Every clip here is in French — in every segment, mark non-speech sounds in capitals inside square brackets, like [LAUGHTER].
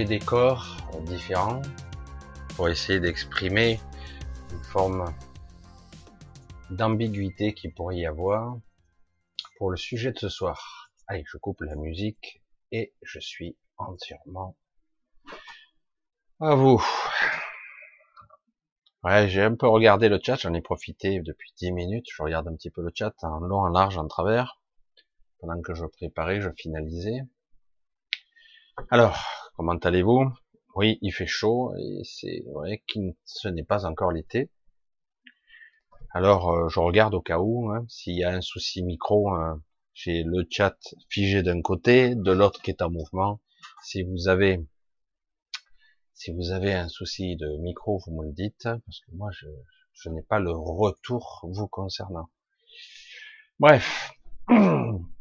Léger décor, différent, pour essayer d'exprimer une forme d'ambiguïté qui pourrait y avoir pour le sujet de ce soir. Allez, je coupe la musique et je suis entièrement à vous. Ouais, j'ai un peu regardé le chat, j'en ai profité depuis 10 minutes, je regarde un petit peu le chat en long, en large, en travers pendant que je préparais, je finalisais. Alors, comment allez-vous? Oui, il fait chaud et c'est vrai que ce n'est pas encore l'été. Alors, euh, je regarde au cas où, hein, s'il y a un souci micro, hein, j'ai le chat figé d'un côté, de l'autre qui est en mouvement. Si vous avez, si vous avez un souci de micro, vous me le dites, parce que moi, je, je n'ai pas le retour vous concernant. Bref. [CLEARS THROAT]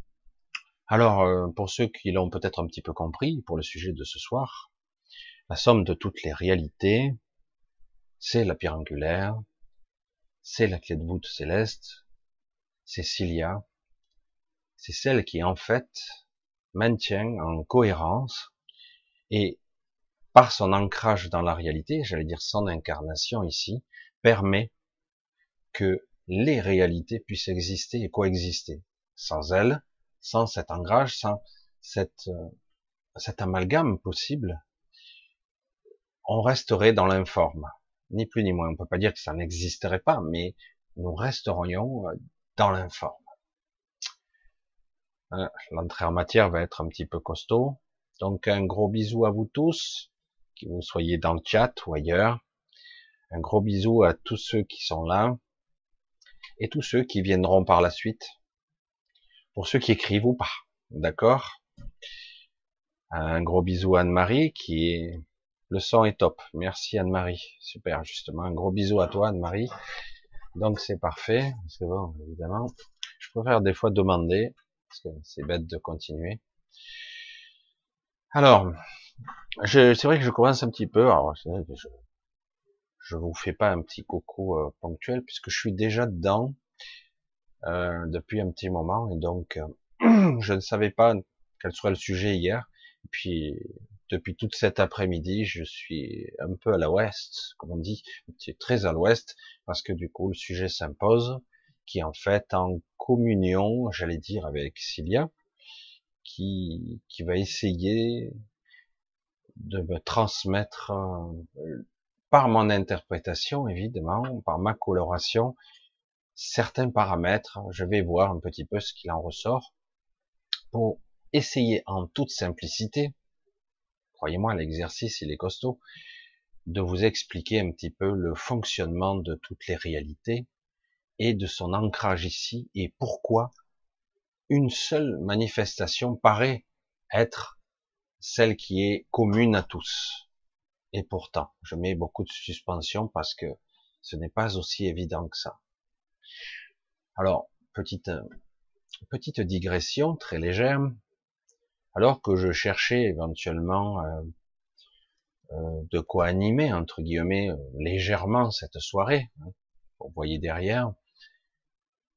Alors, euh, pour ceux qui l'ont peut-être un petit peu compris, pour le sujet de ce soir, la somme de toutes les réalités, c'est la pierre angulaire, c'est la clé de voûte céleste, c'est Cilia, c'est celle qui en fait maintient en cohérence et par son ancrage dans la réalité, j'allais dire son incarnation ici, permet que les réalités puissent exister et coexister. Sans elle, sans cet ancrage, sans cette, euh, cet amalgame possible, on resterait dans l'informe, ni plus ni moins. On peut pas dire que ça n'existerait pas, mais nous resterions euh, dans l'informe. L'entrée en matière va être un petit peu costaud. Donc un gros bisou à vous tous, que vous soyez dans le chat ou ailleurs. Un gros bisou à tous ceux qui sont là et tous ceux qui viendront par la suite pour ceux qui écrivent ou pas. D'accord? Un gros bisou à Anne-Marie qui est... Le son est top. Merci Anne-Marie. Super, justement. Un gros bisou à toi Anne-Marie. Donc c'est parfait. C'est bon, évidemment. Je préfère des fois demander, parce que c'est bête de continuer. Alors, c'est vrai que je commence un petit peu. Alors, je, je vous fais pas un petit coucou euh, ponctuel puisque je suis déjà dedans. Euh, depuis un petit moment, et donc euh, [CLEARS THROAT] je ne savais pas quel serait le sujet hier. Et puis depuis toute cet après-midi, je suis un peu à l'ouest, comme on dit, très à l'ouest, parce que du coup le sujet s'impose, qui est en fait en communion, j'allais dire, avec Cilia, qui, qui va essayer de me transmettre euh, par mon interprétation, évidemment, par ma coloration, certains paramètres, je vais voir un petit peu ce qu'il en ressort, pour essayer en toute simplicité, croyez-moi, l'exercice il est costaud, de vous expliquer un petit peu le fonctionnement de toutes les réalités et de son ancrage ici et pourquoi une seule manifestation paraît être celle qui est commune à tous. Et pourtant, je mets beaucoup de suspension parce que ce n'est pas aussi évident que ça. Alors, petite, petite digression très légère. Alors que je cherchais éventuellement euh, euh, de quoi animer, entre guillemets, euh, légèrement cette soirée, hein, vous voyez derrière,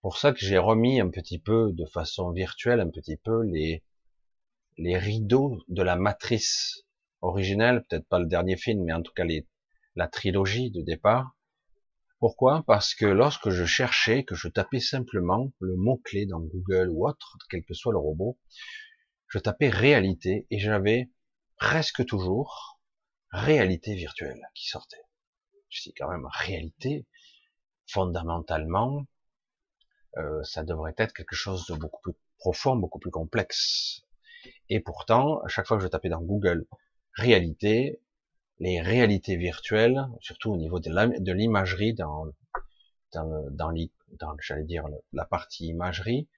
pour ça que j'ai remis un petit peu, de façon virtuelle, un petit peu les, les rideaux de la matrice originelle, peut-être pas le dernier film, mais en tout cas la trilogie de départ, pourquoi? Parce que lorsque je cherchais, que je tapais simplement le mot-clé dans Google ou autre, quel que soit le robot, je tapais réalité et j'avais presque toujours réalité virtuelle qui sortait. Je dis quand même réalité, fondamentalement, euh, ça devrait être quelque chose de beaucoup plus profond, beaucoup plus complexe. Et pourtant, à chaque fois que je tapais dans Google réalité, les réalités virtuelles, surtout au niveau de l'imagerie dans, dans, dans, la partie imagerie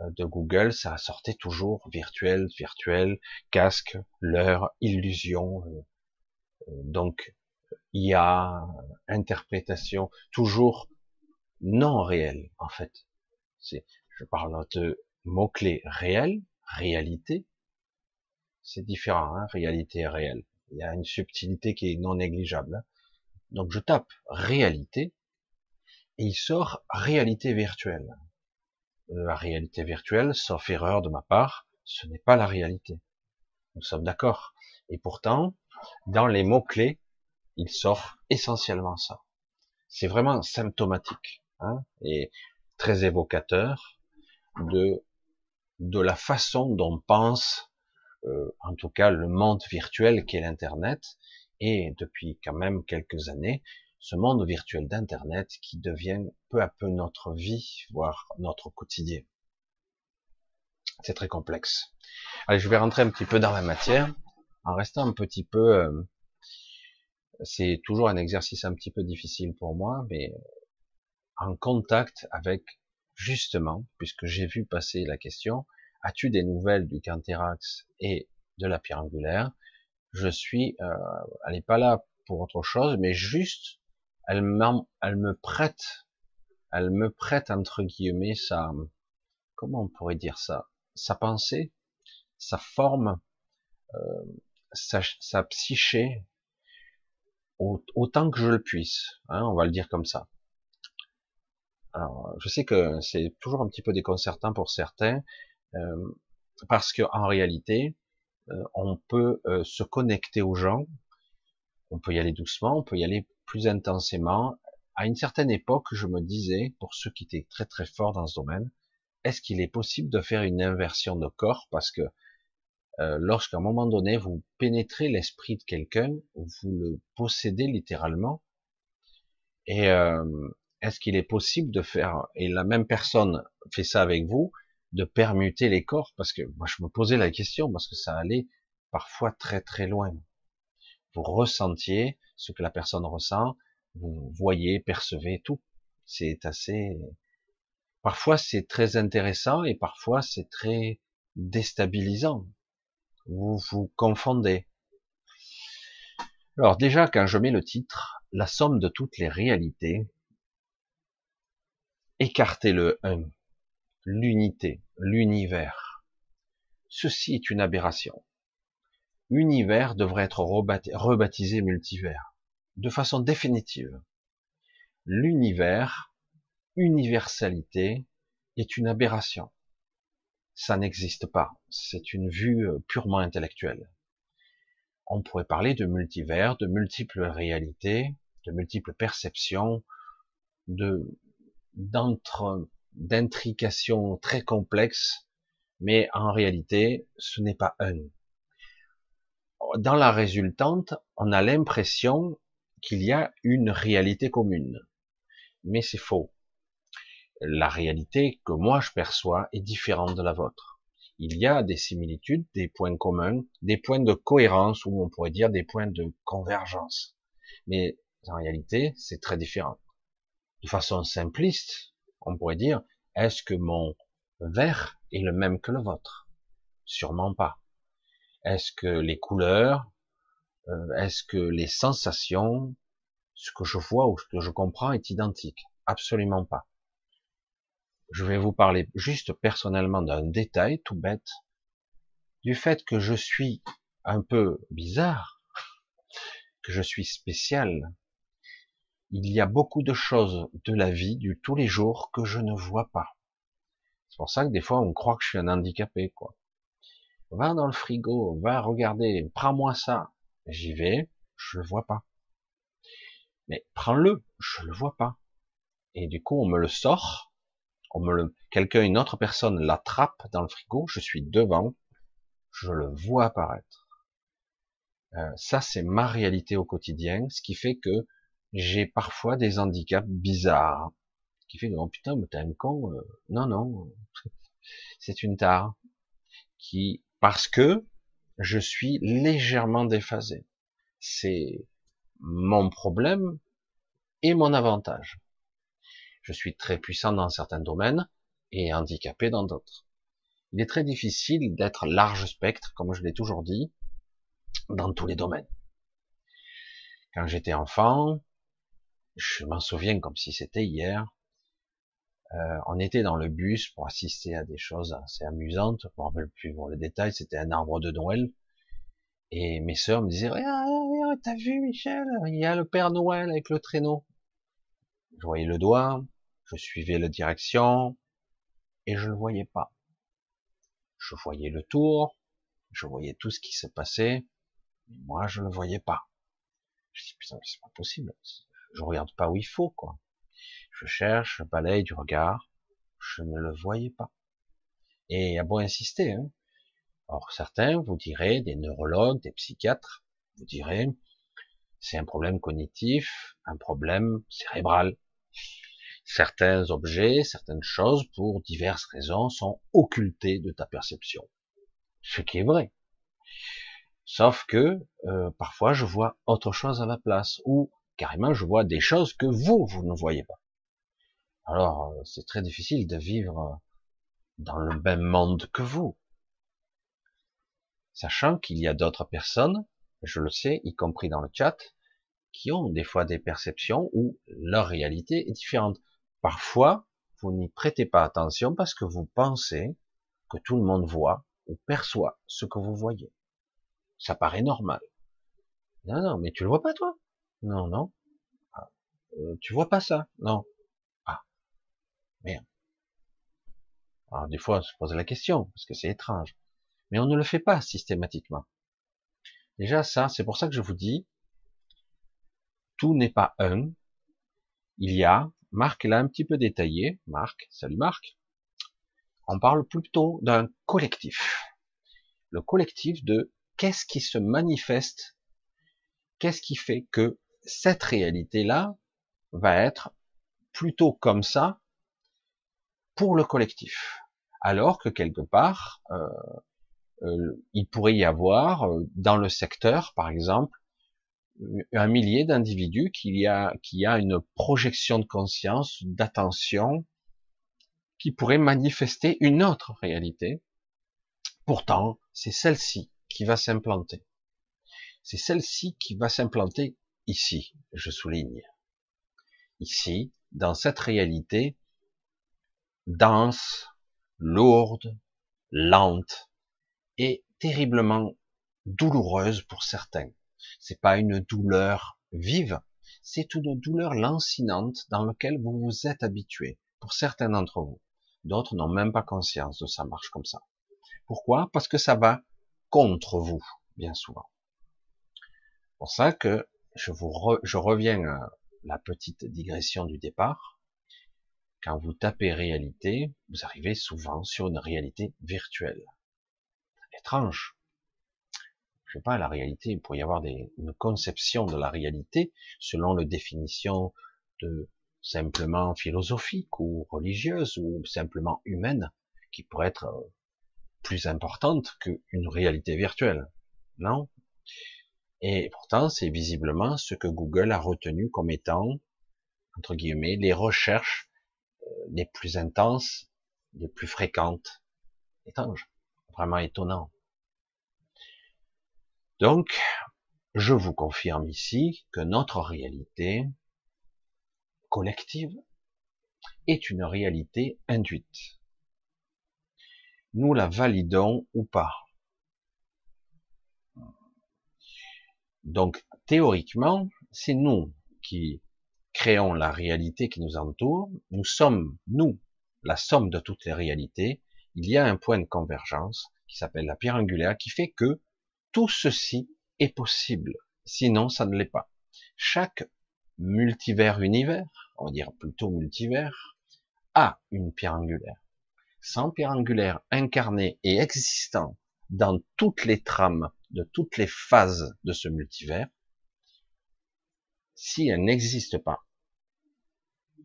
euh, de Google, ça sortait toujours virtuel, virtuel, casque, l'heure, illusion, euh, euh, donc IA, interprétation, toujours non réel en fait. C'est, je parle de mots clés réel, réalité, c'est différent, hein, réalité et réel. Il y a une subtilité qui est non négligeable. Hein. Donc je tape réalité et il sort réalité virtuelle. la réalité virtuelle, sauf erreur de ma part, ce n'est pas la réalité. Nous sommes d'accord. Et pourtant, dans les mots-clés, il sort essentiellement ça. C'est vraiment symptomatique hein, et très évocateur de de la façon dont pense, euh, en tout cas, le monde virtuel qu'est l'Internet, et depuis quand même quelques années, ce monde virtuel d'Internet qui devient peu à peu notre vie, voire notre quotidien. C'est très complexe. Allez, je vais rentrer un petit peu dans la matière, en restant un petit peu... Euh, c'est toujours un exercice un petit peu difficile pour moi, mais en contact avec justement, puisque j'ai vu passer la question, as-tu des nouvelles du Canthérax et de la pierre angulaire Je suis, euh, elle n'est pas là pour autre chose, mais juste, elle, elle me prête, elle me prête entre guillemets sa, comment on pourrait dire ça, sa pensée, sa forme, euh, sa, sa, psyché, autant que je le puisse. Hein, on va le dire comme ça. Alors, je sais que c'est toujours un petit peu déconcertant pour certains, euh, parce que en réalité, euh, on peut euh, se connecter aux gens, on peut y aller doucement, on peut y aller plus intensément. À une certaine époque, je me disais, pour ceux qui étaient très très forts dans ce domaine, est-ce qu'il est possible de faire une inversion de corps? Parce que euh, lorsqu'à un moment donné, vous pénétrez l'esprit de quelqu'un, vous le possédez littéralement, et euh, est-ce qu'il est possible de faire, et la même personne fait ça avec vous, de permuter les corps Parce que moi, je me posais la question, parce que ça allait parfois très très loin. Vous ressentiez ce que la personne ressent, vous voyez, percevez tout. C'est assez... Parfois c'est très intéressant et parfois c'est très déstabilisant. Vous vous confondez. Alors déjà, quand je mets le titre, la somme de toutes les réalités, écartez le 1 l'unité, l'univers. Ceci est une aberration. Univers devrait être rebaptisé multivers, de façon définitive. L'univers, universalité, est une aberration. Ça n'existe pas. C'est une vue euh, purement intellectuelle. On pourrait parler de multivers, de multiples réalités, de multiples perceptions, de d'entre d'intrication très complexe, mais en réalité, ce n'est pas un. Dans la résultante, on a l'impression qu'il y a une réalité commune, mais c'est faux. La réalité que moi je perçois est différente de la vôtre. Il y a des similitudes, des points communs, des points de cohérence, ou on pourrait dire des points de convergence. Mais en réalité, c'est très différent. De façon simpliste, on pourrait dire, est-ce que mon verre est le même que le vôtre? Sûrement pas. Est-ce que les couleurs, euh, est-ce que les sensations, ce que je vois ou ce que je comprends est identique? Absolument pas. Je vais vous parler juste personnellement d'un détail tout bête, du fait que je suis un peu bizarre, [LAUGHS] que je suis spécial, il y a beaucoup de choses de la vie, du tous les jours, que je ne vois pas. C'est pour ça que des fois, on croit que je suis un handicapé, quoi. Va dans le frigo, va regarder, prends-moi ça. J'y vais, je le vois pas. Mais prends-le, je le vois pas. Et du coup, on me le sort, on me le, quelqu'un, une autre personne l'attrape dans le frigo, je suis devant, je le vois apparaître. Euh, ça, c'est ma réalité au quotidien, ce qui fait que j'ai parfois des handicaps bizarres, qui fait oh putain, mais t'es un con, euh, non, non, [LAUGHS] c'est une tare, qui, parce que je suis légèrement déphasé. C'est mon problème et mon avantage. Je suis très puissant dans certains domaines et handicapé dans d'autres. Il est très difficile d'être large spectre, comme je l'ai toujours dit, dans tous les domaines. Quand j'étais enfant, je m'en souviens comme si c'était hier. Euh, on était dans le bus pour assister à des choses assez amusantes. Je me rappelle plus pour les détails. C'était un arbre de Noël. Et mes sœurs me disaient, ah, t'as vu Michel, il y a le Père Noël avec le traîneau. Je voyais le doigt, je suivais la direction, et je le voyais pas. Je voyais le tour, je voyais tout ce qui se passait, mais moi je le voyais pas. Je dis putain, c'est pas possible. Je regarde pas où il faut, quoi. Je cherche, je balaye du regard, je ne le voyais pas. Et a beau insister, hein. Alors certains vous direz, des neurologues, des psychiatres, vous direz, c'est un problème cognitif, un problème cérébral. Certains objets, certaines choses, pour diverses raisons, sont occultés de ta perception. Ce qui est vrai. Sauf que euh, parfois je vois autre chose à la place, ou carrément je vois des choses que vous, vous ne voyez pas. Alors euh, c'est très difficile de vivre dans le même monde que vous. Sachant qu'il y a d'autres personnes, je le sais, y compris dans le chat, qui ont des fois des perceptions où leur réalité est différente. Parfois, vous n'y prêtez pas attention parce que vous pensez que tout le monde voit ou perçoit ce que vous voyez. Ça paraît normal. Non, non, mais tu le vois pas toi? Non, non. Ah, euh, tu vois pas ça? Non. Ah, merde. Alors des fois, on se pose la question parce que c'est étrange, mais on ne le fait pas systématiquement. Déjà ça, c'est pour ça que je vous dis, tout n'est pas un. Il y a, Marc l'a un petit peu détaillé. Marc, salut Marc. On parle plutôt d'un collectif. Le collectif de qu'est-ce qui se manifeste, qu'est-ce qui fait que cette réalité-là va être plutôt comme ça pour le collectif. Alors que quelque part, euh, euh, il pourrait y avoir euh, dans le secteur, par exemple, un millier d'individus qui a, qui a une projection de conscience, d'attention, qui pourrait manifester une autre réalité. Pourtant, c'est celle-ci qui va s'implanter. C'est celle-ci qui va s'implanter ici, je souligne. Ici, dans cette réalité dense, lourde, lente et terriblement douloureuse pour certains. C'est pas une douleur vive, c'est une douleur lancinante dans laquelle vous vous êtes habitué. Pour certains d'entre vous, d'autres n'ont même pas conscience de ça marche comme ça. Pourquoi? Parce que ça va contre vous, bien souvent. C'est pour ça que je reviens à la petite digression du départ. Quand vous tapez réalité, vous arrivez souvent sur une réalité virtuelle. Étrange je sais pas, la réalité, il pourrait y avoir une conception de la réalité selon la définition de simplement philosophique ou religieuse ou simplement humaine qui pourrait être euh, plus importante qu'une réalité virtuelle. Non? Et pourtant, c'est visiblement ce que Google a retenu comme étant, entre guillemets, les recherches euh, les plus intenses, les plus fréquentes. Étrange. Vraiment étonnant. Donc, je vous confirme ici que notre réalité collective est une réalité induite. Nous la validons ou pas. Donc, théoriquement, c'est nous qui créons la réalité qui nous entoure. Nous sommes, nous, la somme de toutes les réalités. Il y a un point de convergence qui s'appelle la pierre angulaire qui fait que tout ceci est possible. Sinon, ça ne l'est pas. Chaque multivers univers, on va dire plutôt multivers, a une pierre angulaire. Sans pierre angulaire incarnée et existant dans toutes les trames de toutes les phases de ce multivers, si elle n'existe pas,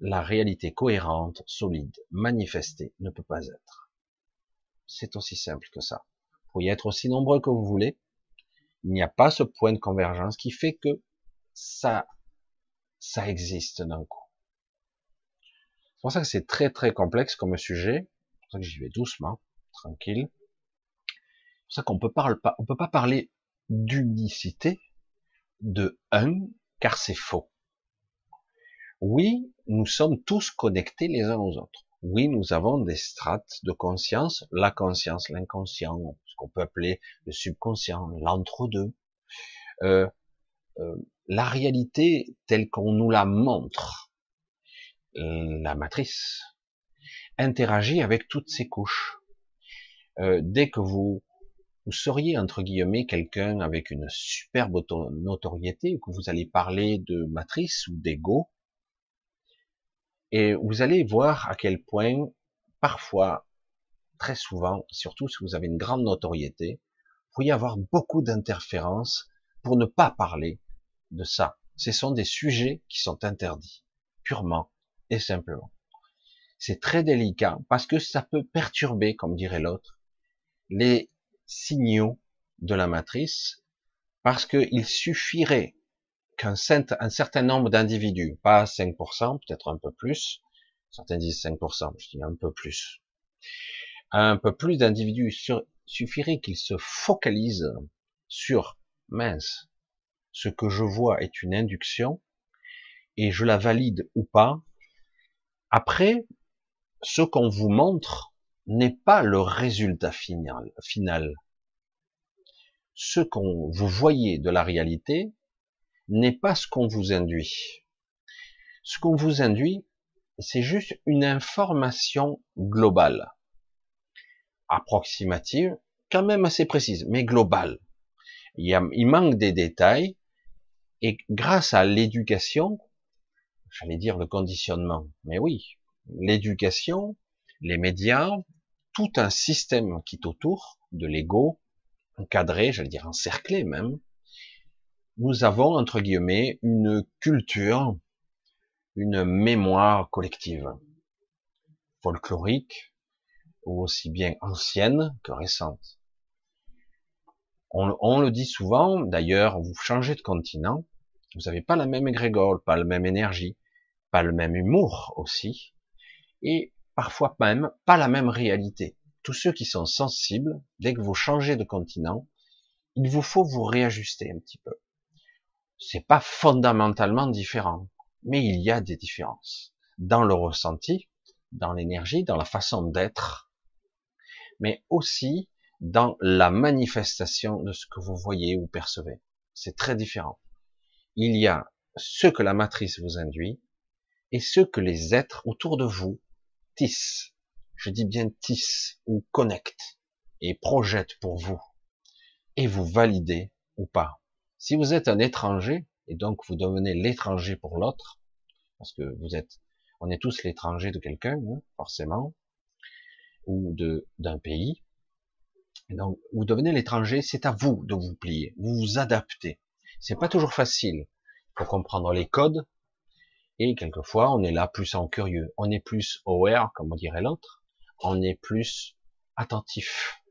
la réalité cohérente, solide, manifestée ne peut pas être. C'est aussi simple que ça. Vous pouvez être aussi nombreux que vous voulez, il n'y a pas ce point de convergence qui fait que ça, ça existe d'un coup. C'est pour ça que c'est très très complexe comme sujet. C'est pour ça que j'y vais doucement, tranquille. Pour ça qu'on peut pas, on peut pas parler d'unicité, de un, car c'est faux. Oui, nous sommes tous connectés les uns aux autres. Oui, nous avons des strates de conscience, la conscience, l'inconscient, ce qu'on peut appeler le subconscient, l'entre-deux. Euh, euh, la réalité telle qu'on nous la montre, la matrice, interagit avec toutes ces couches. Euh, dès que vous, vous seriez, entre guillemets, quelqu'un avec une superbe notoriété, que vous allez parler de matrice ou d'ego, et vous allez voir à quel point, parfois, très souvent, surtout si vous avez une grande notoriété, vous pourriez avoir beaucoup d'interférences pour ne pas parler de ça. Ce sont des sujets qui sont interdits, purement et simplement. C'est très délicat parce que ça peut perturber, comme dirait l'autre, les signaux de la matrice, parce qu'il suffirait qu'un un certain nombre d'individus, pas 5%, peut-être un peu plus, certains disent 5%, je dis un peu plus, un peu plus d'individus, suffirait qu'ils se focalisent sur, mince, ce que je vois est une induction, et je la valide ou pas. Après, ce qu'on vous montre n'est pas le résultat final. final. Ce qu'on vous voyez de la réalité n'est pas ce qu'on vous induit. Ce qu'on vous induit, c'est juste une information globale, approximative, quand même assez précise, mais globale. Il, y il manque des détails, et grâce à l'éducation, j'allais dire le conditionnement, mais oui, l'éducation, les médias, tout un système qui est autour de l'ego, encadré, j'allais dire encerclé même, nous avons, entre guillemets, une culture, une mémoire collective, folklorique, ou aussi bien ancienne que récente. On, le dit souvent, d'ailleurs, vous changez de continent, vous n'avez pas la même égrégore, pas la même énergie, pas le même humour aussi, parfois même pas la même réalité. Tous ceux qui sont sensibles, dès que vous changez de continent, il vous faut vous réajuster un petit peu. C'est pas fondamentalement différent, mais il y a des différences dans le ressenti, dans l'énergie, dans la façon d'être, mais aussi dans la manifestation de ce que vous voyez ou percevez. C'est très différent. Il y a ce que la matrice vous induit et ce que les êtres autour de vous tissent. Je dis bien tissent ou connectent et projettent pour vous. Et vous validez ou pas. Si vous êtes un étranger, et donc vous devenez l'étranger pour l'autre, parce que vous êtes, on est tous l'étranger de quelqu'un, hein, forcément, ou de d'un pays. Et donc vous devenez l'étranger, c'est à vous de vous plier, vous vous adaptez. C'est pas toujours facile pour comprendre les codes, et quelquefois, on est là plus en curieux, on est plus aware, comme on dirait l'autre, on est plus attentif,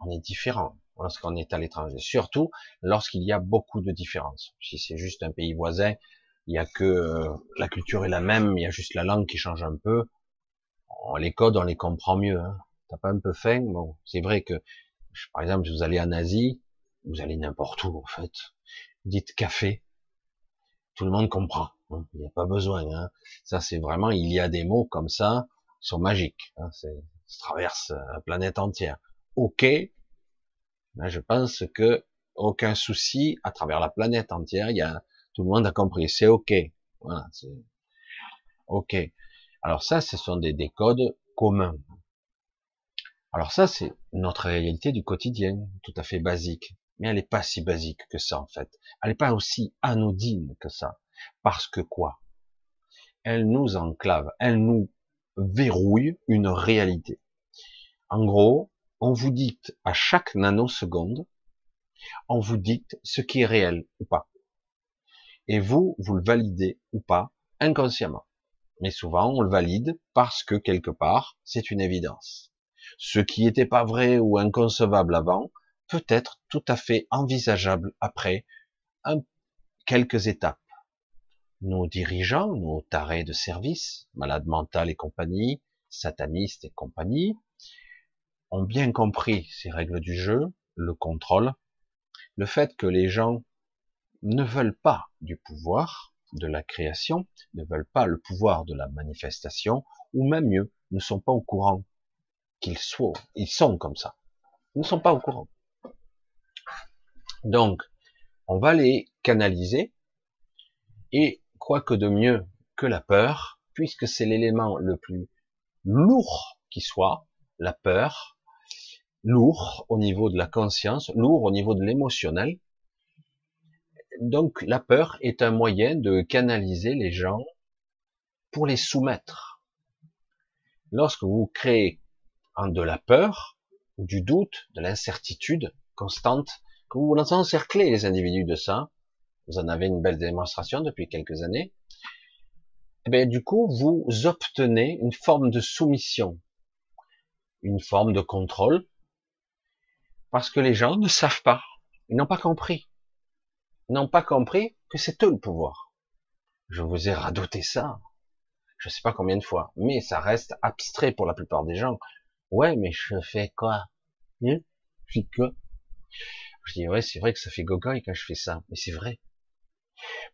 on est différent lorsqu'on est à l'étranger, surtout lorsqu'il y a beaucoup de différences. Si c'est juste un pays voisin, il y a que euh, la culture est la même, il y a juste la langue qui change un peu. les codes, on les comprend mieux. Hein. T'as pas un peu faim? Bon, c'est vrai que, par exemple, si vous allez en Asie, vous allez n'importe où en fait. dites café, tout le monde comprend. Il n'y a pas besoin. Hein. Ça, c'est vraiment, il y a des mots comme ça, qui sont magiques. Hein. ça traverse la planète entière. Ok. Je pense que aucun souci à travers la planète entière. Il y a tout le monde a compris. C'est ok. Voilà. C'est ok. Alors ça, ce sont des, des codes communs. Alors ça, c'est notre réalité du quotidien, tout à fait basique. Mais elle n'est pas si basique que ça, en fait. Elle n'est pas aussi anodine que ça. Parce que quoi? Elle nous enclave, elle nous verrouille une réalité. En gros, on vous dicte à chaque nanoseconde, on vous dicte ce qui est réel ou pas. Et vous, vous le validez ou pas inconsciemment. Mais souvent, on le valide parce que quelque part, c'est une évidence. Ce qui n'était pas vrai ou inconcevable avant peut être tout à fait envisageable après quelques étapes nos dirigeants, nos tarés de service, malades mentales et compagnie, satanistes et compagnie, ont bien compris ces règles du jeu, le contrôle, le fait que les gens ne veulent pas du pouvoir de la création, ne veulent pas le pouvoir de la manifestation, ou même mieux, ne sont pas au courant qu'ils soient, ils sont comme ça. Ils ne sont pas au courant. Donc, on va les canaliser et quoi que de mieux que la peur, puisque c'est l'élément le plus lourd qui soit, la peur, lourd au niveau de la conscience, lourd au niveau de l'émotionnel. Donc la peur est un moyen de canaliser les gens pour les soumettre. Lorsque vous créez de la peur, du doute, de l'incertitude constante, que vous encerclez les individus de ça, vous en avez une belle démonstration depuis quelques années, et eh bien, du coup, vous obtenez une forme de soumission, une forme de contrôle, parce que les gens ne savent pas, ils n'ont pas compris, ils n'ont pas compris que c'est eux le pouvoir. Je vous ai radoté ça, je sais pas combien de fois, mais ça reste abstrait pour la plupart des gens. Ouais, mais je fais quoi? Hein? Je fais quoi Je dis ouais, c'est vrai que ça fait gogoy quand je fais ça, mais c'est vrai.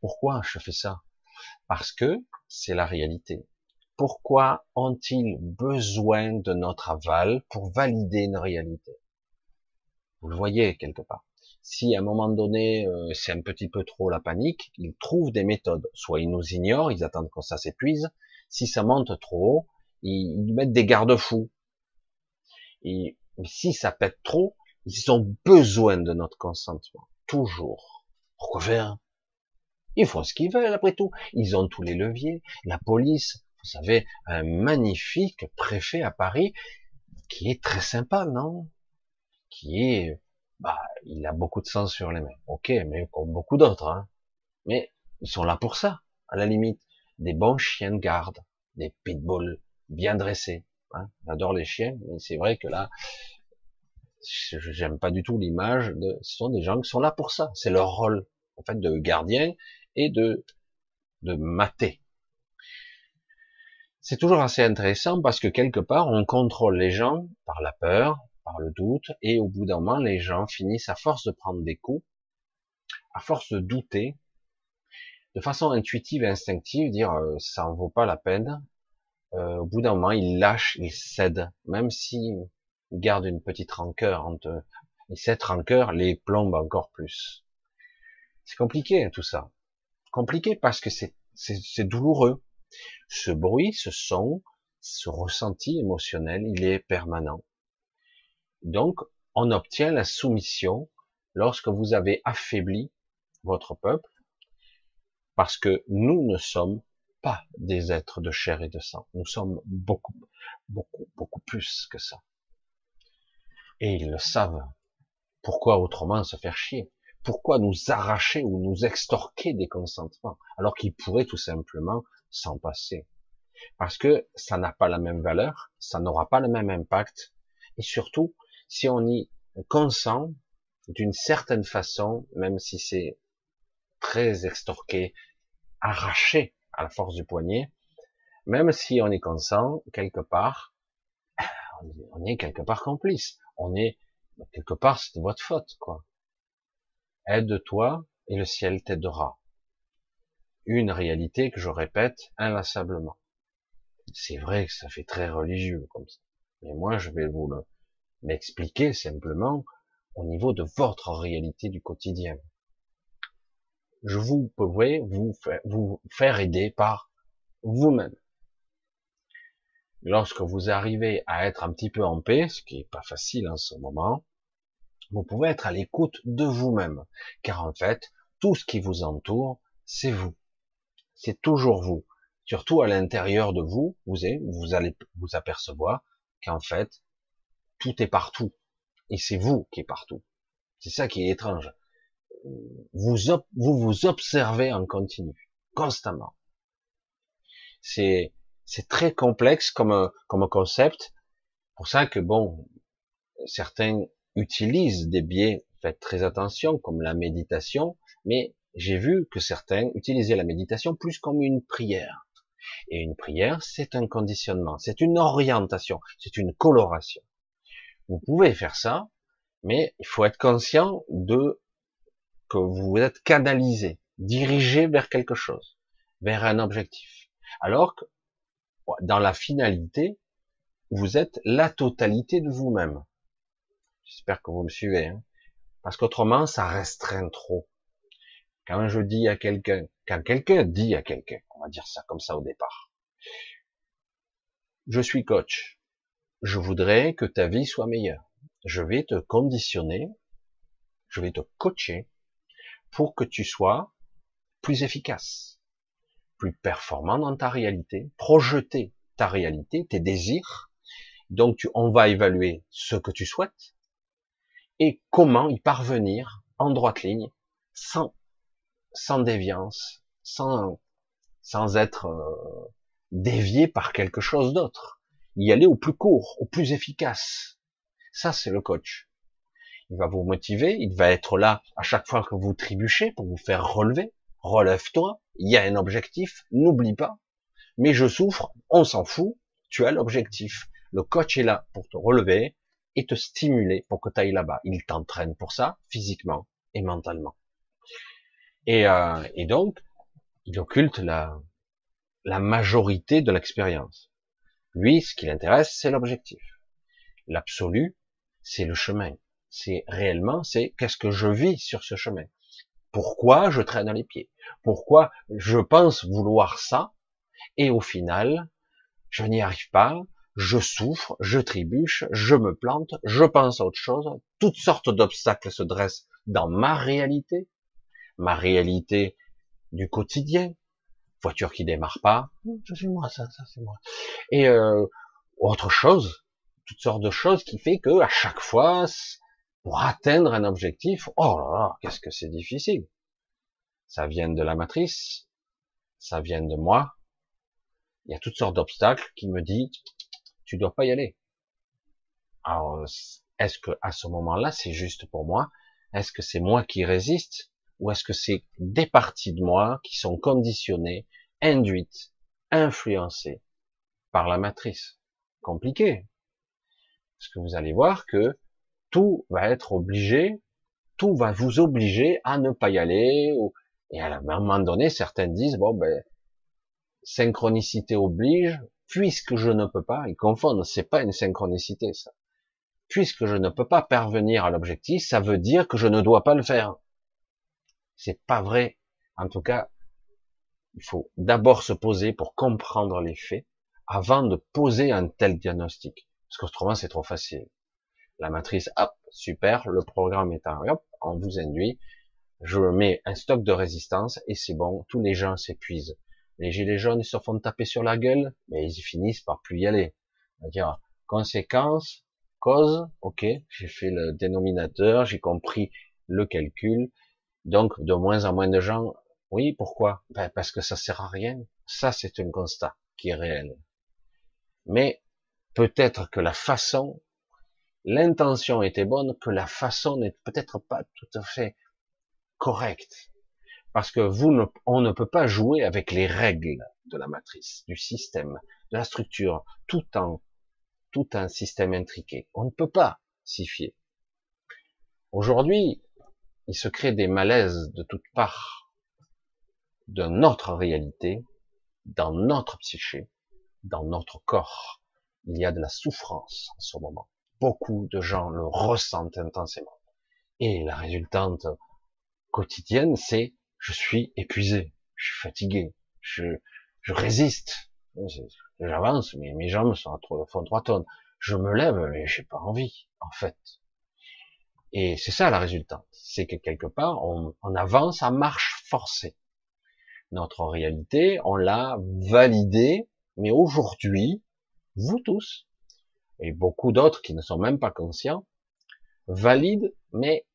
Pourquoi je fais ça? Parce que c'est la réalité. Pourquoi ont-ils besoin de notre aval pour valider une réalité? Vous le voyez quelque part. Si à un moment donné euh, c'est un petit peu trop la panique, ils trouvent des méthodes. Soit ils nous ignorent, ils attendent que ça s'épuise. Si ça monte trop haut, ils, mettent des garde-fous. Et si ça pète trop, ils ont besoin de notre consentement. Toujours. Pourquoi faire? Ils font ce qu'ils veulent après tout. Ils ont tous les leviers. La police, vous savez, un magnifique préfet à Paris qui est très sympa, non? Qui est, bah, il a beaucoup de sens sur les mains. Ok, mais comme beaucoup d'autres, hein. Mais ils sont là pour ça, à la limite. Des bons chiens de garde, des pitbulls bien dressés. Hein. J'adore les chiens, mais c'est vrai que là, j'aime pas du tout l'image de, ce sont des gens qui sont là pour ça. C'est leur rôle, en fait, de gardien et de, de mater. C'est toujours assez intéressant parce que quelque part, on contrôle les gens par la peur, par le doute, et au bout d'un moment, les gens finissent à force de prendre des coups, à force de douter, de façon intuitive et instinctive, dire euh, ça en vaut pas la peine. Euh, au bout d'un moment, ils lâchent, ils cèdent, même s'ils gardent une petite rancœur entre et cette rancœur les plombe encore plus. C'est compliqué hein, tout ça, compliqué parce que c'est c'est douloureux. Ce bruit, ce son, ce ressenti émotionnel, il est permanent. Donc, on obtient la soumission lorsque vous avez affaibli votre peuple, parce que nous ne sommes pas des êtres de chair et de sang. Nous sommes beaucoup, beaucoup, beaucoup plus que ça. Et ils le savent. Pourquoi autrement se faire chier? Pourquoi nous arracher ou nous extorquer des consentements alors qu'ils pourraient tout simplement s'en passer Parce que ça n'a pas la même valeur, ça n'aura pas le même impact. Et surtout, si on y consent d'une certaine façon, même si c'est très extorqué, arraché à la force du poignet, même si on est consent, quelque part, on est quelque part complice. On est, quelque part, c'est votre faute, quoi. Aide-toi et le ciel t'aidera. Une réalité que je répète inlassablement. C'est vrai que ça fait très religieux comme ça. Mais moi, je vais vous l'expliquer simplement au niveau de votre réalité du quotidien je vous pouvez vous faire, vous faire aider par vous-même. Lorsque vous arrivez à être un petit peu en paix, ce qui est pas facile en ce moment, vous pouvez être à l'écoute de vous-même, car en fait, tout ce qui vous entoure, c'est vous. C'est toujours vous. Surtout à l'intérieur de vous, vous, allez vous apercevoir qu'en fait, tout est partout. Et c'est vous qui est partout. C'est ça qui est étrange vous, vous observez en continu, constamment. C'est c'est très complexe comme comme concept. Pour ça que bon, certains utilisent des biais, faites très attention, comme la méditation, mais j'ai vu que certains utilisaient la méditation plus comme une prière. Et une prière, c'est un conditionnement, c'est une orientation, c'est une coloration. Vous pouvez faire ça, mais il faut être conscient de que vous êtes canalisé, dirigé vers quelque chose, vers un objectif. Alors que dans la finalité, vous êtes la totalité de vous-même. J'espère que vous me suivez, hein. parce qu'autrement, ça restreint trop. Quand je dis à quelqu'un, quand quelqu'un dit à quelqu'un, on va dire ça comme ça au départ, je suis coach. Je voudrais que ta vie soit meilleure. Je vais te conditionner, je vais te coacher pour que tu sois plus efficace, plus performant dans ta réalité, projeter ta réalité, tes désirs. Donc tu, on va évaluer ce que tu souhaites et comment y parvenir en droite ligne, sans, sans déviance, sans, sans être euh, dévié par quelque chose d'autre. Y aller au plus court, au plus efficace. Ça, c'est le coach. Il va vous motiver, il va être là à chaque fois que vous trébuchez pour vous faire relever. Relève-toi, il y a un objectif, n'oublie pas. Mais je souffre, on s'en fout, tu as l'objectif. Le coach est là pour te relever et te stimuler pour que tu ailles là-bas. Il t'entraîne pour ça, physiquement et mentalement. Et, euh, et donc, il occulte la, la majorité de l'expérience. Lui, ce qui l'intéresse, c'est l'objectif. L'absolu, c'est le chemin. C'est réellement, c'est qu'est-ce que je vis sur ce chemin? Pourquoi je traîne les pieds? Pourquoi je pense vouloir ça? Et au final, je n'y arrive pas, je souffre, je trébuche, je me plante, je pense à autre chose, toutes sortes d'obstacles se dressent dans ma réalité, ma réalité du quotidien, voiture qui démarre pas, ça c'est moi, ça, ça c'est moi, et euh, autre chose, toutes sortes de choses qui fait que à chaque fois, pour atteindre un objectif, oh là là, qu'est-ce que c'est difficile. Ça vient de la matrice, ça vient de moi. Il y a toutes sortes d'obstacles qui me disent, tu dois pas y aller. Alors, est-ce que à ce moment-là, c'est juste pour moi? Est-ce que c'est moi qui résiste? Ou est-ce que c'est des parties de moi qui sont conditionnées, induites, influencées par la matrice? Compliqué. Parce que vous allez voir que tout va être obligé, tout va vous obliger à ne pas y aller. Et à un moment donné, certains disent, bon ben, synchronicité oblige, puisque je ne peux pas, ils confondent, c'est pas une synchronicité ça. Puisque je ne peux pas parvenir à l'objectif, ça veut dire que je ne dois pas le faire. C'est pas vrai. En tout cas, il faut d'abord se poser pour comprendre les faits avant de poser un tel diagnostic. Parce qu'autrement, c'est trop facile. La matrice, hop, super, le programme est en, hop, on vous induit. Je mets un stock de résistance et c'est bon, tous les gens s'épuisent. Les gilets jaunes, se font taper sur la gueule, mais ils finissent par plus y aller. C'est-à-dire, conséquence, cause, ok, j'ai fait le dénominateur, j'ai compris le calcul, donc, de moins en moins de gens, oui, pourquoi? Ben, Parce que ça sert à rien. Ça, c'est un constat qui est réel. Mais peut-être que la façon, l'intention était bonne, que la façon n'est peut-être pas tout à fait correcte. Parce que vous ne, on ne peut pas jouer avec les règles de la matrice, du système, de la structure, tout en, tout un système intriqué. On ne peut pas s'y fier. Aujourd'hui, il se crée des malaises de toutes parts de notre réalité, dans notre psyché, dans notre corps. Il y a de la souffrance en ce moment. Beaucoup de gens le ressentent intensément. Et la résultante quotidienne, c'est je suis épuisé, je suis fatigué, je, je résiste, j'avance, mais mes jambes sont à font trois tonnes. Je me lève, mais j'ai pas envie, en fait. Et c'est ça la résultante. C'est que quelque part, on, avance à marche forcée. Notre réalité, on l'a validée, mais aujourd'hui, vous tous, et beaucoup d'autres qui ne sont même pas conscients, valident, mais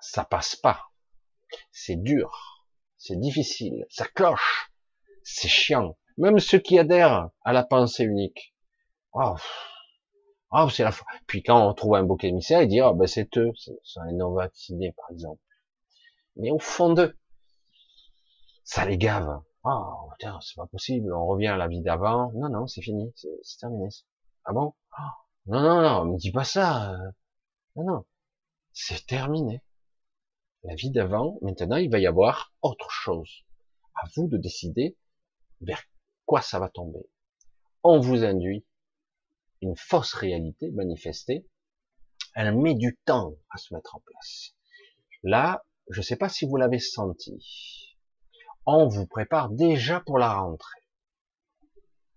ça passe pas. C'est dur, c'est difficile, ça cloche, c'est chiant. Même ceux qui adhèrent à la pensée unique. Oh, ah, c'est la Puis quand on trouve un bouc émissaire, il dit, ah, ben, c'est eux, c'est un non vacciné, par exemple. Mais au fond d'eux, ça les gave. Oh, putain, c'est pas possible, on revient à la vie d'avant. Non, non, c'est fini, c'est terminé. Ah bon? Ah, non, non, non, me dis pas ça. Non, non, c'est terminé. La vie d'avant, maintenant, il va y avoir autre chose. À vous de décider vers quoi ça va tomber. On vous induit une fausse réalité manifestée, elle met du temps à se mettre en place. Là, je ne sais pas si vous l'avez senti, on vous prépare déjà pour la rentrée.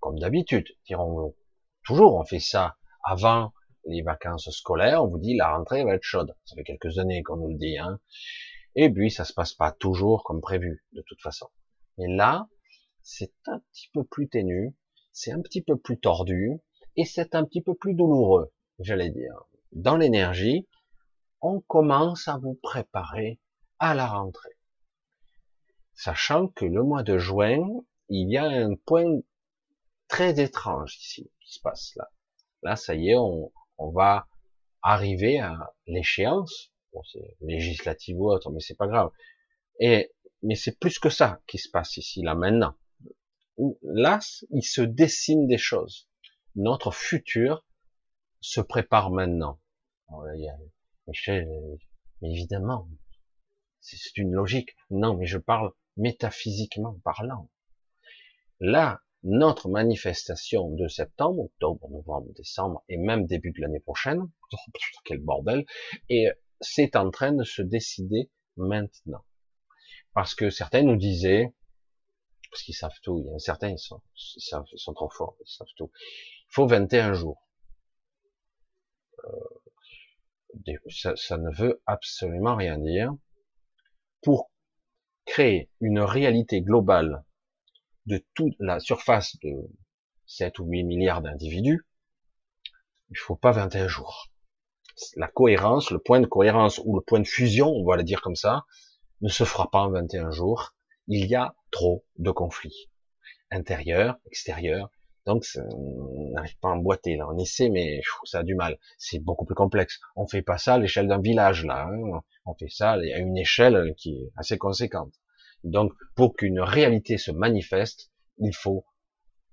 comme d'habitude, dirons-nous. Toujours, on fait ça avant les vacances scolaires, on vous dit la rentrée va être chaude. Ça fait quelques années qu'on nous le dit, hein. Et puis, ça se passe pas toujours comme prévu, de toute façon. Mais là, c'est un petit peu plus ténu, c'est un petit peu plus tordu, et c'est un petit peu plus douloureux, j'allais dire. Dans l'énergie, on commence à vous préparer à la rentrée. Sachant que le mois de juin, il y a un point très étrange ici qui se passe là. Là, ça y est, on, va arriver à l'échéance. Bon, c'est législative ou autre, mais c'est pas grave. Et mais c'est plus que ça qui se passe ici, là, maintenant. Là, il se dessine des choses. Notre futur se prépare maintenant. Michel, mais évidemment, c'est une logique. Non, mais je parle métaphysiquement parlant. Là, notre manifestation de septembre, octobre, novembre, décembre et même début de l'année prochaine, oh, quel bordel, et c'est en train de se décider maintenant. Parce que certains nous disaient, parce qu'ils savent tout, il y a certains, ils sont, ils, ils sont trop forts, ils savent tout. Il faut 21 jours. Euh, ça, ça ne veut absolument rien dire. Pour créer une réalité globale de toute la surface de 7 ou 8 milliards d'individus, il faut pas 21 jours. La cohérence, le point de cohérence ou le point de fusion, on va le dire comme ça, ne se fera pas en 21 jours. Il y a trop de conflits. Intérieurs, extérieurs. Donc, on n'arrive pas à emboîter, là. On essaie, mais ça a du mal. C'est beaucoup plus complexe. On fait pas ça à l'échelle d'un village, là. Hein. On fait ça à une échelle qui est assez conséquente. Donc, pour qu'une réalité se manifeste, il faut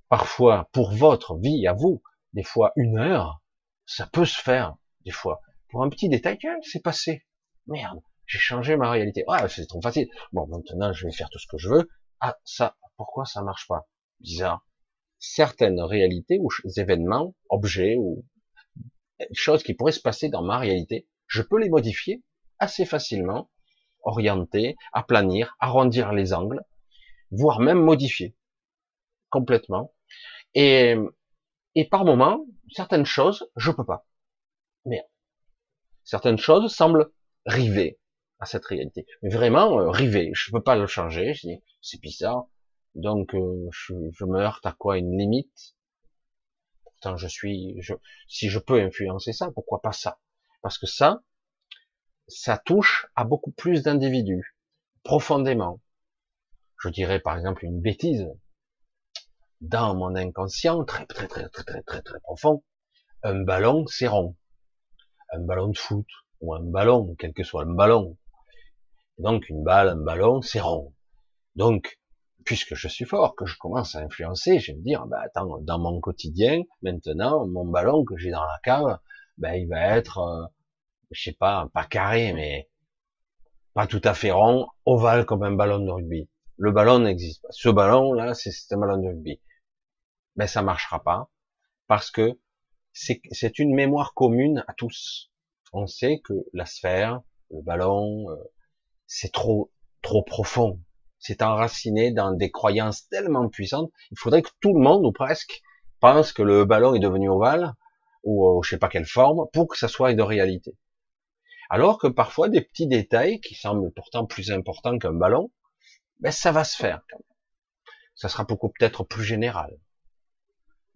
parfois, pour votre vie à vous, des fois une heure, ça peut se faire, des fois. Pour un petit détail, c'est passé. Merde, j'ai changé ma réalité. Ah, c'est trop facile. Bon, maintenant, je vais faire tout ce que je veux. Ah, ça, pourquoi ça marche pas? Bizarre. Certaines réalités ou événements, objets ou choses qui pourraient se passer dans ma réalité, je peux les modifier assez facilement orienter, aplanir, arrondir les angles, voire même modifier complètement. Et, et par moment, certaines choses, je peux pas. Mais certaines choses semblent river à cette réalité. Mais vraiment euh, river, je peux pas le changer. Je dis c'est bizarre. Donc euh, je, je, me heurte à quoi? Une limite? Pourtant je suis, je, si je peux influencer ça, pourquoi pas ça? Parce que ça, ça touche à beaucoup plus d'individus, profondément. Je dirais par exemple une bêtise. Dans mon inconscient, très très très très très très très profond, un ballon c'est rond. Un ballon de foot, ou un ballon, quel que soit le ballon. Donc une balle, un ballon, c'est rond. Donc, puisque je suis fort, que je commence à influencer, je vais me dire, bah attends, dans mon quotidien, maintenant, mon ballon que j'ai dans la cave, ben il va être euh, je sais pas, pas carré, mais pas tout à fait rond, ovale comme un ballon de rugby. Le ballon n'existe pas. Ce ballon là, c'est un ballon de rugby. Mais ça marchera pas parce que c'est une mémoire commune à tous. On sait que la sphère, le ballon, euh, c'est trop trop profond. C'est enraciné dans des croyances tellement puissantes. Il faudrait que tout le monde ou presque pense que le ballon est devenu ovale ou je sais pas quelle forme pour que ça soit de réalité. Alors que parfois des petits détails qui semblent pourtant plus importants qu'un ballon, ben ça va se faire. Quand même. Ça sera beaucoup peut-être plus général.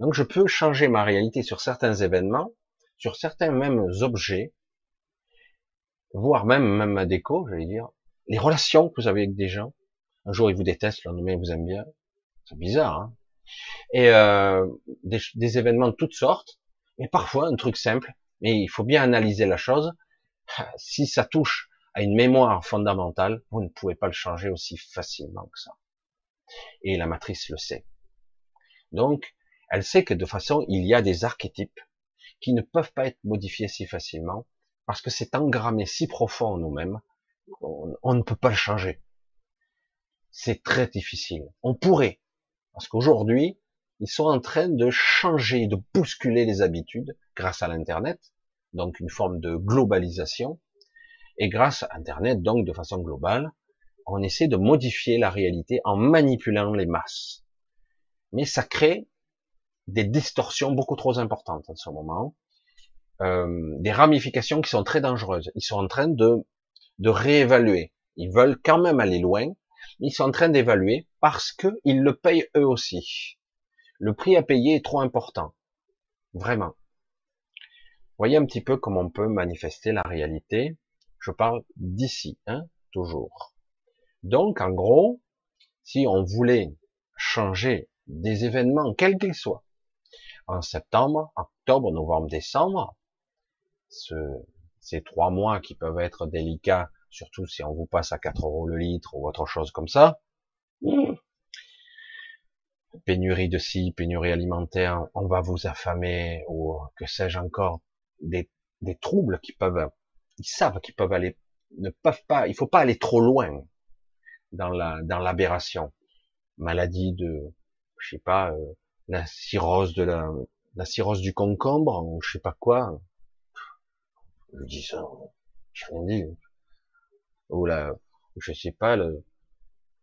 Donc je peux changer ma réalité sur certains événements, sur certains mêmes objets, voire même même ma déco, je vais dire, les relations que vous avez avec des gens. Un jour ils vous détestent, le lendemain ils vous aiment bien. C'est bizarre, hein Et euh, des, des événements de toutes sortes, mais parfois un truc simple. Mais il faut bien analyser la chose si ça touche à une mémoire fondamentale, vous ne pouvez pas le changer aussi facilement que ça. Et la matrice le sait. Donc, elle sait que de façon, il y a des archétypes qui ne peuvent pas être modifiés si facilement, parce que c'est engrammé si profond en nous-mêmes, on, ne peut pas le changer. C'est très difficile. On pourrait, parce qu'aujourd'hui, ils sont en train de changer, de bousculer les habitudes grâce à l'Internet, donc une forme de globalisation. Et grâce à Internet, donc de façon globale, on essaie de modifier la réalité en manipulant les masses. Mais ça crée des distorsions beaucoup trop importantes en ce moment, euh, des ramifications qui sont très dangereuses. Ils sont en train de, de réévaluer. Ils veulent quand même aller loin, mais ils sont en train d'évaluer parce qu'ils le payent eux aussi. Le prix à payer est trop important. Vraiment. Voyez un petit peu comment on peut manifester la réalité. Je parle d'ici, hein, toujours. Donc, en gros, si on voulait changer des événements, quels qu'ils soient, en septembre, octobre, novembre, décembre, ce, ces trois mois qui peuvent être délicats, surtout si on vous passe à 4 euros le litre ou autre chose comme ça, pénurie de ci, pénurie alimentaire, on va vous affamer, ou que sais-je encore, des, des troubles qui peuvent, ils savent qu'ils peuvent aller, ne peuvent pas, il faut pas aller trop loin dans la, dans l'aberration. Maladie de, je sais pas, euh, la cirrhose de la, la cirrhose du concombre, ou je sais pas quoi. Je dis ça, je rien dit. Ou la, je sais pas, le,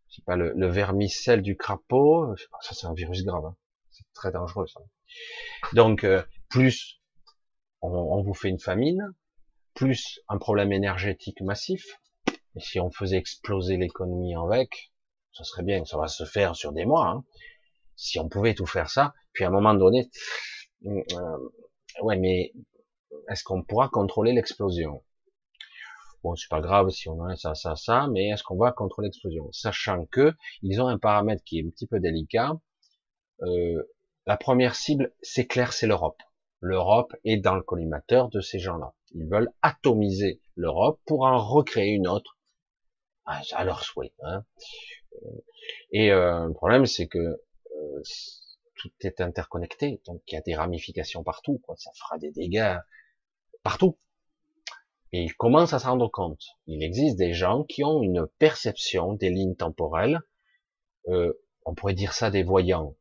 je sais pas, le, le vermicelle du crapaud, ça c'est un virus grave, hein. c'est très dangereux ça. Donc, euh, plus on, vous fait une famine, plus un problème énergétique massif, et si on faisait exploser l'économie avec, ça serait bien, ça va se faire sur des mois, hein. si on pouvait tout faire ça, puis à un moment donné, euh, ouais, mais est-ce qu'on pourra contrôler l'explosion? Bon, c'est pas grave si on a ça, ça, ça, mais est-ce qu'on va contrôler l'explosion? Sachant que ils ont un paramètre qui est un petit peu délicat. Euh, la première cible, c'est clair, c'est l'Europe. L'Europe est dans le collimateur de ces gens-là. Ils veulent atomiser l'Europe pour en recréer une autre à leur souhait. Hein. Et euh, le problème, c'est que euh, tout est interconnecté, donc il y a des ramifications partout. Quoi. Ça fera des dégâts partout. Et ils commencent à se rendre compte. Il existe des gens qui ont une perception des lignes temporelles. Euh, on pourrait dire ça des voyants,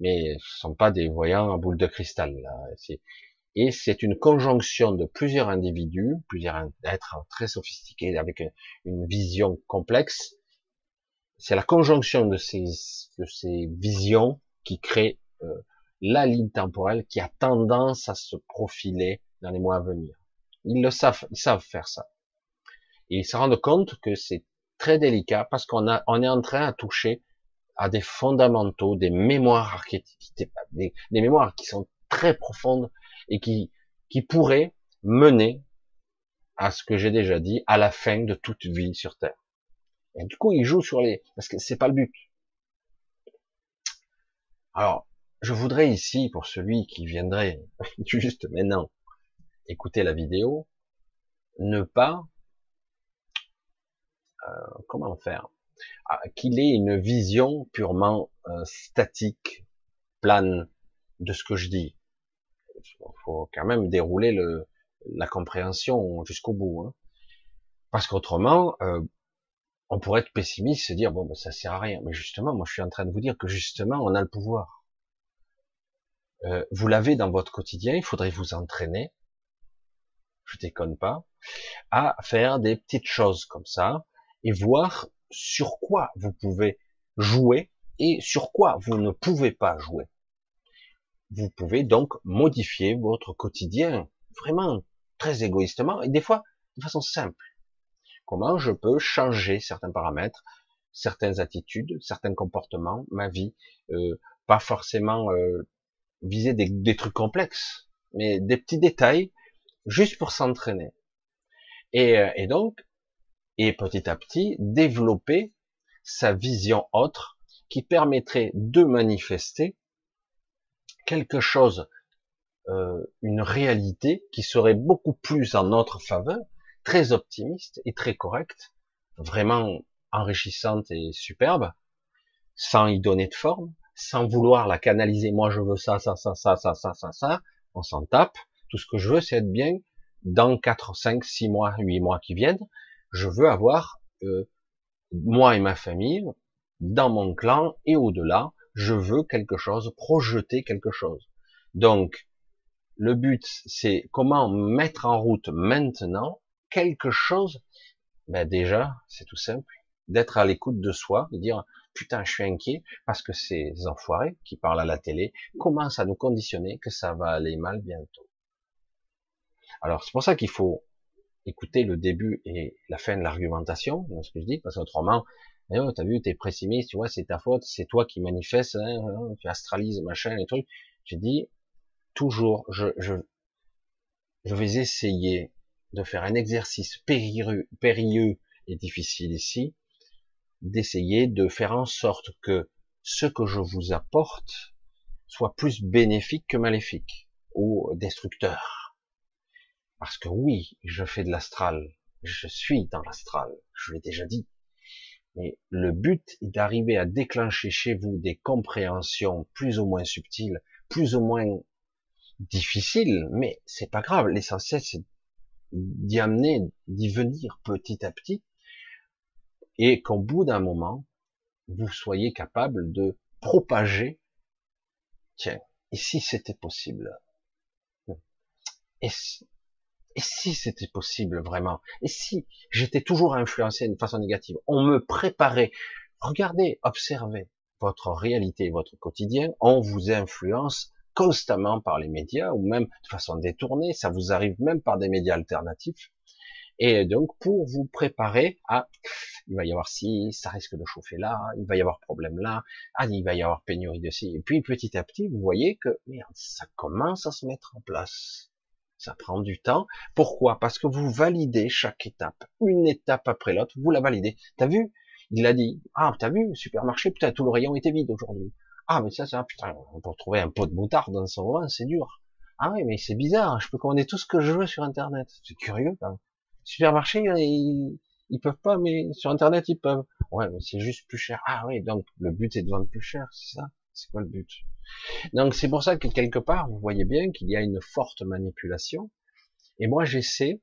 mais ce sont pas des voyants à boule de cristal. Là. Et c'est une conjonction de plusieurs individus, plusieurs êtres très sophistiqués avec une vision complexe. C'est la conjonction de ces, de ces visions qui crée euh, la ligne temporelle qui a tendance à se profiler dans les mois à venir. Ils le savent, ils savent faire ça. Et ils se rendent compte que c'est très délicat parce qu'on on est en train à toucher à des fondamentaux, des mémoires archétypiques, des, mémoires qui sont très profondes et qui, qui pourraient mener à ce que j'ai déjà dit, à la fin de toute vie sur Terre. Et du coup, ils jouent sur les, parce que c'est pas le but. Alors, je voudrais ici, pour celui qui viendrait [LAUGHS] juste maintenant écouter la vidéo, ne pas, euh, comment faire, qu'il ait une vision purement euh, statique, plane de ce que je dis. Il faut quand même dérouler le, la compréhension jusqu'au bout, hein. parce qu'autrement, euh, on pourrait être pessimiste, se dire bon, ben, ça sert à rien. Mais justement, moi, je suis en train de vous dire que justement, on a le pouvoir. Euh, vous l'avez dans votre quotidien, il faudrait vous entraîner, je déconne pas, à faire des petites choses comme ça et voir sur quoi vous pouvez jouer et sur quoi vous ne pouvez pas jouer. Vous pouvez donc modifier votre quotidien vraiment très égoïstement et des fois de façon simple. Comment je peux changer certains paramètres, certaines attitudes, certains comportements, ma vie, euh, pas forcément euh, viser des, trucs complexes, mais des petits détails, juste pour s'entraîner. Et, euh, et donc, et petit à petit, développer sa vision autre qui permettrait de manifester quelque chose, euh, une réalité qui serait beaucoup plus en notre faveur, très optimiste et très correcte, vraiment enrichissante et superbe, sans y donner de forme, sans vouloir la canaliser. Moi, je veux ça, ça, ça, ça, ça, ça, ça, ça. On s'en tape. Tout ce que je veux, c'est être bien dans 4, 5, 6 mois, 8 mois qui viennent. Je veux avoir, euh, moi et ma famille, dans mon clan et au-delà, je veux quelque chose, projeter quelque chose. Donc, le but, c'est comment mettre en route maintenant quelque chose. Ben déjà, c'est tout simple, d'être à l'écoute de soi, de dire putain, je suis inquiet parce que ces enfoirés qui parlent à la télé commencent à nous conditionner que ça va aller mal bientôt. Alors c'est pour ça qu'il faut écouter le début et la fin de l'argumentation, ce que je dis, parce qu'autrement, eh oh, t'as vu, t'es pessimiste, tu vois, c'est ta faute, c'est toi qui manifeste, hein, hein, tu astralises, machin, les trucs. J'ai dit, toujours, je, je, je vais essayer de faire un exercice périlleux et difficile ici, d'essayer de faire en sorte que ce que je vous apporte soit plus bénéfique que maléfique ou destructeur. Parce que oui, je fais de l'astral, je suis dans l'astral, je l'ai déjà dit. Mais le but est d'arriver à déclencher chez vous des compréhensions plus ou moins subtiles, plus ou moins difficiles, mais c'est pas grave. L'essentiel, c'est d'y amener, d'y venir petit à petit, et qu'au bout d'un moment, vous soyez capable de propager, tiens, et si c'était possible et si c'était possible vraiment? Et si j'étais toujours influencé d'une façon négative? On me préparait. Regardez, observez votre réalité, votre quotidien. On vous influence constamment par les médias ou même de façon détournée. Ça vous arrive même par des médias alternatifs. Et donc, pour vous préparer à, il va y avoir ci, ça risque de chauffer là, il va y avoir problème là, ah, il va y avoir pénurie de ci. Et puis, petit à petit, vous voyez que, merde, ça commence à se mettre en place. Ça prend du temps. Pourquoi? Parce que vous validez chaque étape. Une étape après l'autre, vous la validez. T'as vu? Il a dit, ah, t'as vu, supermarché, putain, tout le rayon était vide aujourd'hui. Ah, mais ça, ça, putain, pour trouver un pot de moutarde dans son vin, c'est dur. Ah oui, mais c'est bizarre, je peux commander tout ce que je veux sur Internet. C'est curieux, quand même supermarché, ils, ils peuvent pas, mais sur internet ils peuvent. Ouais, mais c'est juste plus cher. Ah oui, donc le but c'est de vendre plus cher, c'est ça? C'est quoi le but? Donc c'est pour ça que quelque part, vous voyez bien qu'il y a une forte manipulation. Et moi j'essaie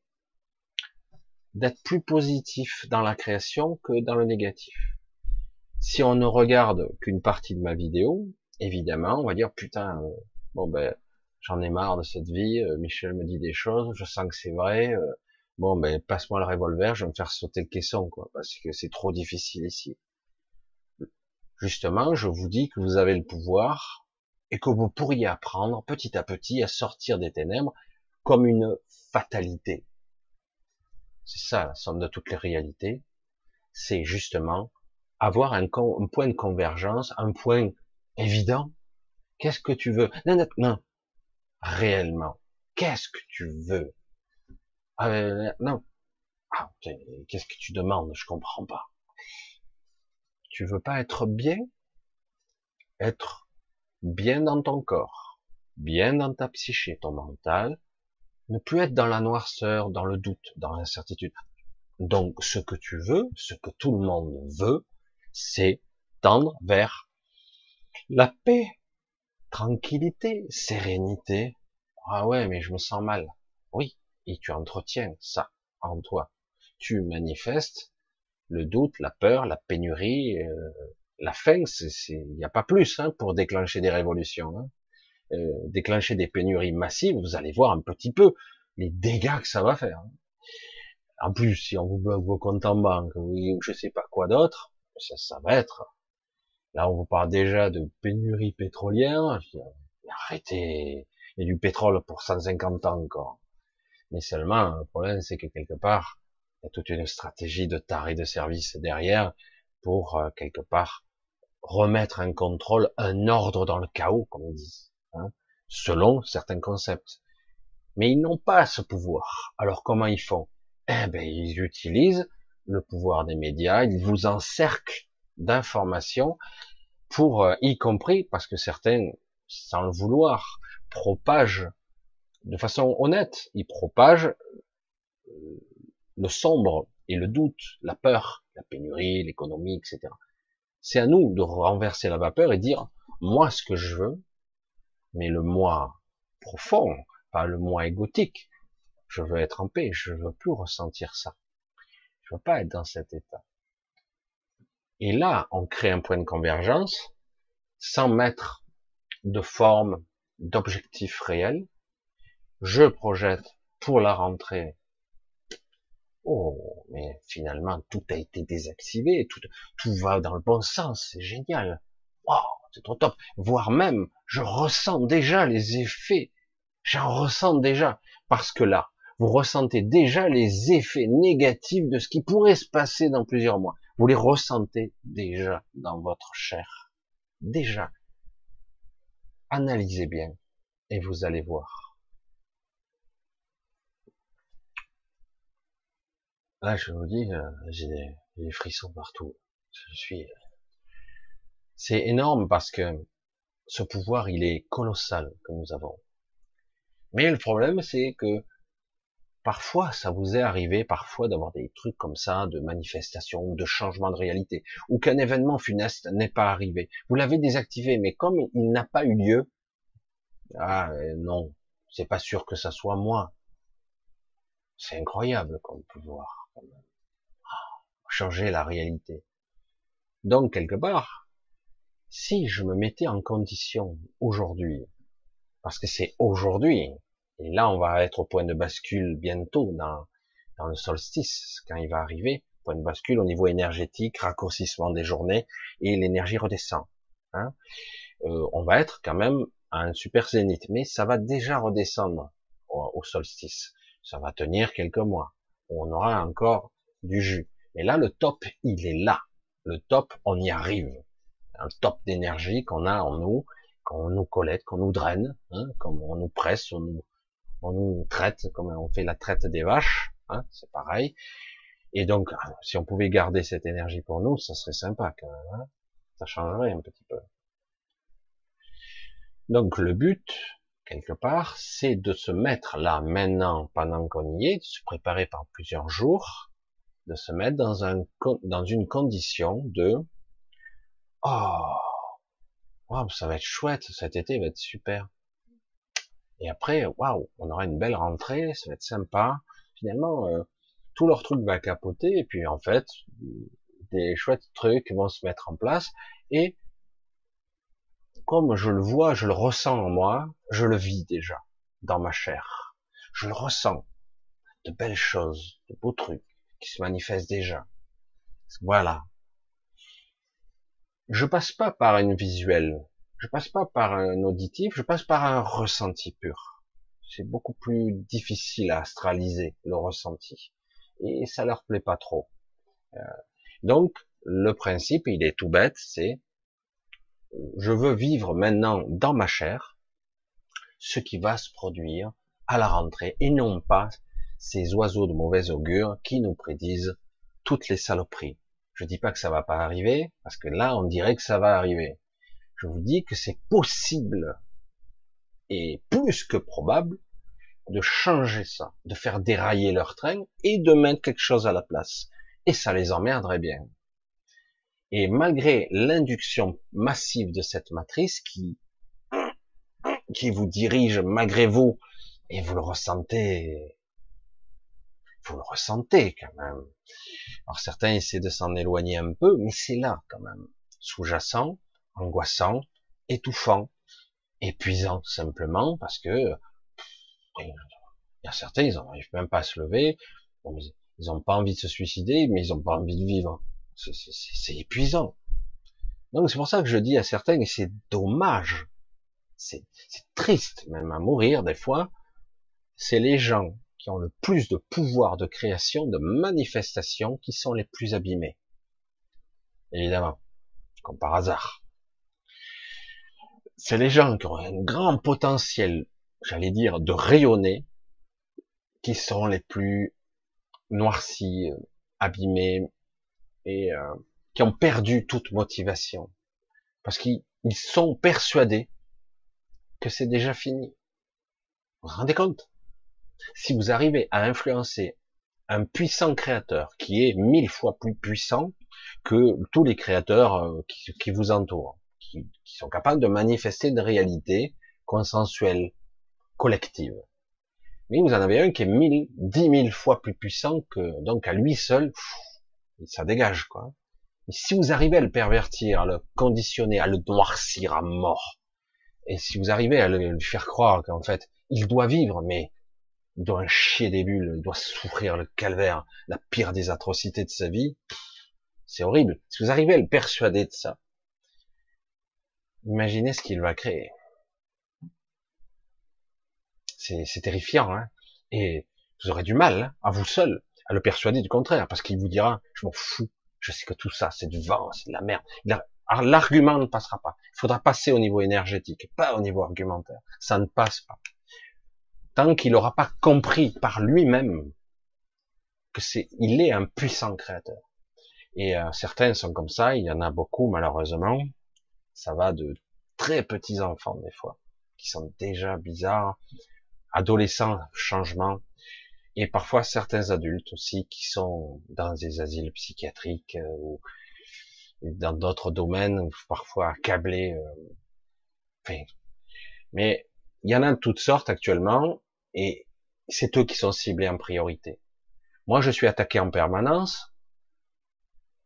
d'être plus positif dans la création que dans le négatif. Si on ne regarde qu'une partie de ma vidéo, évidemment, on va dire putain, euh, bon ben j'en ai marre de cette vie. Euh, Michel me dit des choses, je sens que c'est vrai. Euh, bon ben passe-moi le revolver, je vais me faire sauter le caisson, quoi, parce que c'est trop difficile ici. Justement, je vous dis que vous avez le pouvoir et que vous pourriez apprendre petit à petit à sortir des ténèbres comme une fatalité. C'est ça la somme de toutes les réalités. C'est justement avoir un, point de convergence, un point évident. Qu'est-ce que tu veux? Non, non, réellement. Qu'est-ce que tu veux? Euh, non. Ah, qu'est-ce que tu demandes? Je comprends pas. Tu veux pas être bien Être bien dans ton corps, bien dans ta psyché, ton mental, ne plus être dans la noirceur, dans le doute, dans l'incertitude. Donc, ce que tu veux, ce que tout le monde veut, c'est tendre vers la paix, tranquillité, sérénité. Ah ouais, mais je me sens mal. Oui, et tu entretiens ça en toi. Tu manifestes le doute, la peur, la pénurie, euh, la faim. Il n'y a pas plus hein, pour déclencher des révolutions. Hein. Euh, déclencher des pénuries massives, vous allez voir un petit peu les dégâts que ça va faire. Hein. En plus, si on vous bloque vos comptes en banque ou je sais pas quoi d'autre, ça, ça va être. Là, on vous parle déjà de pénurie pétrolière. Arrêtez, il y a du pétrole pour 150 ans encore. Mais seulement, le problème, c'est que quelque part, il y a toute une stratégie de taré de service derrière pour, euh, quelque part, remettre un contrôle, un ordre dans le chaos, comme ils disent, hein, selon certains concepts. Mais ils n'ont pas ce pouvoir. Alors comment ils font? Eh ben, ils utilisent le pouvoir des médias, ils vous encerclent d'informations pour, euh, y compris, parce que certains, sans le vouloir, propagent de façon honnête, il propage euh, le sombre et le doute, la peur, la pénurie, l'économie, etc. C'est à nous de renverser la vapeur et dire, moi ce que je veux, mais le moi profond, pas le moi égotique, je veux être en paix, je veux plus ressentir ça. Je veux pas être dans cet état. Et là, on crée un point de convergence sans mettre de forme, d'objectif réel, je projette pour la rentrée. Oh, mais finalement tout a été désactivé, tout, tout va dans le bon sens, c'est génial. Wow, c'est trop top. Voire même, je ressens déjà les effets. J'en ressens déjà. Parce que là, vous ressentez déjà les effets négatifs de ce qui pourrait se passer dans plusieurs mois. Vous les ressentez déjà dans votre chair. Déjà. Analysez bien et vous allez voir. Là, je vous dis, euh, j'ai des, frissons partout. Je suis, c'est énorme parce que ce pouvoir, il est colossal que nous avons. Mais le problème, c'est que parfois, ça vous est arrivé parfois d'avoir des trucs comme ça, de manifestations, de changements de réalité, ou qu'un événement funeste n'est pas arrivé. Vous l'avez désactivé, mais comme il n'a pas eu lieu, ah non, c'est pas sûr que ça soit moi. C'est incroyable comme pouvoir. Ah, changer la réalité. Donc quelque part, si je me mettais en condition aujourd'hui, parce que c'est aujourd'hui, et là on va être au point de bascule bientôt dans, le solstice, quand il va arriver, point de bascule au niveau énergétique, raccourcissement des journées, et l'énergie redescend. Hein. Euh, on va être quand même à un super zénith, mais ça va déjà redescendre au, solstice. Ça va tenir quelques mois. On aura encore du jus. Mais là, le top, il est là. Le top, on y arrive. Un top d'énergie qu'on a en nous, qu'on nous collecte, qu'on nous draine, hein, comme on nous presse, on nous, on nous traite, comme on fait la traite des vaches, hein, c'est pareil. Et donc, si on pouvait garder cette énergie pour nous, ça serait sympa quand même. Hein. ça changerait un petit peu. Donc le but, quelque part, c'est de se mettre là maintenant, pendant qu'on y est, de se préparer par plusieurs jours, de se mettre dans, un, dans une condition de oh, wow, ça va être chouette, cet été va être super. Et après, waouh, on aura une belle rentrée, ça va être sympa. Finalement, euh, tout leur truc va capoter, et puis en fait, des chouettes trucs vont se mettre en place, et comme je le vois, je le ressens en moi, je le vis déjà dans ma chair. Je le ressens. De belles choses, de beaux trucs qui se manifestent déjà. Voilà. Je passe pas par une visuelle, je passe pas par un auditif, je passe par un ressenti pur. C'est beaucoup plus difficile à astraliser le ressenti et ça leur plaît pas trop. Euh, donc le principe, il est tout bête, c'est je veux vivre maintenant dans ma chair ce qui va se produire à la rentrée et non pas ces oiseaux de mauvais augure qui nous prédisent toutes les saloperies. Je dis pas que ça va pas arriver parce que là on dirait que ça va arriver. Je vous dis que c'est possible et plus que probable de changer ça, de faire dérailler leur train et de mettre quelque chose à la place. Et ça les emmerderait bien. Et malgré l'induction massive de cette matrice qui, qui vous dirige malgré vous, et vous le ressentez, vous le ressentez quand même. Alors certains essaient de s'en éloigner un peu, mais c'est là quand même, sous-jacent, angoissant, étouffant, épuisant simplement parce que il y a certains, ils n'arrivent même pas à se lever, ils n'ont pas envie de se suicider, mais ils n'ont pas envie de vivre. C'est épuisant. Donc c'est pour ça que je dis à certains, et c'est dommage, c'est triste même à mourir des fois, c'est les gens qui ont le plus de pouvoir de création, de manifestation, qui sont les plus abîmés. Évidemment, comme par hasard. C'est les gens qui ont un grand potentiel, j'allais dire, de rayonner, qui sont les plus noircis, abîmés, et euh, qui ont perdu toute motivation. Parce qu'ils sont persuadés que c'est déjà fini. Vous vous rendez compte? Si vous arrivez à influencer un puissant créateur qui est mille fois plus puissant que tous les créateurs euh, qui, vous entourent, qui, qui, sont capables de manifester une réalité consensuelle, collective. Mais vous en avez un qui est mille, dix mille fois plus puissant que, donc à lui seul, ça dégage, quoi. Mais si vous arrivez à le pervertir, à le conditionner, à le noircir à mort, et si vous arrivez à lui faire croire qu'en fait, il doit vivre, mais il doit chier des bulles, il doit souffrir le calvaire, la pire des atrocités de sa vie. C'est horrible. Si vous arrivez à le persuader de ça, imaginez ce qu'il va créer. C'est terrifiant, hein et vous aurez du mal hein, à vous seul à le persuader du contraire, parce qu'il vous dira, je m'en fous, je sais que tout ça, c'est du vent, c'est de la merde. L'argument ne passera pas. Il faudra passer au niveau énergétique, pas au niveau argumentaire. Ça ne passe pas. Tant qu'il n'aura pas compris par lui-même que c'est, il est un puissant créateur. Et euh, certains sont comme ça, il y en a beaucoup malheureusement. Ça va de très petits enfants des fois, qui sont déjà bizarres, adolescents, changement, et parfois certains adultes aussi qui sont dans des asiles psychiatriques euh, ou dans d'autres domaines, parfois accablés. Euh, enfin, mais il y en a de toutes sortes actuellement, et c'est eux qui sont ciblés en priorité. Moi, je suis attaqué en permanence.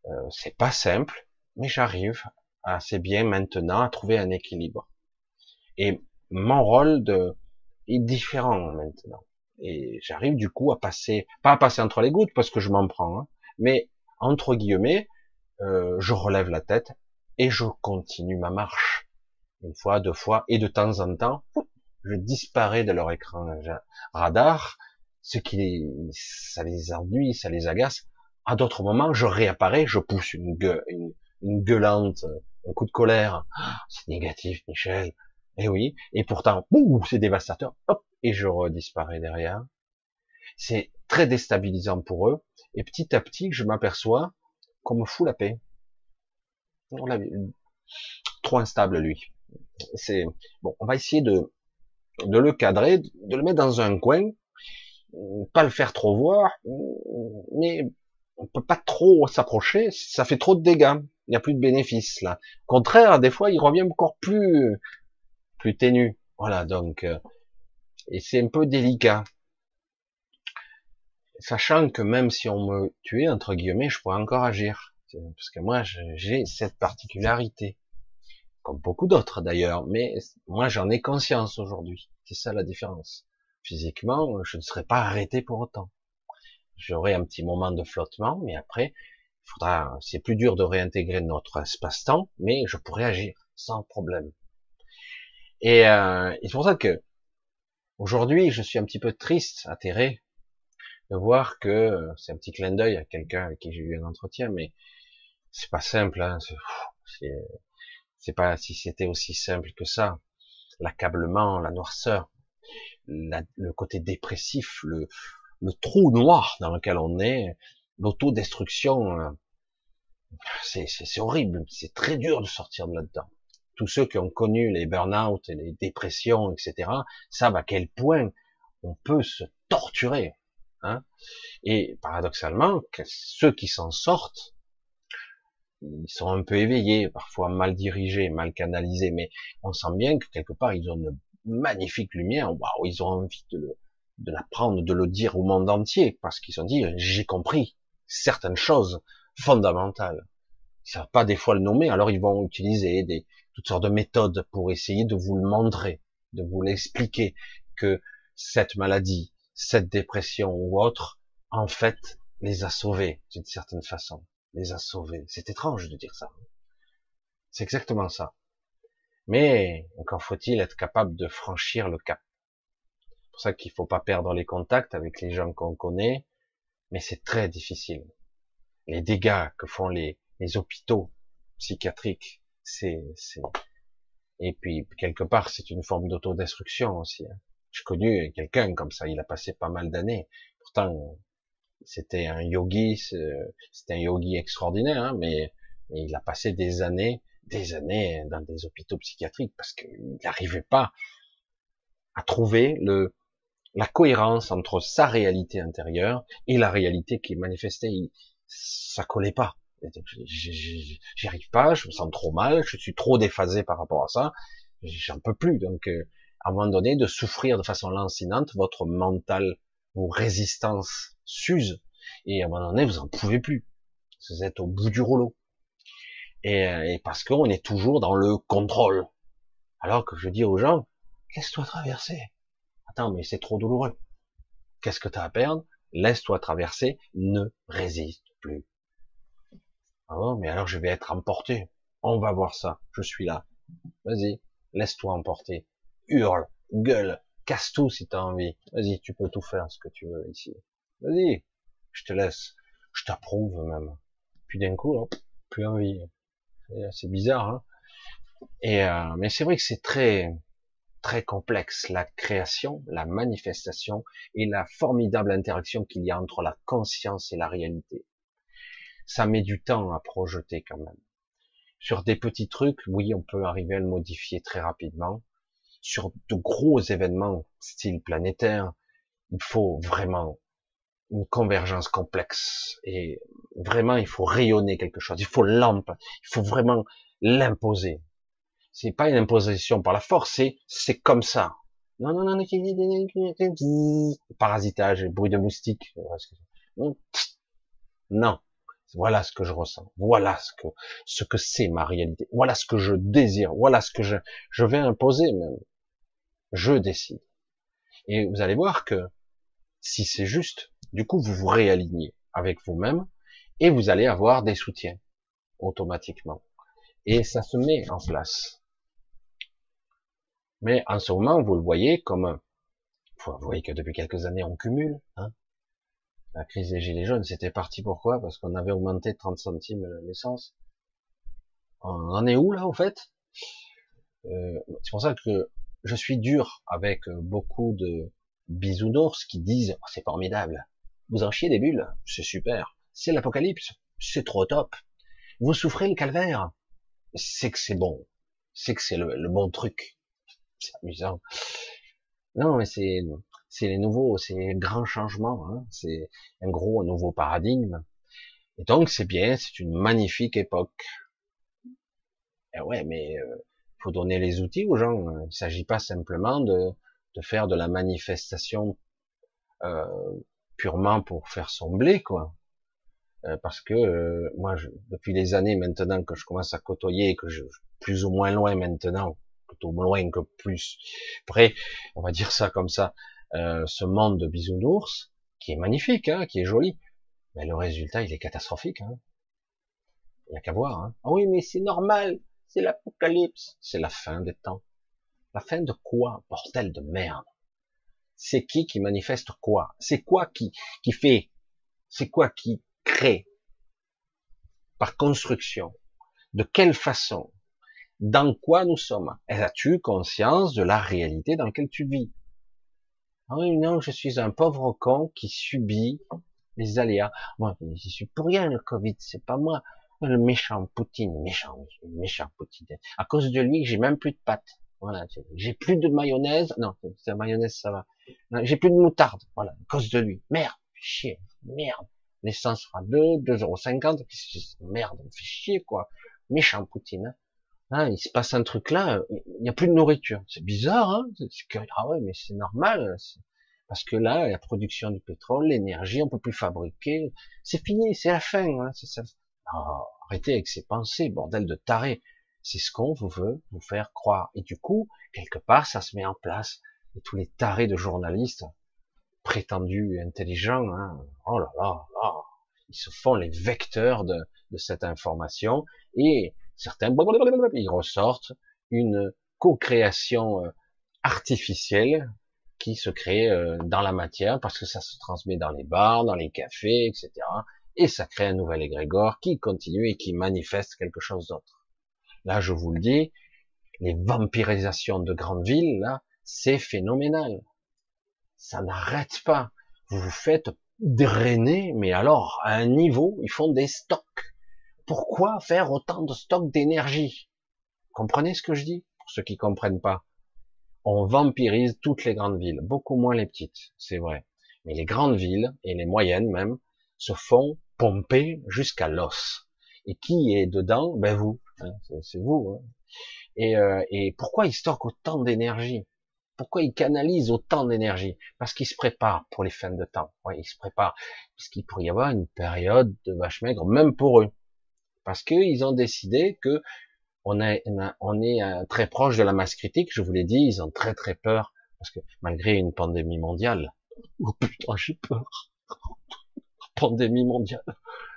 Euh, c'est pas simple, mais j'arrive assez bien maintenant à trouver un équilibre. Et mon rôle de est différent maintenant. Et j'arrive du coup à passer, pas à passer entre les gouttes parce que je m'en prends, hein, mais entre guillemets, euh, je relève la tête et je continue ma marche. Une fois, deux fois, et de temps en temps, je disparais de leur écran radar, ce qui ça les ennuie, ça les agace. À d'autres moments, je réapparais, je pousse une, gueule, une, gueulante, un coup de colère. Ah, c'est négatif, Michel. Eh oui. Et pourtant, c'est dévastateur. Hop, et je redisparais derrière. C'est très déstabilisant pour eux. Et petit à petit, je m'aperçois qu'on me fout la paix. Trop instable, lui. C'est bon. On va essayer de de le cadrer, de le mettre dans un coin, pas le faire trop voir, mais on peut pas trop s'approcher, ça fait trop de dégâts. Il n'y a plus de bénéfices là. Au contraire, des fois, il revient encore plus plus ténu. Voilà, donc euh, et c'est un peu délicat. Sachant que même si on me tuait, entre guillemets, je pourrais encore agir. Parce que moi, j'ai cette particularité. Comme beaucoup d'autres d'ailleurs. Mais moi, j'en ai conscience aujourd'hui. C'est ça la différence. Physiquement, je ne serais pas arrêté pour autant. J'aurai un petit moment de flottement, mais après, faudra, c'est plus dur de réintégrer notre espace-temps, mais je pourrais agir sans problème. Et, euh, et c'est pour ça que Aujourd'hui, je suis un petit peu triste, atterré, de voir que euh, c'est un petit clin d'œil à quelqu'un avec qui j'ai eu un entretien, mais c'est pas simple. Hein, c'est pas si c'était aussi simple que ça. L'accablement, la noirceur, le côté dépressif, le, le trou noir dans lequel on est, l'autodestruction, euh, c'est horrible. C'est très dur de sortir de là-dedans tous ceux qui ont connu les burn-out et les dépressions, etc., savent à quel point on peut se torturer. Hein et paradoxalement, ceux qui s'en sortent, ils sont un peu éveillés, parfois mal dirigés, mal canalisés, mais on sent bien que quelque part ils ont une magnifique lumière. Waouh, ils ont envie de, l'apprendre, de le dire au monde entier, parce qu'ils ont dit j'ai compris certaines choses fondamentales. Ils savent pas des fois le nommer, alors ils vont utiliser des, toutes sortes de méthodes pour essayer de vous le montrer, de vous l'expliquer que cette maladie, cette dépression ou autre, en fait, les a sauvés d'une certaine façon, les a sauvés. C'est étrange de dire ça. C'est exactement ça. Mais encore faut-il être capable de franchir le cap. C'est pour ça qu'il faut pas perdre les contacts avec les gens qu'on connaît, mais c'est très difficile. Les dégâts que font les hôpitaux psychiatriques, c'est, et puis quelque part c'est une forme d'autodestruction aussi. Hein. J'ai connu quelqu'un comme ça, il a passé pas mal d'années. Pourtant, c'était un yogi, c'était un yogi extraordinaire, hein, mais, il a passé des années, des années dans des hôpitaux psychiatriques parce qu'il n'arrivait pas à trouver le, la cohérence entre sa réalité intérieure et la réalité qui manifestait. ça collait pas. J'y arrive pas, je me sens trop mal, je suis trop déphasé par rapport à ça, j'en peux plus. Donc, euh, à un moment donné, de souffrir de façon lancinante, votre mental, vos résistances s'usent, et à un moment donné, vous en pouvez plus. Vous êtes au bout du rouleau. Et, euh, et parce qu'on est toujours dans le contrôle. Alors que je dis aux gens, laisse-toi traverser. Attends, mais c'est trop douloureux. Qu'est-ce que tu as à perdre? Laisse-toi traverser, ne résiste plus. Ah bon, mais alors je vais être emporté. On va voir ça. Je suis là. Vas-y, laisse-toi emporter. Hurle, gueule, casse tout si t'as envie. Vas-y, tu peux tout faire ce que tu veux ici. Vas-y, je te laisse. Je t'approuve même. Puis d'un coup, hop, plus envie. C'est bizarre, hein Et euh, mais c'est vrai que c'est très très complexe la création, la manifestation et la formidable interaction qu'il y a entre la conscience et la réalité. Ça met du temps à projeter quand même. Sur des petits trucs, oui, on peut arriver à le modifier très rapidement. Sur de gros événements, style planétaire, il faut vraiment une convergence complexe et vraiment il faut rayonner quelque chose, il faut lampe, il faut vraiment l'imposer. C'est pas une imposition par la force, c'est c'est comme ça. Non non non parasitage, bruit de moustique. Non, voilà ce que je ressens. Voilà ce que ce que c'est ma réalité. Voilà ce que je désire. Voilà ce que je je vais imposer même. Je décide. Et vous allez voir que si c'est juste, du coup, vous vous réalignez avec vous-même et vous allez avoir des soutiens automatiquement. Et ça se met en place. Mais en ce moment, vous le voyez comme, vous voyez que depuis quelques années, on cumule. Hein la crise des gilets jaunes, c'était parti pourquoi Parce qu'on avait augmenté 30 centimes l'essence. On en est où là, au fait? Euh, C'est pour ça que je suis dur avec beaucoup de bisounours qui disent oh, c'est formidable, vous en chiez des bulles, c'est super, c'est l'apocalypse, c'est trop top, vous souffrez le calvaire, c'est que c'est bon, c'est que c'est le, bon truc, c'est amusant. Non, mais c'est c'est les nouveaux, c'est les grands changements, hein. c'est un gros nouveau paradigme. Et donc c'est bien, c'est une magnifique époque. Et ouais, mais euh, faut donner les outils aux gens. Il s'agit pas simplement de, faire de la manifestation euh, purement pour faire son blé, quoi. Euh, parce que euh, moi, je, depuis les années maintenant que je commence à côtoyer, que je plus ou moins loin maintenant, plutôt loin que plus près, on va dire ça comme ça, euh, ce monde de bisounours, qui est magnifique, hein, qui est joli, mais le résultat, il est catastrophique. Hein. Il n'y a qu'à voir. Hein. Ah oui, mais c'est normal, c'est l'apocalypse, c'est la fin des temps. La fin de quoi, bordel de merde? C'est qui qui manifeste quoi? C'est quoi qui, qui fait C'est quoi qui crée? Par construction De quelle façon? Dans quoi nous sommes? As-tu conscience de la réalité dans laquelle tu vis? Oui, non, je suis un pauvre con qui subit les aléas. Moi, je suis pour rien le Covid, c'est pas moi. Le méchant Poutine, méchant, méchant Poutine. À cause de lui, j'ai même plus de pâtes. Voilà, j'ai plus de mayonnaise. Non, c'est la mayonnaise, ça va. J'ai plus de moutarde. Voilà, à cause de lui. Merde, chier, merde. L'essence sera 2, 2,50€. Merde, me fait chier, quoi. Méchant Poutine. Hein. Il se passe un truc là, il n'y a plus de nourriture. C'est bizarre, hein Ah ouais, mais c'est normal. Parce que là, la production du pétrole, l'énergie, on peut plus fabriquer. C'est fini, c'est la fin. Hein. Arrêtez avec ces pensées, bordel de taré. C'est ce qu'on vous veut vous faire croire. Et du coup, quelque part, ça se met en place. Et tous les tarés de journalistes, prétendus intelligents, hein, oh là là, là, ils se font les vecteurs de, de cette information. Et certains, ils ressortent une co-création euh, artificielle qui se crée euh, dans la matière parce que ça se transmet dans les bars, dans les cafés, etc. Et ça crée un nouvel égrégore qui continue et qui manifeste quelque chose d'autre. Là, je vous le dis, les vampirisations de grandes villes, là, c'est phénoménal. Ça n'arrête pas. Vous vous faites drainer, mais alors, à un niveau, ils font des stocks. Pourquoi faire autant de stocks d'énergie? Comprenez ce que je dis? Pour ceux qui comprennent pas. On vampirise toutes les grandes villes, beaucoup moins les petites, c'est vrai. Mais les grandes villes, et les moyennes même, se font pomper jusqu'à l'os. Et qui est dedans? Ben vous. Hein, c'est vous. Hein. Et, euh, et pourquoi ils stockent autant d'énergie? Pourquoi ils canalisent autant d'énergie? Parce qu'ils se préparent pour les fins de temps. Ouais, ils se préparent. Parce qu'il pourrait y avoir une période de vache maigre, même pour eux. Parce qu'ils ont décidé que on, est on est euh, très proche de la masse critique. Je vous l'ai dit, ils ont très très peur. Parce que malgré une pandémie mondiale, [LAUGHS] Oh putain, j'ai peur. [LAUGHS] Pandémie mondiale.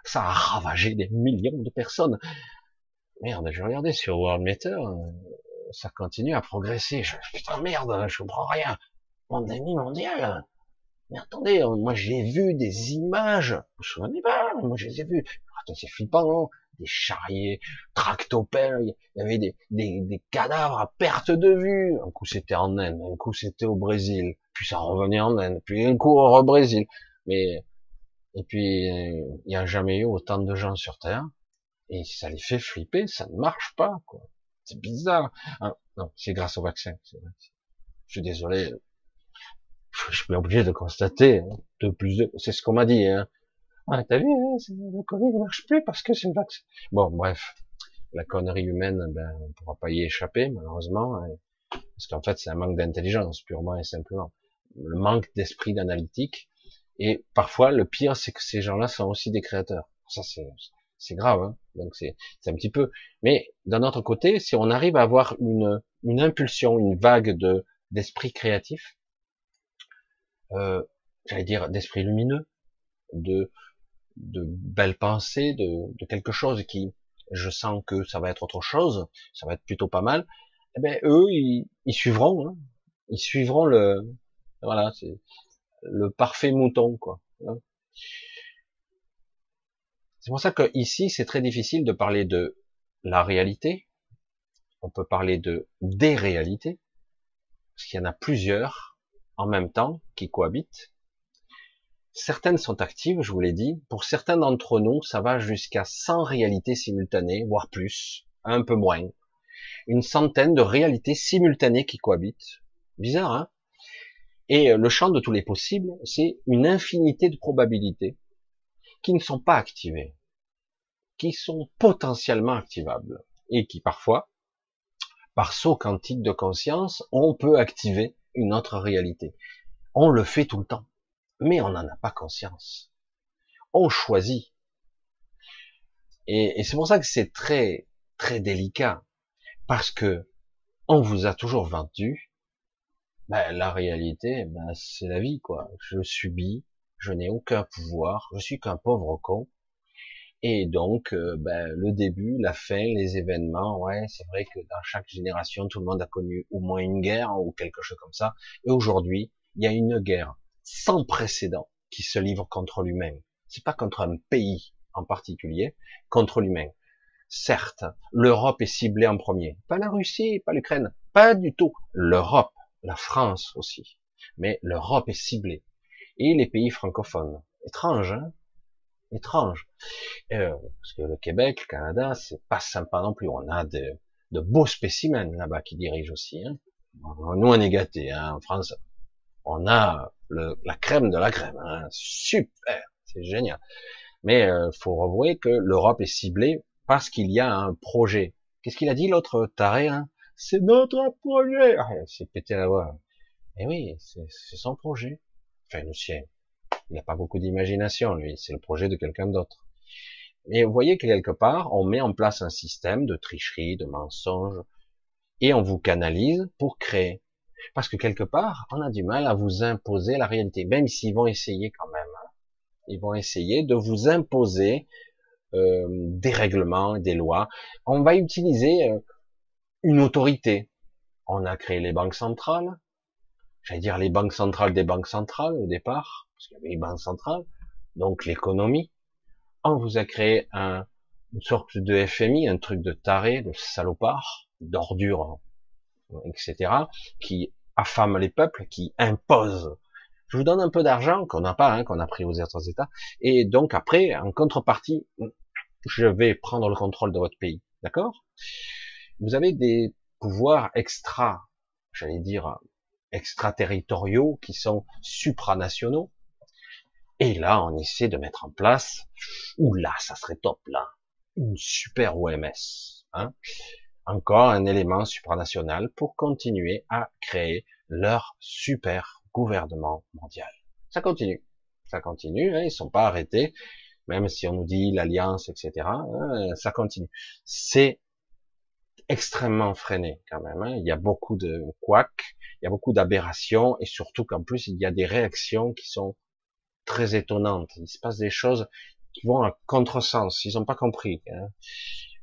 Ça a ravagé des millions de personnes. Merde, je regardais sur World Meter, ça continue à progresser. Je, putain, merde, je comprends rien. Pandémie mondiale. Mais attendez, moi j'ai vu des images. Je ne pas, moi je les ai vues. Attends, c'est flippant, hein des charriers, tractopelles, il y avait des, des, des, cadavres à perte de vue. Un coup c'était en Inde, un coup c'était au Brésil, puis ça revenait en Inde, puis un coup au Brésil. Mais et puis il n'y a jamais eu autant de gens sur Terre et ça les fait flipper, ça ne marche pas quoi. C'est bizarre. Ah, non, c'est grâce au vaccin. Je suis désolé. Je suis obligé de constater hein, de plus. C'est ce qu'on m'a dit. Hein. Ah, t'as vu, hein, le Covid ne marche plus parce que c'est le vaccin. Bon, bref, la connerie humaine, ben, on ne pourra pas y échapper, malheureusement, hein, parce qu'en fait, c'est un manque d'intelligence, purement et simplement. Le manque d'esprit d'analytique. Et parfois, le pire, c'est que ces gens-là sont aussi des créateurs. Ça, c'est, c'est grave, hein donc c'est, c'est un petit peu. Mais d'un autre côté, si on arrive à avoir une, une impulsion, une vague de d'esprit créatif, euh, j'allais dire d'esprit lumineux, de de belles pensées, de, de, quelque chose qui, je sens que ça va être autre chose, ça va être plutôt pas mal, eh ben eux, ils, ils suivront, hein. ils suivront le, voilà, c'est le parfait mouton, quoi. Hein. C'est pour ça que ici, c'est très difficile de parler de la réalité. On peut parler de des réalités, parce qu'il y en a plusieurs en même temps qui cohabitent. Certaines sont actives, je vous l'ai dit. Pour certains d'entre nous, ça va jusqu'à 100 réalités simultanées, voire plus, un peu moins. Une centaine de réalités simultanées qui cohabitent. Bizarre, hein? Et euh, le champ de tous les possibles, c'est une infinité de probabilités qui ne sont pas activées, qui sont potentiellement activables, et qui parfois, par saut quantique de conscience, on peut activer une autre réalité. On le fait tout le temps mais on n'en a pas conscience. On choisit. Et, c'est pour ça que c'est très, très délicat, parce que on vous a toujours vendu, ben, la réalité, ben, c'est la vie, quoi. Je subis, je n'ai aucun pouvoir, je suis qu'un pauvre con. Et donc, euh, ben, le début, la fin, les événements, ouais, c'est vrai que dans chaque génération, tout le monde a connu au moins une guerre ou quelque chose comme ça. Et aujourd'hui, il y a une guerre sans précédent qui se livre contre l'humain. C'est pas contre un pays en particulier, contre l'humain. Certes, l'Europe est ciblée en premier. Pas la Russie, pas l'Ukraine, pas du tout. L'Europe, la France aussi. Mais l'Europe est ciblée. Et les pays francophones. Étrange, hein? Étrange. Euh, parce que le Québec, le Canada, c'est pas sympa non plus. On a de, beaux spécimens là-bas qui dirigent aussi. Hein Nous, on est gâtés. Hein en France, on a la crème de la crème. Hein. Super, c'est génial. Mais euh, faut avouer que l'Europe est ciblée parce qu'il y a un projet. Qu'est-ce qu'il a dit l'autre taré hein? C'est notre projet. Ah, c'est pété la voix. Eh oui, c'est son projet. Enfin, le sien. Il n'a pas beaucoup d'imagination, lui. C'est le projet de quelqu'un d'autre. Mais vous voyez que quelque part, on met en place un système de tricherie, de mensonge, et on vous canalise pour créer. Parce que quelque part, on a du mal à vous imposer la réalité, même s'ils vont essayer quand même. Hein. Ils vont essayer de vous imposer euh, des règlements, des lois. On va utiliser euh, une autorité. On a créé les banques centrales. J'allais dire les banques centrales des banques centrales au départ, parce qu'il y avait les banques centrales. Donc l'économie. On vous a créé un, une sorte de FMI, un truc de taré, de salopard, d'ordure etc., qui affament les peuples, qui imposent. Je vous donne un peu d'argent qu'on n'a pas, hein, qu'on a pris aux autres États, et donc après, en contrepartie, je vais prendre le contrôle de votre pays, d'accord? Vous avez des pouvoirs extra, j'allais dire extraterritoriaux, qui sont supranationaux, et là, on essaie de mettre en place, ou là, ça serait top, là, une super OMS, hein encore un élément supranational pour continuer à créer leur super gouvernement mondial. Ça continue, ça continue, hein, ils sont pas arrêtés, même si on nous dit l'alliance, etc. Hein, ça continue. C'est extrêmement freiné quand même. Hein. Il y a beaucoup de couacs, il y a beaucoup d'aberrations et surtout qu'en plus il y a des réactions qui sont très étonnantes. Il se passe des choses qui vont à contresens. Ils n'ont pas compris. Hein.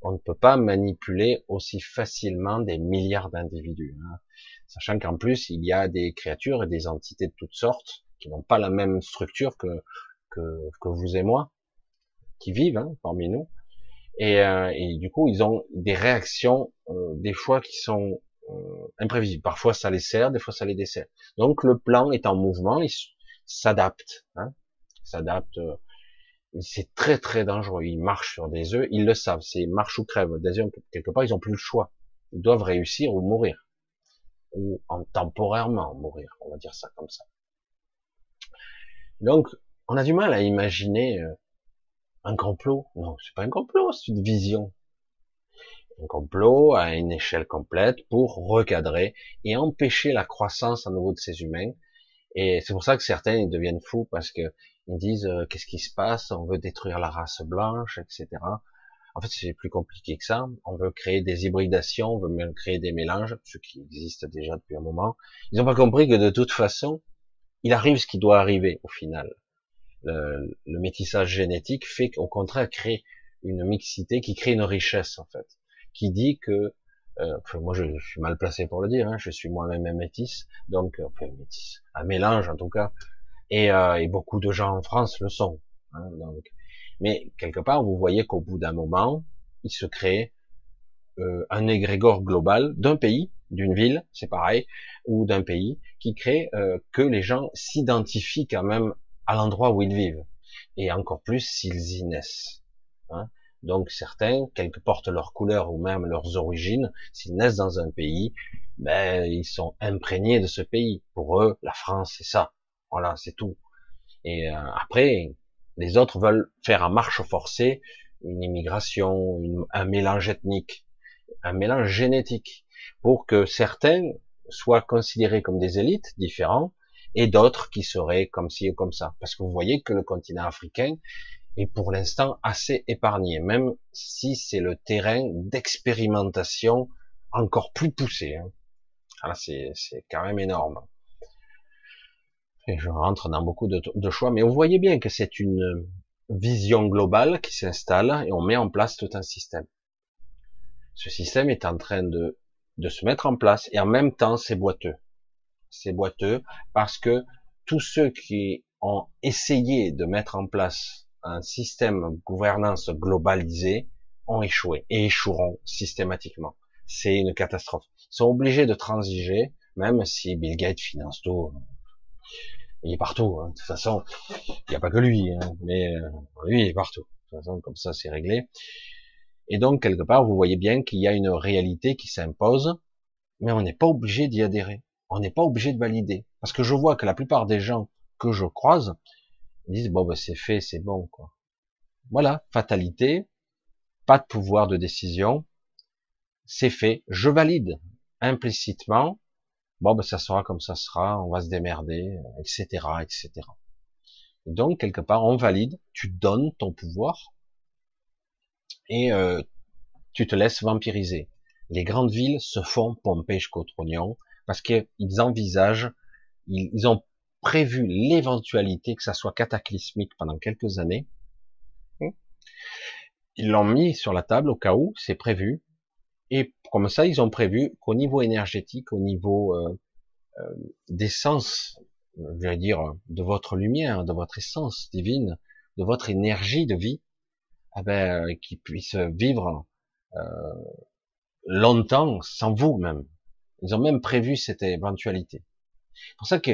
On ne peut pas manipuler aussi facilement des milliards d'individus. Hein. Sachant qu'en plus, il y a des créatures et des entités de toutes sortes qui n'ont pas la même structure que, que, que vous et moi, qui vivent hein, parmi nous. Et, euh, et, du coup, ils ont des réactions, euh, des fois, qui sont euh, imprévisibles. Parfois, ça les sert, des fois, ça les dessert. Donc, le plan est en mouvement, il s'adapte. Hein, s'adapte c'est très très dangereux. Ils marchent sur des œufs, ils le savent, c'est marche ou crève. D'ailleurs, quelque part, ils ont plus le choix. Ils doivent réussir ou mourir. Ou en temporairement mourir, on va dire ça comme ça. Donc, on a du mal à imaginer euh, un complot. Non, c'est pas un complot, c'est une vision. Un complot à une échelle complète pour recadrer et empêcher la croissance à nouveau de ces humains. Et c'est pour ça que certains ils deviennent fous parce que ils disent euh, qu'est-ce qui se passe, on veut détruire la race blanche, etc. En fait, c'est plus compliqué que ça. On veut créer des hybridations, on veut même créer des mélanges, ce qui existe déjà depuis un moment. Ils n'ont pas compris que de toute façon, il arrive ce qui doit arriver au final. Le, métissage génétique fait qu'au contraire crée une mixité qui crée une richesse en fait, qui dit que euh, moi je, suis mal placé pour le dire, hein, je suis moi-même un métis, donc enfin métis, un mélange en tout cas, et, euh, et, beaucoup de gens en France le sont. Hein, donc. Mais quelque part, vous voyez qu'au bout d'un moment, il se crée euh, un égrégore global d'un pays, d'une ville, c'est pareil, ou d'un pays, qui crée euh, que les gens s'identifient quand même à l'endroit où ils vivent, et encore plus s'ils y naissent. Hein. Donc certains, quelles que portent leur couleur ou même leurs origines, s'ils naissent dans un pays, ben ils sont imprégnés de ce pays. Pour eux, la France, c'est ça. Voilà, c'est tout. Et euh, après, les autres veulent faire en marche forcée une immigration, un mélange ethnique, un mélange génétique, pour que certains soient considérés comme des élites différents et d'autres qui seraient comme ci ou comme ça. Parce que vous voyez que le continent africain est pour l'instant assez épargné, même si c'est le terrain d'expérimentation encore plus poussé. Hein. C'est quand même énorme et je rentre dans beaucoup de, choix, mais vous voyez bien que c'est une vision globale qui s'installe et on met en place tout un système. Ce système est en train de, de se mettre en place et en même temps c'est boiteux. C'est boiteux parce que tous ceux qui ont essayé de mettre en place un système gouvernance globalisé ont échoué et échoueront systématiquement. C'est une catastrophe. Ils sont obligés de transiger, même si Bill Gates finance tout. Il est partout. Hein. De toute façon, il n'y a pas que lui, hein. mais euh, lui, il est partout. De toute façon, comme ça, c'est réglé. Et donc, quelque part, vous voyez bien qu'il y a une réalité qui s'impose, mais on n'est pas obligé d'y adhérer. On n'est pas obligé de valider. Parce que je vois que la plupart des gens que je croise disent, bon, ben, c'est fait, c'est bon, quoi. Voilà, fatalité, pas de pouvoir de décision, c'est fait, je valide implicitement, bon ben ça sera comme ça sera, on va se démerder, etc., etc. Et donc quelque part on valide, tu donnes ton pouvoir et euh, tu te laisses vampiriser. Les grandes villes se font pomper jusqu'au trognon parce qu'ils envisagent, ils, ils ont prévu l'éventualité que ça soit cataclysmique pendant quelques années. Ils l'ont mis sur la table au cas où, c'est prévu. Et comme ça, ils ont prévu qu'au niveau énergétique, au niveau euh, euh, d'essence, je vais dire, de votre lumière, de votre essence divine, de votre énergie de vie, eh ben, qui puisse vivre euh, longtemps sans vous même. Ils ont même prévu cette éventualité. C'est pour ça que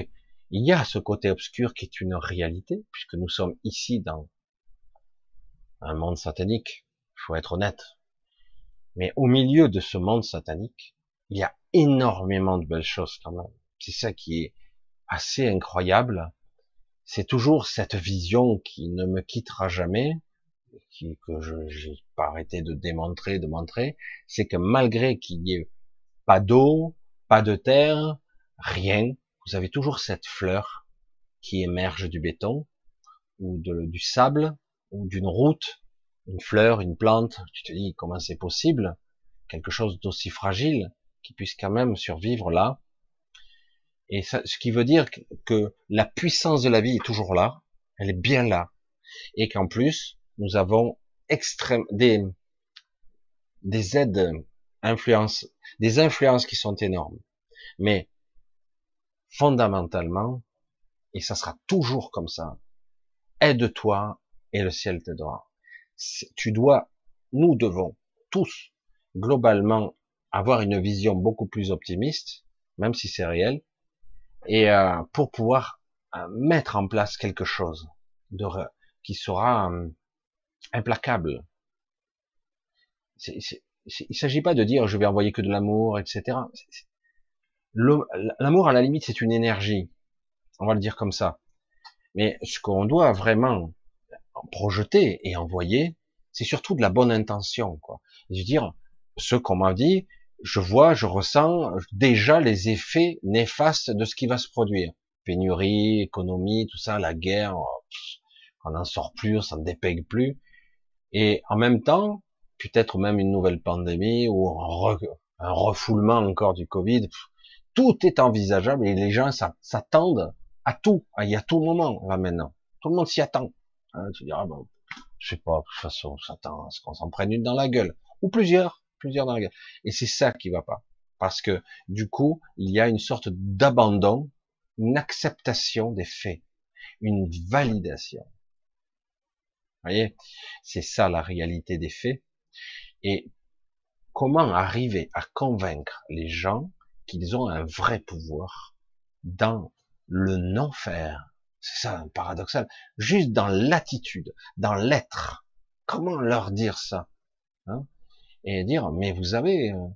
il y a ce côté obscur qui est une réalité, puisque nous sommes ici dans un monde satanique. Il faut être honnête. Mais au milieu de ce monde satanique, il y a énormément de belles choses quand même. C'est ça qui est assez incroyable. C'est toujours cette vision qui ne me quittera jamais, que je n'ai pas arrêté de démontrer, de montrer, c'est que malgré qu'il n'y ait pas d'eau, pas de terre, rien, vous avez toujours cette fleur qui émerge du béton, ou du sable, ou d'une route, une fleur, une plante, tu te dis comment c'est possible, quelque chose d'aussi fragile qui puisse quand même survivre là. Et ce qui veut dire que la puissance de la vie est toujours là, elle est bien là, et qu'en plus nous avons extrême des des aides influences, des influences qui sont énormes. Mais fondamentalement, et ça sera toujours comme ça, aide-toi et le ciel t'aidera. Tu dois, nous devons tous globalement avoir une vision beaucoup plus optimiste, même si c'est réel, et euh, pour pouvoir euh, mettre en place quelque chose de, qui sera euh, implacable. il ne s'agit pas de dire je vais envoyer que de l'amour, etc. L'amour, à la limite, c'est une énergie. On va le dire comme ça. Mais ce qu'on doit vraiment projeter et envoyer, c'est surtout de la bonne intention, quoi. Je veux dire, ce qu'on m'a dit, je vois, je ressens déjà les effets néfastes de ce qui va se produire. Pénurie, économie, tout ça, la guerre, on n'en sort plus, on s'en dépègue plus. Et en même temps, peut-être même une nouvelle pandémie ou un, refoulement encore du Covid. Tout est envisageable et les gens s'attendent à tout, à, tout moment là maintenant. Tout le monde s'y attend. Hein, tu diras, bon, je sais pas, de toute façon, s'attend à ce qu'on s'en prenne une dans la gueule? Ou plusieurs, plusieurs dans la gueule. Et c'est ça qui va pas. Parce que, du coup, il y a une sorte d'abandon, une acceptation des faits, une validation. Vous voyez? C'est ça la réalité des faits. Et comment arriver à convaincre les gens qu'ils ont un vrai pouvoir dans le non-faire? C'est ça, paradoxal. Juste dans l'attitude, dans l'être. Comment leur dire ça hein? Et dire, mais vous avez... Euh,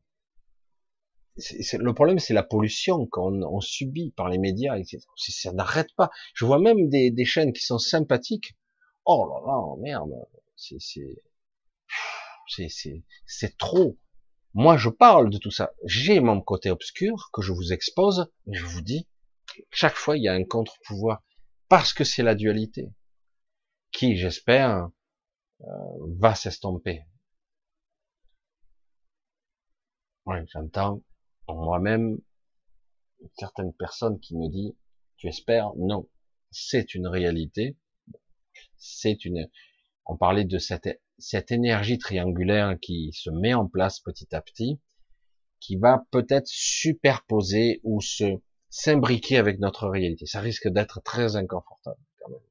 le problème, c'est la pollution qu'on subit par les médias. Ça n'arrête pas. Je vois même des, des, chaînes qui sont sympathiques. Oh là là, merde. C'est c'est trop. Moi, je parle de tout ça. J'ai mon côté obscur que je vous expose, mais je vous dis, chaque fois, il y a un contre-pouvoir parce que c'est la dualité qui, j'espère, euh, va s'estomper. Ouais, j'entends moi-même certaines personnes qui me disent, tu espères? Non, c'est une réalité. C'est une. On parlait de cette cette énergie triangulaire qui se met en place petit à petit, qui va peut-être superposer ou se s'imbriquer avec notre réalité. Ça risque d'être très inconfortable quand même.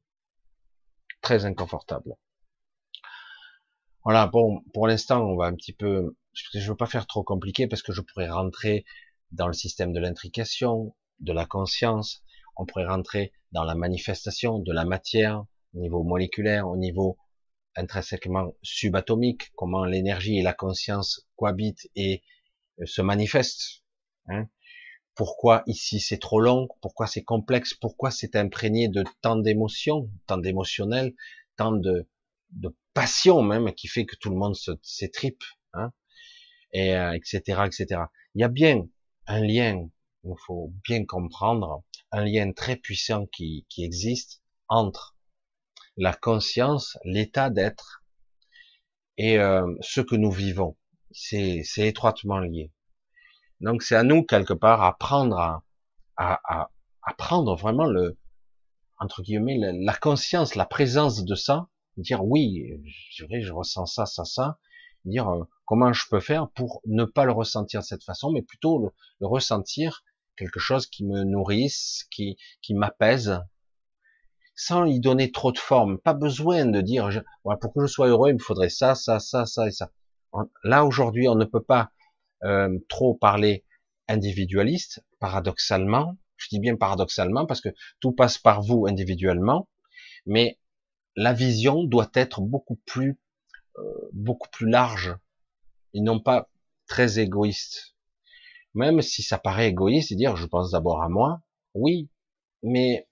Très inconfortable. Voilà, bon, pour l'instant, on va un petit peu, je veux pas faire trop compliqué parce que je pourrais rentrer dans le système de l'intrication, de la conscience, on pourrait rentrer dans la manifestation de la matière au niveau moléculaire, au niveau intrinsèquement subatomique, comment l'énergie et la conscience cohabitent et euh, se manifestent. Hein. Pourquoi ici c'est trop long, pourquoi c'est complexe, pourquoi c'est imprégné de tant d'émotions, tant d'émotionnel, tant de, de passion même qui fait que tout le monde s'étripe, hein, et etc., euh, etc. Il y a bien un lien, il faut bien comprendre, un lien très puissant qui, existe entre la conscience, l'état d'être et euh, ce que nous vivons. C'est étroitement lié. Donc c'est à nous quelque part à à, à, à, prendre vraiment le entre guillemets la, conscience, la présence de ça, dire oui, je, je ressens ça, ça, ça, dire euh, comment je peux faire pour ne pas le ressentir de cette façon, mais plutôt le, ressentir quelque chose qui me nourrisse, qui, qui m'apaise, sans y donner trop de forme. Pas besoin de dire, pour que je sois heureux, il me faudrait ça, ça, ça, ça et ça. Là, aujourd'hui, on ne peut pas euh, trop parler individualiste, paradoxalement. Je dis bien paradoxalement parce que tout passe par vous individuellement, mais la vision doit être beaucoup plus, euh, beaucoup plus large et non pas très égoïste. Même si ça paraît égoïste, dire je pense d'abord à moi, oui, mais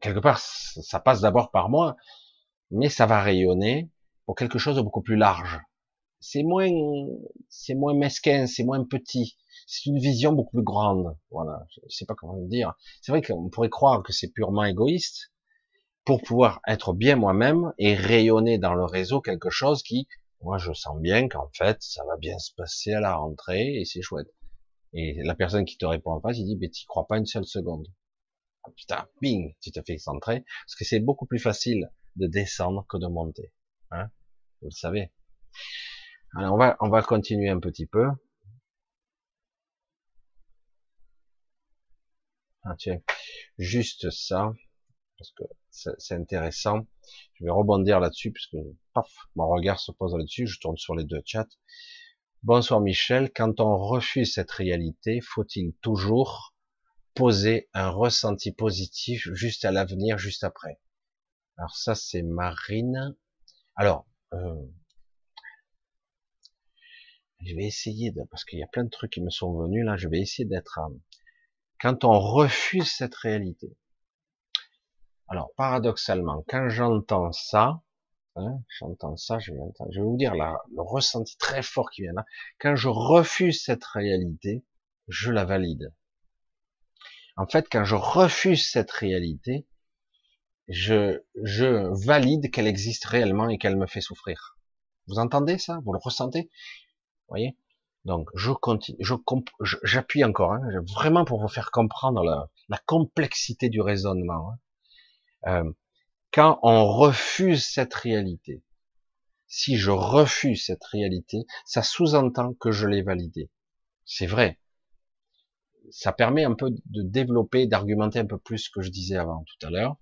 quelque part, ça passe d'abord par moi, mais ça va rayonner pour quelque chose de beaucoup plus large. C'est moins, c'est moins mesquin, c'est moins petit. C'est une vision beaucoup plus grande. Voilà. Je sais pas comment le dire. C'est vrai qu'on pourrait croire que c'est purement égoïste pour pouvoir être bien moi-même et rayonner dans le réseau quelque chose qui Moi, je sens bien qu'en fait, ça va bien se passer à la rentrée et c'est chouette. Et la personne qui te répond en face, il dit, mais tu crois pas une seule seconde. Ah, putain, bing, tu te fais excentrer. Parce que c'est beaucoup plus facile de descendre que de monter. Hein Vous le savez. Alors, on va, on va continuer un petit peu. Ah, tiens, juste ça, parce que c'est intéressant. Je vais rebondir là-dessus, puisque paf, mon regard se pose là-dessus. Je tourne sur les deux chats. Bonsoir Michel. Quand on refuse cette réalité, faut-il toujours poser un ressenti positif juste à l'avenir, juste après? Alors ça, c'est Marine. Alors, euh, je vais essayer de, parce qu'il y a plein de trucs qui me sont venus là, je vais essayer d'être, euh, quand on refuse cette réalité. Alors, paradoxalement, quand j'entends ça, hein, j'entends ça, je vais, je vais vous dire là, le ressenti très fort qui vient là, quand je refuse cette réalité, je la valide. En fait, quand je refuse cette réalité, je, je valide qu'elle existe réellement et qu'elle me fait souffrir. Vous entendez ça? Vous le ressentez? Voyez? Donc, je continue, je j'appuie encore, hein, vraiment pour vous faire comprendre la, complexité du raisonnement. Hein. Euh, quand on refuse cette réalité, si je refuse cette réalité, ça sous-entend que je l'ai validée. C'est vrai. Ça permet un peu de développer, d'argumenter un peu plus ce que je disais avant tout à l'heure.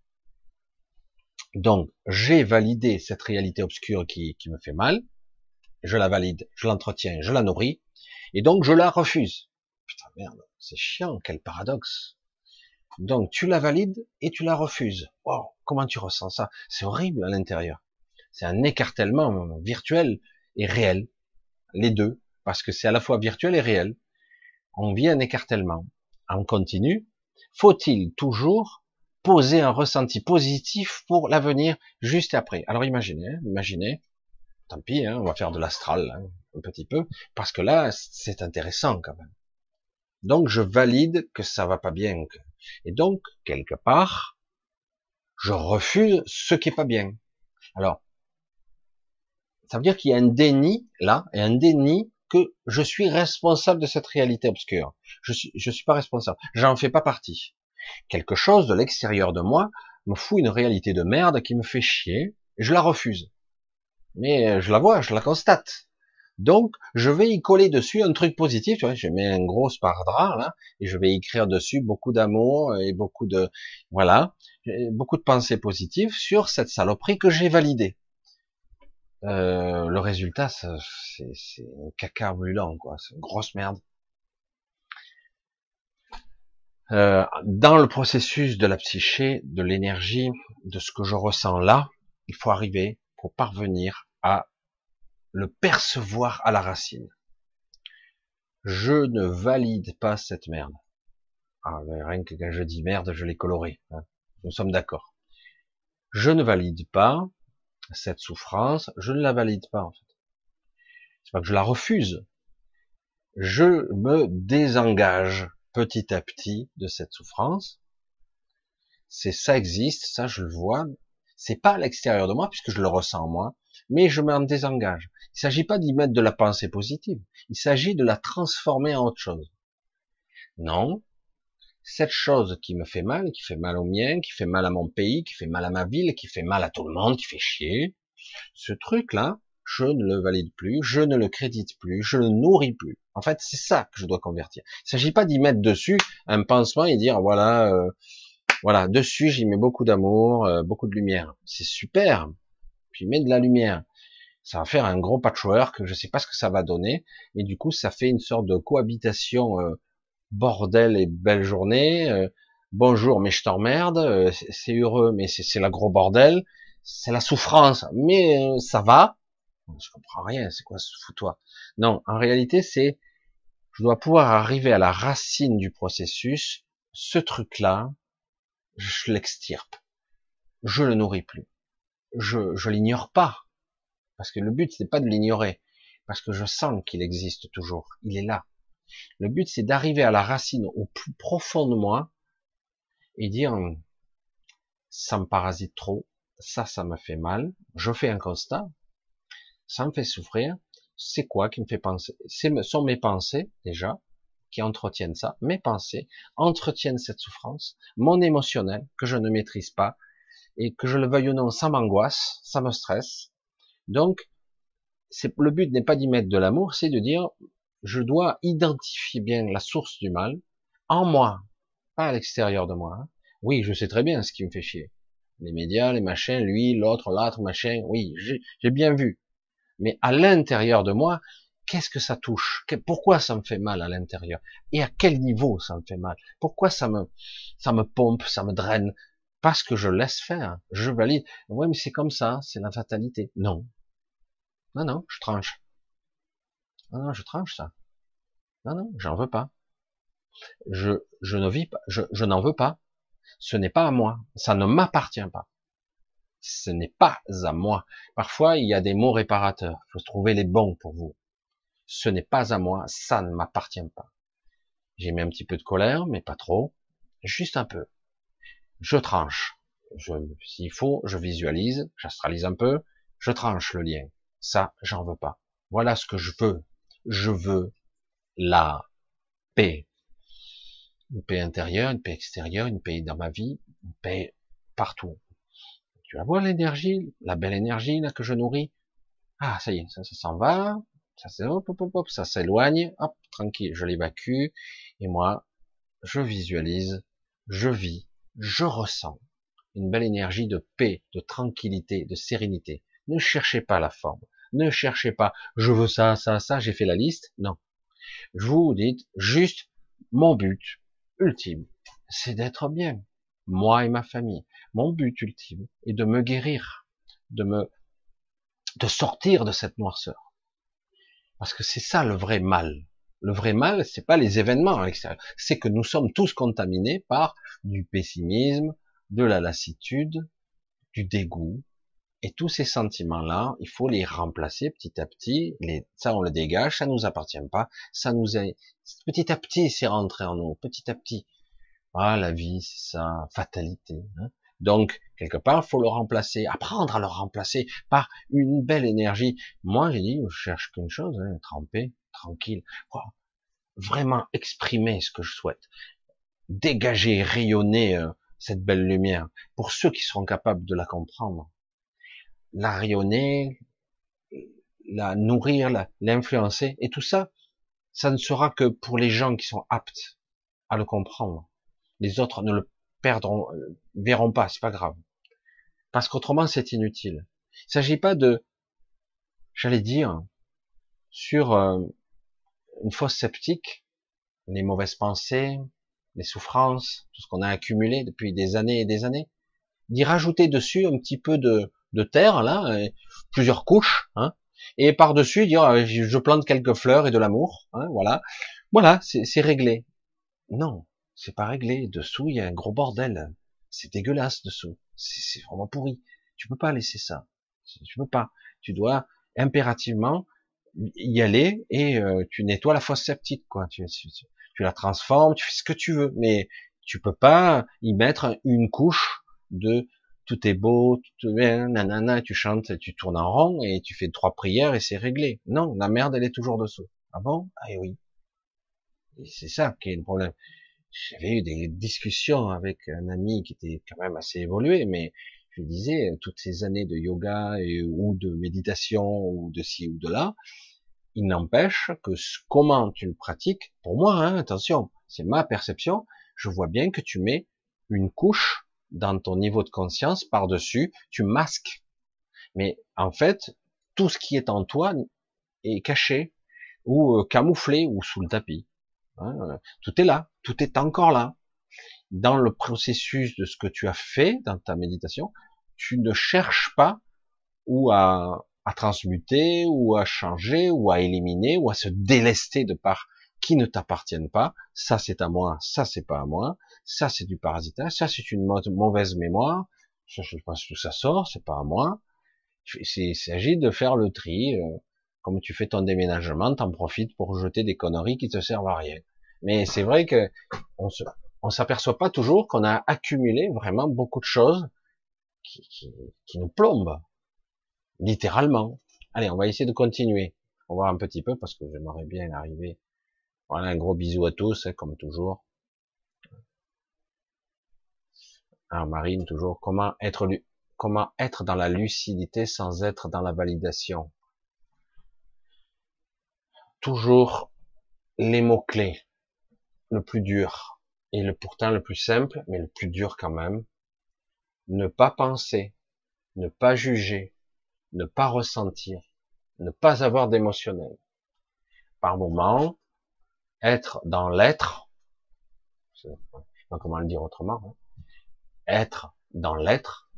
Donc, j'ai validé cette réalité obscure qui me fait mal, je la valide, je l'entretiens, je la nourris, et donc je la refuse. Putain merde, c'est chiant, quel paradoxe. Donc tu la valides et tu la refuses. Wow, comment tu ressens ça? C'est horrible à l'intérieur. C'est un écartèlement virtuel et réel, les deux, parce que c'est à la fois virtuel et réel. On vit un écartèlement. En continu, faut-il toujours poser un ressenti positif pour l'avenir juste après? Alors imaginez, imaginez, tant pis, hein, on va faire de l'astral hein, un petit peu, parce que là, c'est intéressant quand même. Donc je valide que ça va pas bien. Et donc, quelque part, je refuse ce qui est pas bien. Alors, ça veut dire qu'il y a un déni là, et un déni que je suis responsable de cette réalité obscure. Je suis, je suis pas responsable. J'en fais pas partie quelque chose de l'extérieur de moi me fout une réalité de merde qui me fait chier, et je la refuse. Mais euh, je la vois, je la constate. Donc, je vais y coller dessus un truc positif, tu vois, je mets un gros sparadrap, là, et je vais écrire dessus beaucoup d'amour et beaucoup de, voilà, beaucoup de pensées positives sur cette saloperie que j'ai validée. Euh, le résultat, c'est un caca brûlant, quoi, c'est une grosse merde. Euh, dans le processus de la psyché, de l'énergie, de ce que je ressens là, il faut arriver, pour parvenir à le percevoir à la racine. Je ne valide pas cette merde. Ah, rien que quand je dis merde, je l'ai coloré. Hein. Nous sommes d'accord. Je ne valide pas cette souffrance, je ne la valide pas en fait. C'est pas que je la refuse. Je me désengage petit à petit de cette souffrance. C'est ça existe, ça je le vois. C'est pas à l'extérieur de moi puisque je le ressens en moi, mais je m'en désengage. Il s'agit pas d'y mettre de la pensée positive. Il s'agit de la transformer en autre chose. Non. Cette chose qui me fait mal, qui fait mal au mien, qui fait mal à mon pays, qui fait mal à ma ville, qui fait mal à tout le monde, qui fait chier, ce truc-là, je ne le valide plus, je ne le crédite plus, je le nourris plus. En fait, c'est ça que je dois convertir. Il s'agit pas d'y mettre dessus un pansement et dire voilà, euh, voilà, dessus j'y mets beaucoup d'amour, euh, beaucoup de lumière. C'est super. Puis mets de la lumière. Ça va faire un gros patchwork. Je sais pas ce que ça va donner, mais du coup, ça fait une sorte de cohabitation euh, bordel et belle journée. bonjour, mais je t'emmerde. c'est heureux, mais c'est la gros bordel. C'est la souffrance, mais ça va je comprends rien, c'est quoi ce foutoir Non, en réalité, c'est, je dois pouvoir arriver à la racine du processus, ce truc-là, je l'extirpe. Je le nourris plus. Je, je l'ignore pas. Parce que le but, c'est pas de l'ignorer. Parce que je sens qu'il existe toujours. Il est là. Le but, c'est d'arriver à la racine au plus profond de moi et dire, ça me parasite trop, ça, ça me fait mal. Je fais un constat, ça me fait souffrir. C'est quoi qui me fait penser? Ce sont mes pensées déjà qui entretiennent ça. Mes pensées entretiennent cette souffrance, mon émotionnel que je ne maîtrise pas et que je le veuille ou non, ça m'angoisse, ça me stresse. Donc, le but n'est pas d'y mettre de l'amour, c'est de dire je dois identifier bien la source du mal en moi, pas à l'extérieur de moi. Hein. Oui, je sais très bien ce qui me fait chier. Les médias, les machins, lui, l'autre, l'autre, machin, oui, j'ai bien vu. Mais à l'intérieur de moi, qu'est-ce que ça touche? Pourquoi ça me fait mal à l'intérieur? Et à quel niveau ça me fait mal? Pourquoi ça me, ça me pompe, ça me draine? Parce que je laisse faire, je valide. Ouais, mais c'est comme ça, c'est la fatalité. Non, non, non, je tranche. Non, non, je tranche ça. Non, non, j'en veux pas. Je, je ne vis pas, je, je n'en veux pas. Ce n'est pas à moi. Ça ne m'appartient pas. Ce n'est pas à moi. Parfois, il y a des mots réparateurs. Il faut trouver les bons pour vous. Ce n'est pas à moi. Ça ne m'appartient pas. J'ai mis un petit peu de colère, mais pas trop. Juste un peu. Je tranche. S'il faut, je visualise, j'astralise un peu, je tranche le lien. Ça, j'en veux pas. Voilà ce que je veux. Je veux la paix. Une paix intérieure, une paix extérieure, une paix dans ma vie, une paix partout. Tu vas voir l'énergie, la belle énergie là que je nourris? Ah, ça y est, ça, s'en va, ça s'éloigne, hop, tranquille, je l'évacue, et moi, je visualise, je vis, je ressens une belle énergie de paix, de tranquillité, de sérénité. Ne cherchez pas la forme. Ne cherchez pas, je veux ça, ça, ça, j'ai fait la liste. Non. Je vous dis juste, mon but ultime, c'est d'être bien. Moi et ma famille. Mon but ultime est de me guérir, de me, de sortir de cette noirceur. Parce que c'est ça le vrai mal. Le vrai mal, c'est pas les événements à. C'est que nous sommes tous contaminés par du pessimisme, de la lassitude, du dégoût, et tous ces sentiments-là, il faut les remplacer petit à petit. Ça, on le dégage, ça nous appartient pas. Ça nous est, petit à petit, c'est rentré en nous, petit à petit. Ah, la vie, c'est ça, fatalité. Hein. Donc, quelque part, faut le remplacer, apprendre à le remplacer par une belle énergie. Moi, j'ai dit, je cherche qu'une chose, hein, tremper, tranquille. Vraiment exprimer ce que je souhaite. Dégager, rayonner euh, cette belle lumière. Pour ceux qui seront capables de la comprendre la rayonner, la nourrir, l'influencer, et tout ça, ça ne sera que pour les gens qui sont aptes à le comprendre. Les autres ne le perdront, euh, verront pas, c'est pas grave. Parce qu'autrement, c'est inutile. Il s'agit pas de, j'allais dire, sur euh, une fausse sceptique, les mauvaises pensées, les souffrances, tout ce qu'on a accumulé depuis des années et des années, d'y rajouter dessus un petit peu de, de terre là, plusieurs couches, hein, et par-dessus dire ah, je plante quelques fleurs et de l'amour, hein, voilà, voilà, c'est réglé. Non, c'est pas réglé. Dessous il y a un gros bordel, c'est dégueulasse dessous, c'est vraiment pourri. Tu peux pas laisser ça, tu peux pas. Tu dois impérativement y aller et euh, tu nettoies la fosse septique, quoi. Tu, tu, tu, la transformes, tu fais ce que tu veux, mais tu peux pas y mettre une couche de tout est beau, tout est bien, nanana, tu chantes, tu tournes en rond et tu fais trois prières et c'est réglé. Non, la merde, elle est toujours dessous. Ah bon? Ah oui. c'est ça qui est le problème. J'avais eu des discussions avec un ami qui était quand même assez évolué, mais je lui disais, toutes ces années de yoga ou de méditation ou de ci ou de là, il n'empêche que comment tu le pratiques, pour moi, hein, attention, c'est ma perception, je vois bien que tu mets une couche dans ton niveau de conscience, par-dessus, tu masques. Mais en fait, tout ce qui est en toi est caché, ou euh, camouflé, ou sous le tapis. Hein, tout est là, tout est encore là. Dans le processus de ce que tu as fait dans ta méditation, tu ne cherches pas ou à, transmuter, ou à changer, ou à éliminer, ou à se délester de par qui ne t'appartiennent pas. Ça, c'est à moi, ça, c'est pas à moi. Ça, c'est du parasitage. Ça, c'est une mauvaise mémoire. Ça, je pas d'où ça sort, c'est pas à moi. Il s'agit de faire le tri. Euh, comme tu fais ton déménagement, t'en profites pour jeter des conneries qui te servent à rien. Mais c'est vrai que on se, s'aperçoit pas toujours qu'on a accumulé vraiment beaucoup de choses qui, nous plombent, littéralement. Allez, on va essayer de continuer. On va un petit peu parce que j'aimerais bien arriver. Voilà, un gros bisou à tous, hein, comme toujours. Alors Marine, toujours, comment être, comment être dans la lucidité sans être dans la validation? Toujours les mots-clés, le plus dur, et le pourtant le plus simple, mais le plus dur quand même. Ne pas penser, ne pas juger, ne pas ressentir, ne pas avoir d'émotionnel. Par moment, être dans l'être, comment le dire autrement, hein, être dans l'être,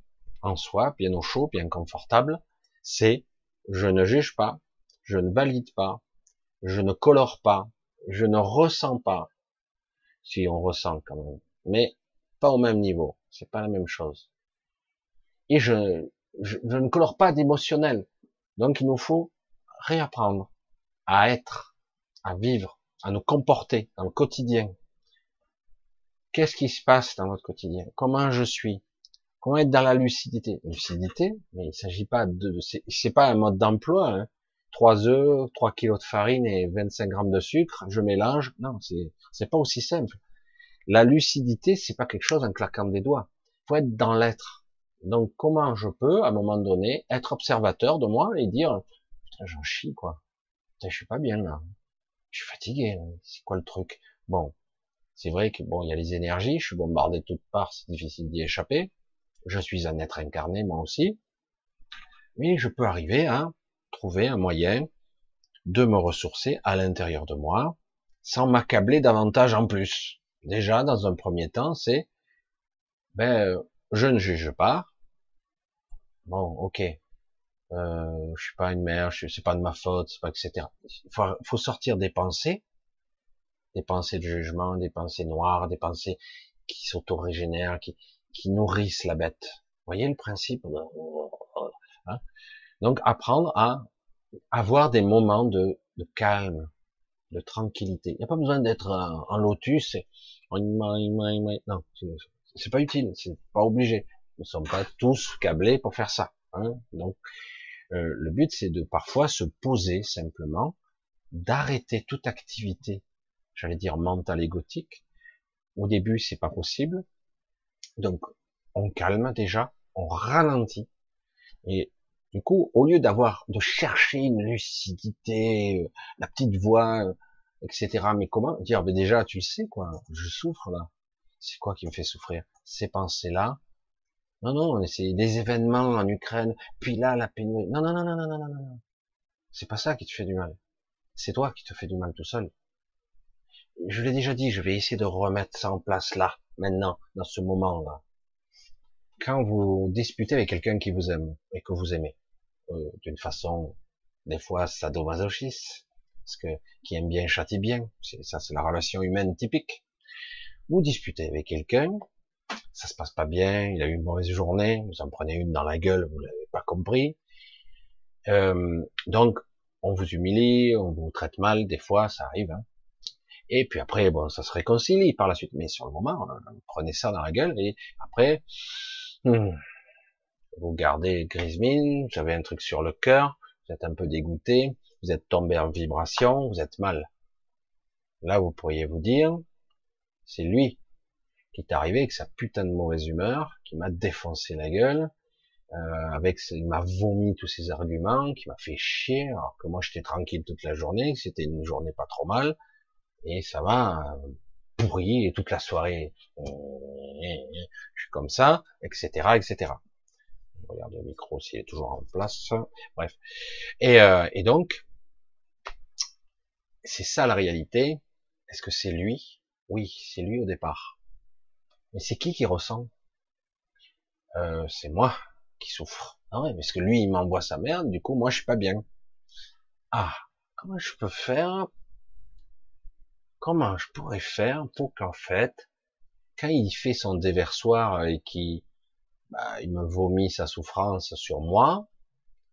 en soi, bien au chaud, bien confortable, c'est je ne juge pas, je ne valide pas, je ne colore pas, je ne ressens pas, si on ressent quand même, mais pas au même niveau, c'est pas la même chose. Et je, je, ne colore pas d'émotionnel, donc il nous faut réapprendre à être, à vivre, à nous comporter dans le quotidien, Qu'est-ce qui se passe dans votre quotidien? Comment je suis? Comment être dans la lucidité? Lucidité, mais il s'agit pas de, c'est pas un mode d'emploi. Hein. 3 œufs, 3 kilos de farine et 25 grammes de sucre, je mélange. Non, c'est c'est pas aussi simple. La lucidité, c'est pas quelque chose en claquant des doigts. Faut être dans l'être. Donc comment je peux, à un moment donné, être observateur de moi et dire, putain, j'en chie quoi. Putain, je suis pas bien là. Je suis fatigué. C'est quoi le truc? Bon, c'est vrai que bon, il y a les énergies, je suis bombardé de toutes parts, c'est difficile d'y échapper. Je suis un être incarné, moi aussi. Mais je peux arriver à trouver un moyen de me ressourcer à l'intérieur de moi, sans m'accabler davantage en plus. Déjà, dans un premier temps, c'est, ben, je ne juge pas. Bon, ok. Euh, je suis pas une mère, je c'est pas de ma faute, c'est pas etc. Il faut, sortir des pensées des pensées de jugement, des pensées noires, des pensées qui s'auto-régénèrent, qui, qui nourrissent la bête. Voyez le principe hein Donc apprendre à avoir des moments de, de calme, de tranquillité. Il n'y a pas besoin d'être en, lotus. Non, c'est pas utile, c'est pas obligé. Nous ne sommes pas tous câblés pour faire ça. Hein Donc euh, le but c'est de parfois se poser simplement, d'arrêter toute activité j'allais dire mental et gothique. Au début, c'est pas possible. Donc, on calme déjà, on ralentit. Et du coup, au lieu d'avoir, de chercher une lucidité, euh, la petite voix, euh, etc. Mais comment dire, mais déjà, tu le sais, quoi. Je souffre, là. C'est quoi qui me fait souffrir? Ces pensées-là. Non, non, c'est des événements en Ukraine. Puis là, la pénurie. Non, non, non, non, non, non, non, non. C'est pas ça qui te fait du mal. C'est toi qui te fais du mal tout seul je l'ai déjà dit, je vais essayer de remettre ça en place là, maintenant, dans ce moment-là. Quand vous disputez avec quelqu'un qui vous aime et que vous aimez, euh, d'une façon, des fois sadomasochiste, parce que qui aime bien châtie bien, ça c'est la relation humaine typique. Vous disputez avec quelqu'un, ça se passe pas bien, il a eu une mauvaise journée, vous en prenez une dans la gueule, vous l'avez pas compris. Euh, donc, on vous humilie, on vous traite mal, des fois, ça arrive. Hein. Et puis après, bon, ça se réconcilie par la suite. Mais sur le moment, prenez ça dans la gueule et après, hmm, vous gardez grise mine, vous avez un truc sur le cœur, vous êtes un peu dégoûté, vous êtes tombé en vibration, vous êtes mal. Là, vous pourriez vous dire, c'est lui qui est arrivé avec sa putain de mauvaise humeur, qui m'a défoncé la gueule, euh, avec, il m'a vomi tous ses arguments, qui m'a fait chier, alors que moi j'étais tranquille toute la journée, c'était une journée pas trop mal, et ça va pourrir toute la soirée. Je suis comme ça, etc., etc. regarde le micro s'il est toujours en place. Bref. Et, euh, et donc, c'est ça la réalité. Est-ce que c'est lui? Oui, c'est lui au départ. Mais c'est qui qui ressent? Euh, C'est moi qui souffre. Ah ouais, parce que lui, il m'envoie sa merde, du coup, moi, je suis pas bien. Ah, comment je peux faire comment je pourrais faire pour qu'en fait, quand il fait son déversoir et qu'il bah, il me vomit sa souffrance sur moi,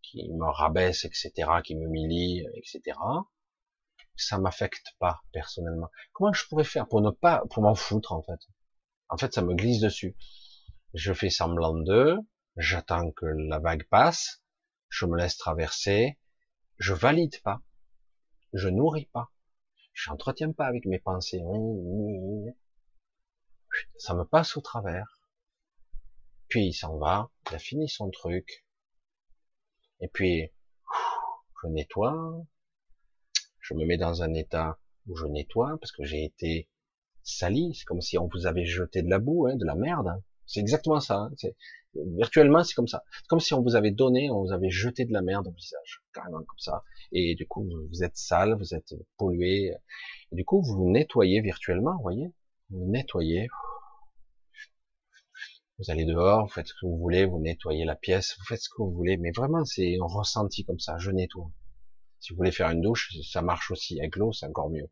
qui me rabaisse, etc., qui me milie, etc., ça m'affecte pas personnellement. Comment je pourrais faire pour ne pas, pour m'en foutre en fait? En fait, ça me glisse dessus. Je fais semblant d'eux, j'attends que la vague passe, je me laisse traverser, je valide pas, je nourris pas, je n'entretiens pas avec mes pensées, ça me passe au travers, puis il s'en va, il a fini son truc, et puis je nettoie, je me mets dans un état où je nettoie parce que j'ai été sali, c'est comme si on vous avait jeté de la boue, hein, de la merde. C'est exactement ça. Hein. Virtuellement, c'est comme ça. C'est comme si on vous avait donné, on vous avait jeté de la merde au visage, carrément comme ça. Et du coup, vous êtes sale, vous êtes pollué. Et du coup, vous vous nettoyez virtuellement, vous voyez? Vous nettoyez. Vous allez dehors, vous faites ce que vous voulez, vous nettoyez la pièce, vous faites ce que vous voulez. Mais vraiment, c'est un ressenti comme ça. Je nettoie. Si vous voulez faire une douche, ça marche aussi. Avec l'eau, c'est encore mieux.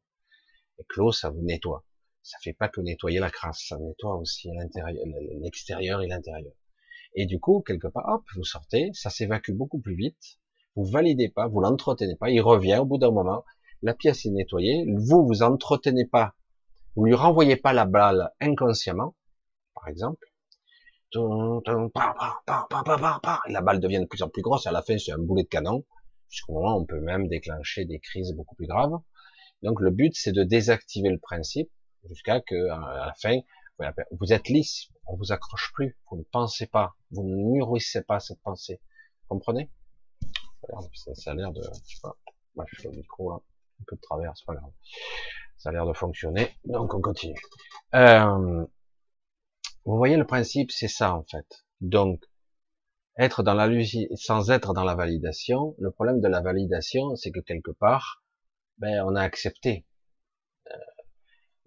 Avec l'eau, ça vous nettoie. Ça fait pas que nettoyer la crasse, ça nettoie aussi l'intérieur, l'extérieur et l'intérieur. Et du coup, quelque part, hop, vous sortez, ça s'évacue beaucoup plus vite. Vous validez pas, vous l'entretenez pas, il revient au bout d'un moment, la pièce est nettoyée, vous vous entretenez pas, vous lui renvoyez pas la balle inconsciemment, par exemple. La balle devient de plus en plus grosse, à la fin c'est un boulet de canon, jusqu'au moment on peut même déclencher des crises beaucoup plus graves. Donc le but c'est de désactiver le principe jusqu'à que à la fin vous êtes lisse, on vous accroche plus, vous ne pensez pas, vous ne nourrissez pas cette pensée. Vous comprenez? Ça a l'air de, je sais pas, moi je fais le micro un peu de travers, c'est pas grave. Ça a l'air de fonctionner, donc on continue. Euh, vous voyez le principe, c'est ça en fait. Donc être dans la sans être dans la validation, le problème de la validation, c'est que quelque part, ben, on a accepté, euh,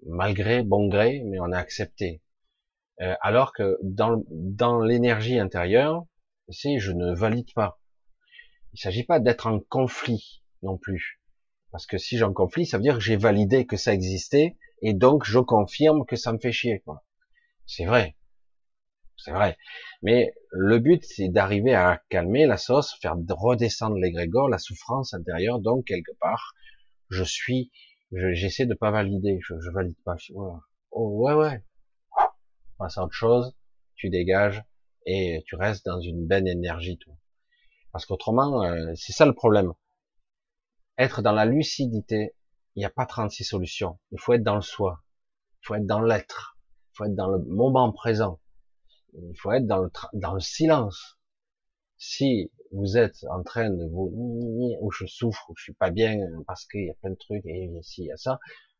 malgré bon gré, mais on a accepté. Euh, alors que dans, dans l'énergie intérieure, si je ne valide pas, il s'agit pas d'être en conflit non plus, parce que si j'en conflit, ça veut dire que j'ai validé que ça existait, et donc je confirme que ça me fait chier. quoi. C'est vrai, c'est vrai. Mais le but, c'est d'arriver à calmer la sauce, faire redescendre l'égrégore, la souffrance intérieure. Donc, quelque part, je suis, j'essaie de pas valider, je, je valide pas. Oh, ouais, ouais. Passe à autre chose, tu dégages et tu restes dans une belle énergie, toi. Parce qu'autrement, euh, c'est ça le problème. Être dans la lucidité, il n'y a pas 36 solutions. Il faut être dans le soi. Il faut être dans l'être. Il faut être dans le moment présent il faut être dans le, dans le silence. Si vous êtes en train de vous, ou je souffre, ou je suis pas bien parce qu'il y a plein de trucs et ici, il y a ça,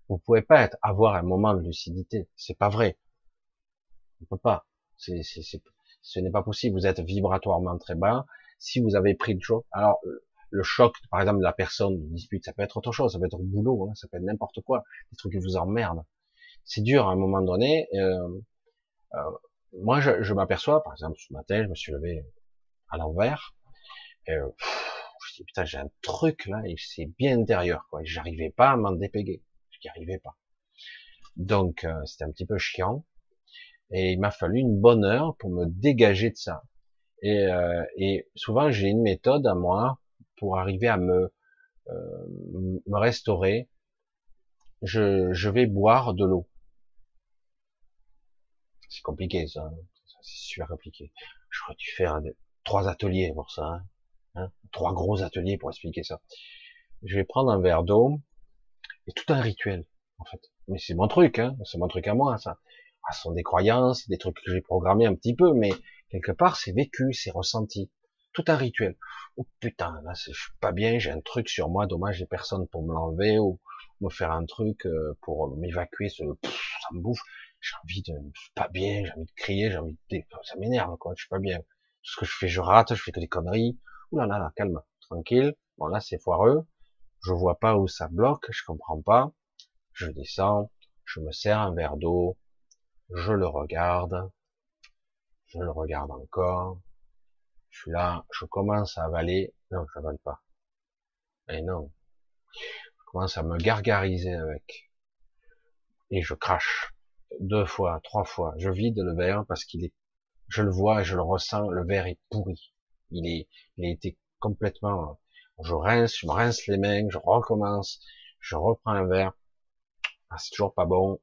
vous pouvez pas être, avoir un moment de lucidité. C'est pas vrai. On peut pas. C'est, c'est, ce n'est pas possible. Vous êtes vibratoirement très bas. Si vous avez pris le choc, alors le choc, par exemple, de la personne dispute, ça peut être autre chose, ça peut être au boulot, hein, ça peut être n'importe quoi, des trucs qui vous emmerdent. C'est dur à un moment donné. Euh, euh, moi, je, je m'aperçois, par exemple, ce matin, je me suis levé à l'envers, euh, je me dis, putain, j'ai un truc là, et c'est bien intérieur, quoi, j'arrivais pas à m'en dépéguer, je n'y arrivais pas. Donc, euh, c'était un petit peu chiant, et il m'a fallu une bonne heure pour me dégager de ça. Et, euh, et souvent, j'ai une méthode à moi pour arriver à me, euh, me restaurer. Je, je vais boire de l'eau. C'est compliqué ça, c'est super compliqué. J'aurais dû faire trois ateliers pour ça, hein. Hein. trois gros ateliers pour expliquer ça. Je vais prendre un verre d'eau et tout un rituel en fait. Mais c'est mon truc, hein. c'est mon truc à moi ça. Ah, ce sont des croyances, des trucs que j'ai programmés un petit peu, mais quelque part c'est vécu, c'est ressenti. Tout un rituel. Oh putain, là je suis pas bien, j'ai un truc sur moi, dommage j'ai personne pour me l'enlever ou me faire un truc euh, pour m'évacuer, ce, ça me bouffe j'ai envie de, pas bien, j'ai envie de crier, j'ai envie de, ça m'énerve, quoi, je suis pas bien. Ce que je fais, je rate, je fais que des conneries. Ouh là là calme, tranquille. Bon, là, c'est foireux. Je vois pas où ça bloque, je comprends pas. Je descends, je me sers un verre d'eau, je le regarde, je le regarde encore. Je suis là, je commence à avaler. Non, je n'avale pas. Mais non. Je commence à me gargariser avec. Et je crache deux fois, trois fois, je vide le verre parce qu'il est, je le vois et je le ressens, le verre est pourri. Il est, il a été complètement, je rince, je me rince les mains, je recommence, je reprends un verre. Ah, c'est toujours pas bon.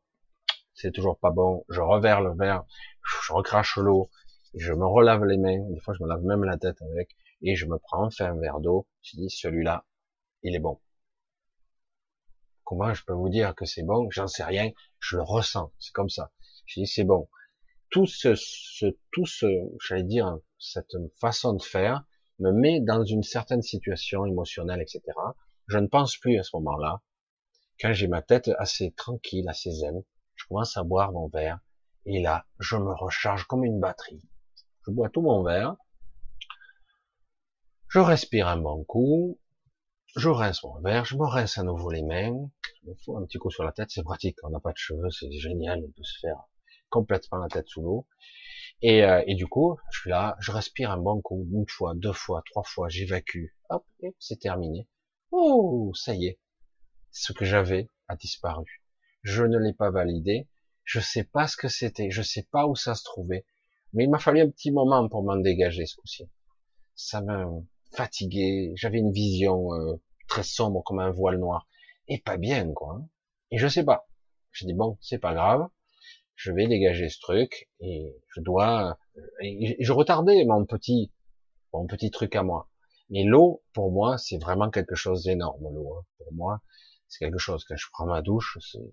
C'est toujours pas bon. Je reverse le verre, je recrache l'eau, je me relave les mains. Des fois, je me lave même la tête avec et je me prends enfin un verre d'eau. Je dis, celui-là, il est bon. Comment je peux vous dire que c'est bon? J'en sais rien, je le ressens, c'est comme ça. Je dis c'est bon. Tout ce, ce tout ce, j'allais dire, cette façon de faire me met dans une certaine situation émotionnelle, etc. Je ne pense plus à ce moment-là. Quand j'ai ma tête assez tranquille, assez zen, je commence à boire mon verre, et là, je me recharge comme une batterie. Je bois tout mon verre, je respire un bon coup, je rince mon verre, je me rince à nouveau les mains, je me fous un petit coup sur la tête, c'est pratique, on n'a pas de cheveux, c'est génial, on peut se faire complètement la tête sous l'eau. Et, euh, et, du coup, je suis là, je respire un bon coup, une fois, deux fois, trois fois, j'évacue, hop, et c'est terminé. Oh, ça y est, ce que j'avais a disparu. Je ne l'ai pas validé, je sais pas ce que c'était, je sais pas où ça se trouvait, mais il m'a fallu un petit moment pour m'en dégager ce coup-ci. Ça m'a fatigué, j'avais une vision euh, très sombre comme un voile noir, et pas bien quoi. Hein. Et je sais pas. Je dis bon, c'est pas grave, je vais dégager ce truc et je dois. Et je retardais mon petit, mon petit truc à moi. Mais l'eau, pour moi, c'est vraiment quelque chose d'énorme. L'eau, hein. pour moi, c'est quelque chose. Quand je prends ma douche, c'est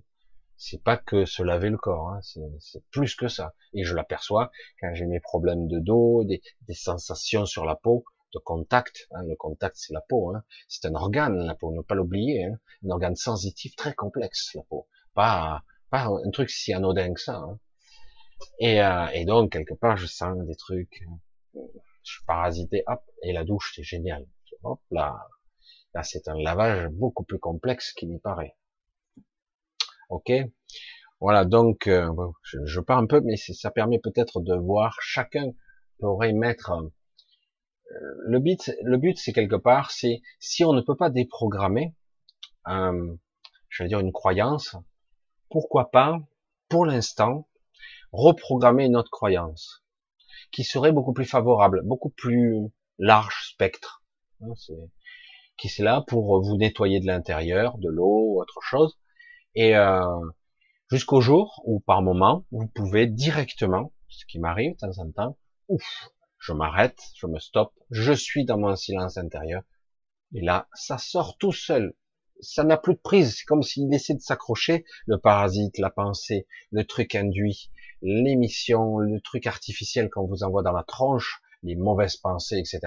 c'est pas que se laver le corps, hein. c'est plus que ça. Et je l'aperçois quand j'ai mes problèmes de dos, des, des sensations sur la peau de contact. Hein, le contact, c'est la peau. Hein. C'est un organe, la peau, ne pas l'oublier. Hein. Un organe sensitif très complexe, la peau. Pas, pas un truc si anodin que ça. Hein. Et, euh, et, donc, quelque part, je sens des trucs. Je suis parasité, hop, et la douche, c'est génial. Hop, là, là c'est un lavage beaucoup plus complexe qu'il n'y paraît. Ok Voilà, donc, euh, je, je, pars un peu, mais ça permet peut-être de voir, chacun pourrait mettre le but, le but, c'est quelque part, c'est si on ne peut pas déprogrammer, euh, je vais dire une croyance, pourquoi pas, pour l'instant, reprogrammer une autre croyance qui serait beaucoup plus favorable, beaucoup plus large spectre, hein, qui c'est là pour vous nettoyer de l'intérieur, de l'eau, autre chose, et euh, jusqu'au jour où par moment vous pouvez directement, ce qui m'arrive de temps en temps, ouf, je m'arrête, je me stoppe, je suis dans mon silence intérieur, et là, ça sort tout seul. Ça n'a plus de prise, c'est comme s'il essaie de s'accrocher, le parasite, la pensée, le truc induit, l'émission, le truc artificiel qu'on vous envoie dans la tronche, les mauvaises pensées, etc.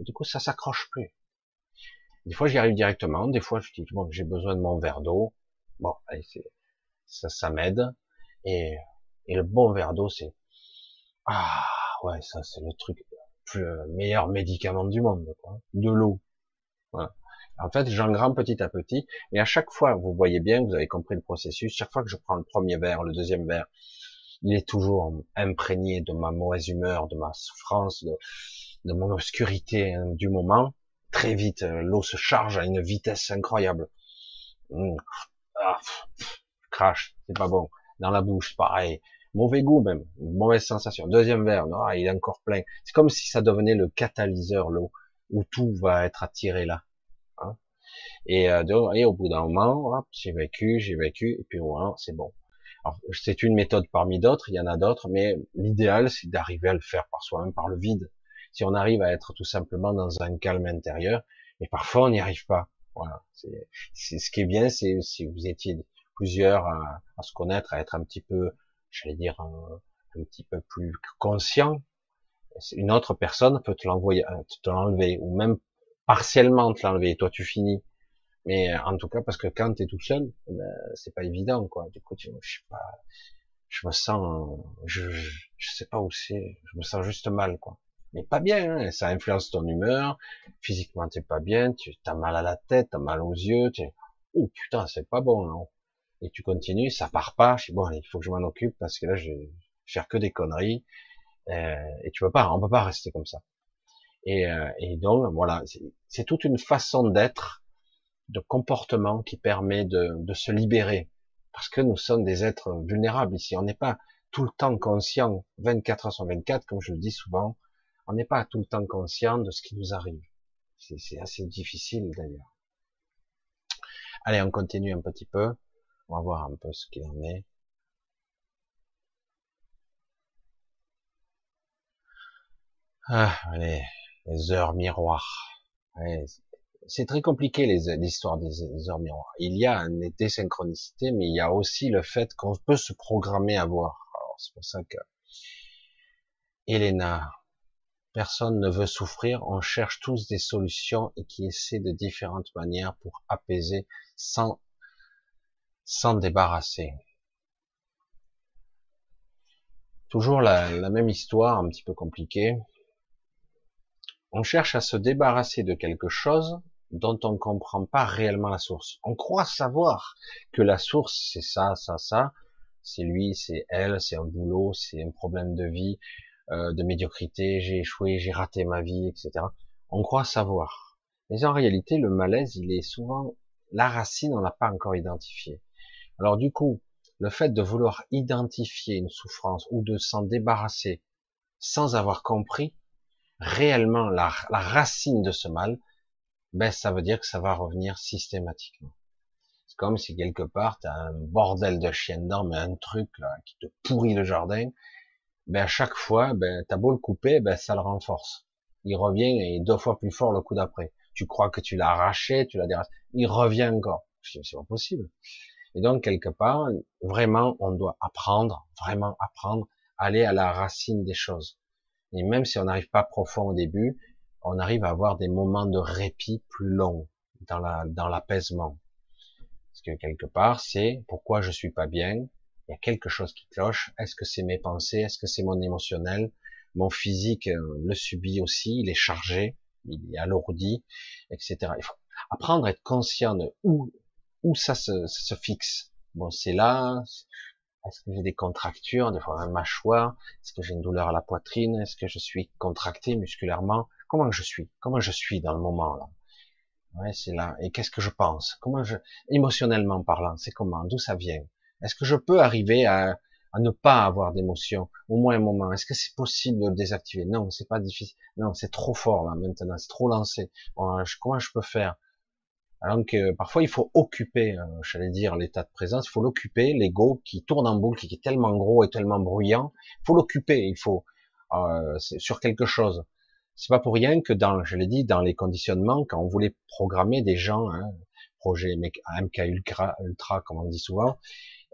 Et du coup, ça s'accroche plus. Des fois, j'y arrive directement, des fois, je dis, bon, j'ai besoin de mon verre d'eau. Bon, allez, ça, ça m'aide. Et, et le bon verre d'eau, c'est, ah, ouais, ça c'est le truc le euh, meilleur médicament du monde, quoi. De l'eau. Voilà. En fait, j'engramme petit à petit, et à chaque fois, vous voyez bien, vous avez compris le processus, chaque fois que je prends le premier verre, le deuxième verre, il est toujours imprégné de ma mauvaise humeur, de ma souffrance, de, mon obscurité hein, du moment. Très vite, euh, l'eau se charge à une vitesse incroyable. Mmh. Ah, crash, c'est pas bon. Dans la bouche, pareil mauvais goût même, mauvaise sensation. Deuxième verre, non, il est encore plein. C'est comme si ça devenait le catalyseur, l'eau, où tout va être attiré là. Et, euh, et, au bout d'un moment, j'ai vécu, j'ai vécu, et puis voilà, c'est bon. c'est une méthode parmi d'autres, il y en a d'autres, mais l'idéal, c'est d'arriver à le faire par soi-même, par le vide. Si on arrive à être tout simplement dans un calme intérieur, et parfois on n'y arrive pas. Voilà. C'est ce qui est bien, c'est si vous étiez plusieurs à, à, se connaître, à être un petit peu j'allais dire, un, un, petit peu plus conscient, une autre personne peut te l'envoyer, euh, te l'enlever, ou même partiellement te l'enlever, et toi tu finis. Mais euh, en tout cas, parce que quand tu es tout seul, eh ben, c'est pas évident, quoi. Du coup, tu, je sais pas, je me sens, je, je, sais pas où c'est, je me sens juste mal, quoi. Mais pas bien, hein, ça influence ton humeur, physiquement t'es pas bien, tu as mal à la tête, t'as mal aux yeux, tu oh putain, c'est pas bon, non. Et tu continues, ça part pas, je dis bon, il faut que je m'en occupe parce que là, je vais faire que des conneries, euh, et tu peux pas, on peut pas rester comme ça. Et, euh, et donc, voilà, c'est toute une façon d'être, de comportement qui permet de, se libérer, parce que nous sommes des êtres vulnérables ici, on n'est pas tout le temps conscient, 24 heures sur 24, comme je le dis souvent, on n'est pas tout le temps conscient de ce qui nous arrive. C'est assez difficile d'ailleurs. Allez, on continue un petit peu. On va voir un peu ce qu'il en est. Ah, allez, les heures miroirs. C'est très compliqué l'histoire des, des heures miroirs. Il y a une désynchronicité, mais il y a aussi le fait qu'on peut se programmer à voir. C'est pour ça que Elena, personne ne veut souffrir, on cherche tous des solutions et qui essaient de différentes manières pour apaiser sans s'en débarrasser. Toujours la, la même histoire, un petit peu compliquée. On cherche à se débarrasser de quelque chose dont on ne comprend pas réellement la source. On croit savoir que la source, c'est ça, ça, ça, c'est lui, c'est elle, c'est un boulot, c'est un problème de vie, euh, de médiocrité, j'ai échoué, j'ai raté ma vie, etc. On croit savoir. Mais en réalité, le malaise, il est souvent, la racine, on l'a pas encore identifié. Alors du coup, le fait de vouloir identifier une souffrance ou de s'en débarrasser sans avoir compris réellement la racine de ce mal, ben ça veut dire que ça va revenir systématiquement. C'est comme si quelque part tu as un bordel de chien dedans, mais un truc là qui te pourrit le jardin, ben à chaque fois, ben t'as beau le couper, ben ça le renforce. Il revient et deux fois plus fort le coup d'après. Tu crois que tu l'as arraché, tu l'as déracé, il revient encore. C'est pas possible. Et donc quelque part, vraiment, on doit apprendre, vraiment apprendre, aller à la racine des choses. Et même si on n'arrive pas profond au début, on arrive à avoir des moments de répit plus longs dans la dans l'apaisement. Parce que quelque part, c'est pourquoi je suis pas bien, il y a quelque chose qui cloche. Est-ce que c'est mes pensées? Est-ce que c'est mon émotionnel? Mon physique euh, le subit aussi, il est chargé, il est alourdi, etc. Il faut apprendre à être conscient de où, où ça se, se fixe. Bon, c'est là. Est-ce que j'ai des contractures, des fois un mâchoire? Est-ce que j'ai une douleur à la poitrine? Est-ce que je suis contracté musculairement? Comment je suis? Comment je suis dans le moment là? Ouais, c'est là. Et qu'est-ce que je pense? Comment je, émotionnellement parlant, c'est comment? D'où ça vient? Est-ce que je peux arriver à, ne pas avoir d'émotion au moins un moment. Est-ce que c'est possible de le désactiver? Non, c'est pas difficile. Non, c'est trop fort là maintenant, c'est trop lancé. comment je peux faire? Alors que parfois il faut occuper, euh, j'allais dire l'état de présence, il faut l'occuper, l'ego qui tourne en boucle, qui est tellement gros et tellement bruyant, il faut l'occuper, il faut euh, sur quelque chose. C'est pas pour rien que dans, je l'ai dit, dans les conditionnements, quand on voulait programmer des gens, hein, projet MK Ultra, Ultra comme on dit souvent,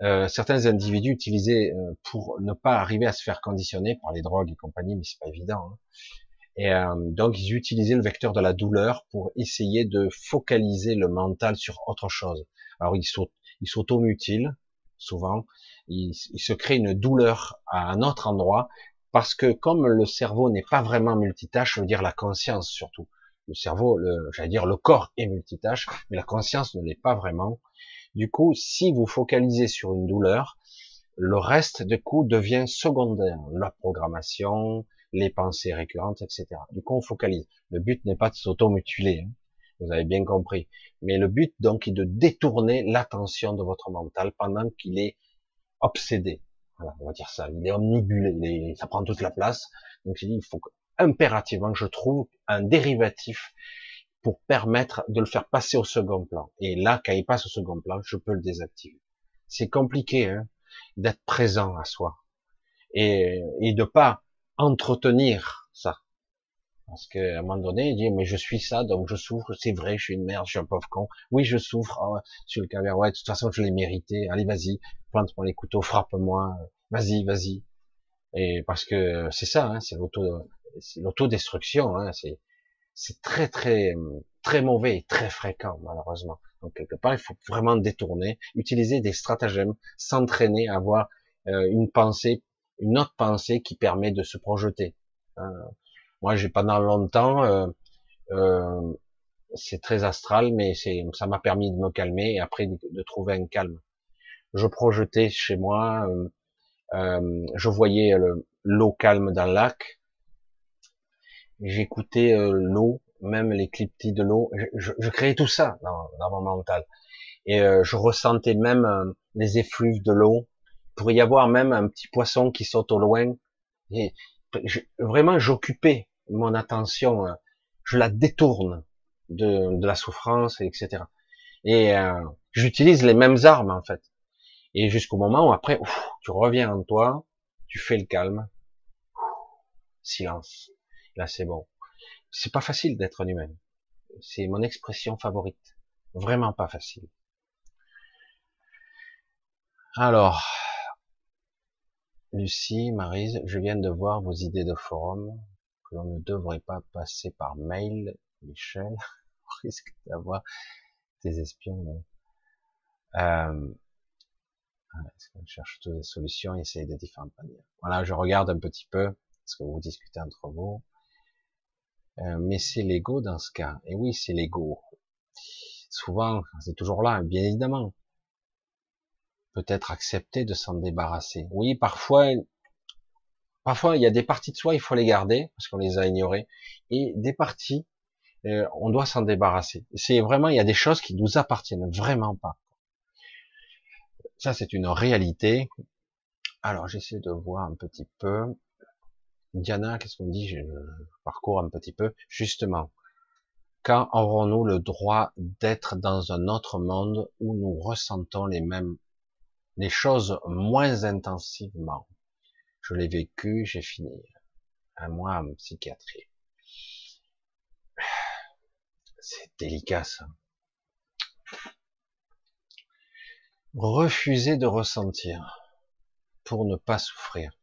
euh, certains individus utilisaient euh, pour ne pas arriver à se faire conditionner par les drogues et compagnie, mais c'est pas évident. Hein. Et euh, donc ils utilisaient le vecteur de la douleur pour essayer de focaliser le mental sur autre chose. Alors ils s'automutilent souvent, ils se créent une douleur à un autre endroit parce que comme le cerveau n'est pas vraiment multitâche, je veux dire la conscience surtout. Le cerveau, le, j'allais dire le corps est multitâche, mais la conscience ne l'est pas vraiment. Du coup, si vous focalisez sur une douleur, le reste, de coup, devient secondaire. La programmation, les pensées récurrentes, etc. Du coup, on focalise. Le but n'est pas de s'auto-mutiler, hein. vous avez bien compris. Mais le but, donc, est de détourner l'attention de votre mental pendant qu'il est obsédé. Voilà, on va dire ça. Il est omnibulé, ça prend toute la place. Donc, il faut impérativement, je trouve, un dérivatif pour permettre de le faire passer au second plan. Et là, quand il passe au second plan, je peux le désactiver. C'est compliqué hein, d'être présent à soi et, et de pas entretenir ça. Parce qu'à un moment donné, il dit, mais je suis ça, donc je souffre, c'est vrai, je suis une merde, je suis un pauvre con. Oui, je souffre, oh, sur le calvaire, ouais, de toute façon, je l'ai mérité. Allez, vas-y, plante-moi les couteaux, frappe-moi, vas-y, vas-y. Et parce que c'est ça, hein, c'est l'auto, c'est l'autodestruction, hein, c'est, très très très mauvais et très fréquent malheureusement. Donc quelque part, il faut vraiment détourner, utiliser des stratagèmes, s'entraîner à avoir euh, une pensée, une autre pensée qui permet de se projeter. Euh, moi, j'ai pendant longtemps, euh, euh, c'est très astral, mais c'est ça m'a permis de me calmer et après de, trouver un calme. Je projetais chez moi, je voyais l'eau calme dans le lac, j'écoutais euh, l'eau, même les cliptis de l'eau, je, je, créais tout ça dans, dans mon mental. Et euh, je ressentais même euh, les effluves de l'eau. Pourrait y avoir même un petit poisson qui saute au loin. Vraiment, j'occupais mon attention, je la détourne de, de la souffrance, etc. Et j'utilise les mêmes armes en fait. Et jusqu'au moment où après, tu reviens en toi, tu fais le calme, silence. Là, c'est bon. C'est pas facile d'être humain. c'est mon expression favorite. Vraiment pas facile. Alors, Lucie, Marise, je viens de voir vos idées de forum que l'on ne devrait pas passer par mail. Michel, [LAUGHS] on risque d'avoir des espions. Euh, on cherche toutes les solutions essaye de différentes manières? Voilà, je regarde un petit peu ce que vous discutez entre vous. Euh, mais c'est l'ego dans ce cas. Et oui, c'est l'ego. Souvent, c'est toujours là, bien évidemment. Peut-être accepter de s'en débarrasser. Oui, parfois, parfois il y a des parties de soi, il faut les garder parce qu'on les a ignorées, et des parties, euh, on doit s'en débarrasser. C'est vraiment, il y a des choses qui nous appartiennent vraiment pas. Ça, c'est une réalité. Alors, j'essaie de voir un petit peu. Diana, qu'est-ce qu'on dit? Je, parcours un petit peu. Justement, quand aurons-nous le droit d'être dans un autre monde où nous ressentons les mêmes, les choses moins intensivement Je l'ai vécu, j'ai fini un mois en psychiatrie. [SIGHS] C'est délicat ça. Refuser de ressentir pour ne pas souffrir.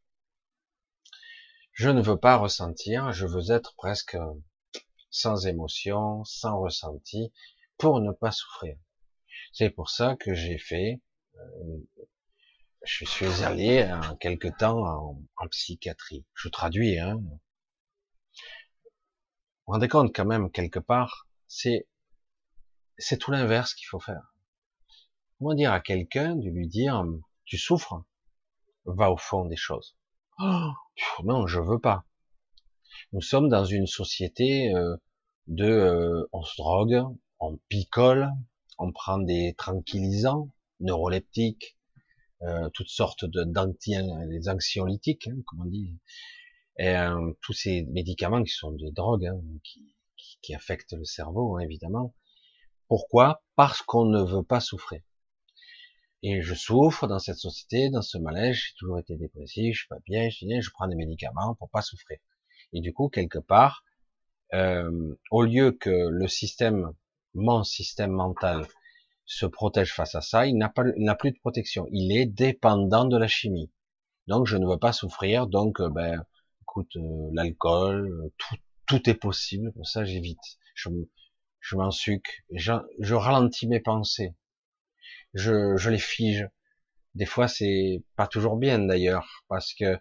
Je ne veux pas ressentir, je veux être presque sans émotion, sans ressenti, pour ne pas souffrir. C'est pour ça que j'ai fait, je suis allé en quelque temps en, psychiatrie. Je traduis, hein. Vous vous rendez compte quand même quelque part, c'est c'est tout l'inverse qu'il faut faire. Comment dire à quelqu'un de lui dire tu souffres, va au fond des choses. Oh, non, je veux pas. Nous sommes dans une société euh, de, euh, on se drogue, on picole, on prend des tranquillisants, neuroleptiques, euh, toutes sortes de des anxiolytiques, hein, comme on dit, et tous ces médicaments qui sont des drogues, hein, qui, qui, affectent le cerveau, hein, évidemment. Pourquoi? Parce qu'on ne veut pas souffrir. Et je souffre dans cette société, dans ce malaise, j'ai toujours été dépressif, je suis pas bien, je, je prends des médicaments pour pas souffrir. Et du coup, quelque part, euh, au lieu que le système, mon système mental, se protège face à ça, il n'a plus de protection. Il est dépendant de la chimie. Donc, je ne veux pas souffrir. Donc, euh, ben, écoute, euh, l'alcool, tout, tout est possible. Pour ça, j'évite. Je, je m'en sucre. Je, ralentis mes pensées je, je les fige. Des fois, c'est pas toujours bien d'ailleurs, parce que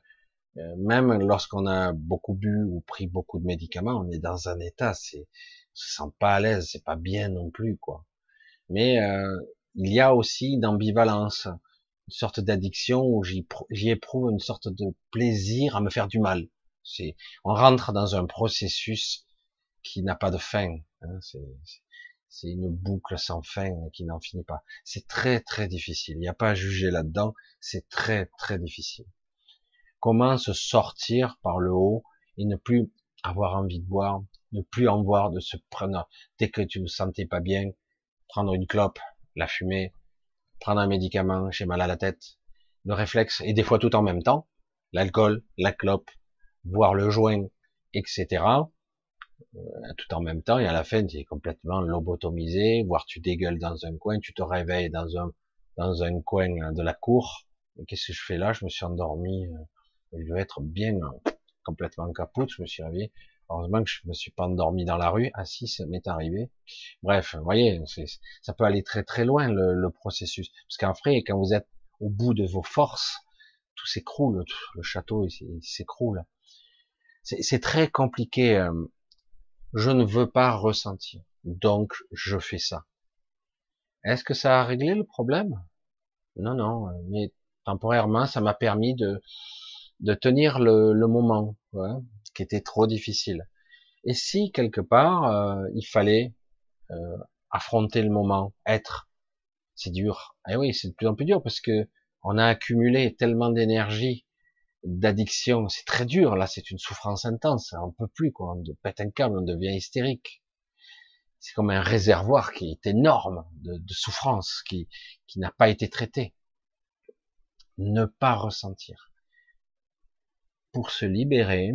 euh, même lorsqu'on a beaucoup bu ou pris beaucoup de médicaments, on est dans un état, c'est, on se sent pas à l'aise, c'est pas bien non plus, quoi. Mais euh, il y a aussi une ambivalence, une sorte d'addiction où j'y éprouve une sorte de plaisir à me faire du mal. C'est, on rentre dans un processus qui n'a pas de fin. Hein, c'est, c'est une boucle sans fin qui n'en finit pas. C'est très très difficile. Il n'y a pas à juger là-dedans. C'est très très difficile. Comment se sortir par le haut et ne plus avoir envie de boire, ne plus en voir, de se prendre dès que tu ne sentais pas bien, prendre une clope, la fumer, prendre un médicament, j'ai mal à la tête, le réflexe et des fois tout en même temps, l'alcool, la clope, voir le joint, etc. Euh, tout en même temps, et à la fin, tu es complètement lobotomisé, voire tu dégueules dans un coin, tu te réveilles dans un, dans un coin de la cour. Qu'est-ce que je fais là? Je me suis endormi, euh, je devais être bien euh, complètement capote, je me suis réveillé. Heureusement que je me suis pas endormi dans la rue. Ah si, ça m'est arrivé. Bref, vous voyez, ça peut aller très très loin le, le processus. Parce qu'en vrai, quand vous êtes au bout de vos forces, tout s'écroule, le château s'écroule. C'est très compliqué je ne veux pas ressentir. Donc, je fais ça. Est-ce que ça a réglé le problème? Non, non, mais temporairement, ça m'a permis de, de tenir le, le moment, qui était trop difficile. Et si, quelque part, euh, il fallait euh, affronter le moment, être, c'est dur. Eh oui, c'est de plus en plus dur, parce que on a accumulé tellement d'énergie d'addiction, c'est très dur. Là, c'est une souffrance intense. On peut plus, quoi. On pète un câble, on devient hystérique. C'est comme un réservoir qui est énorme de, de souffrance, qui, qui n'a pas été traité. Ne pas ressentir. Pour se libérer,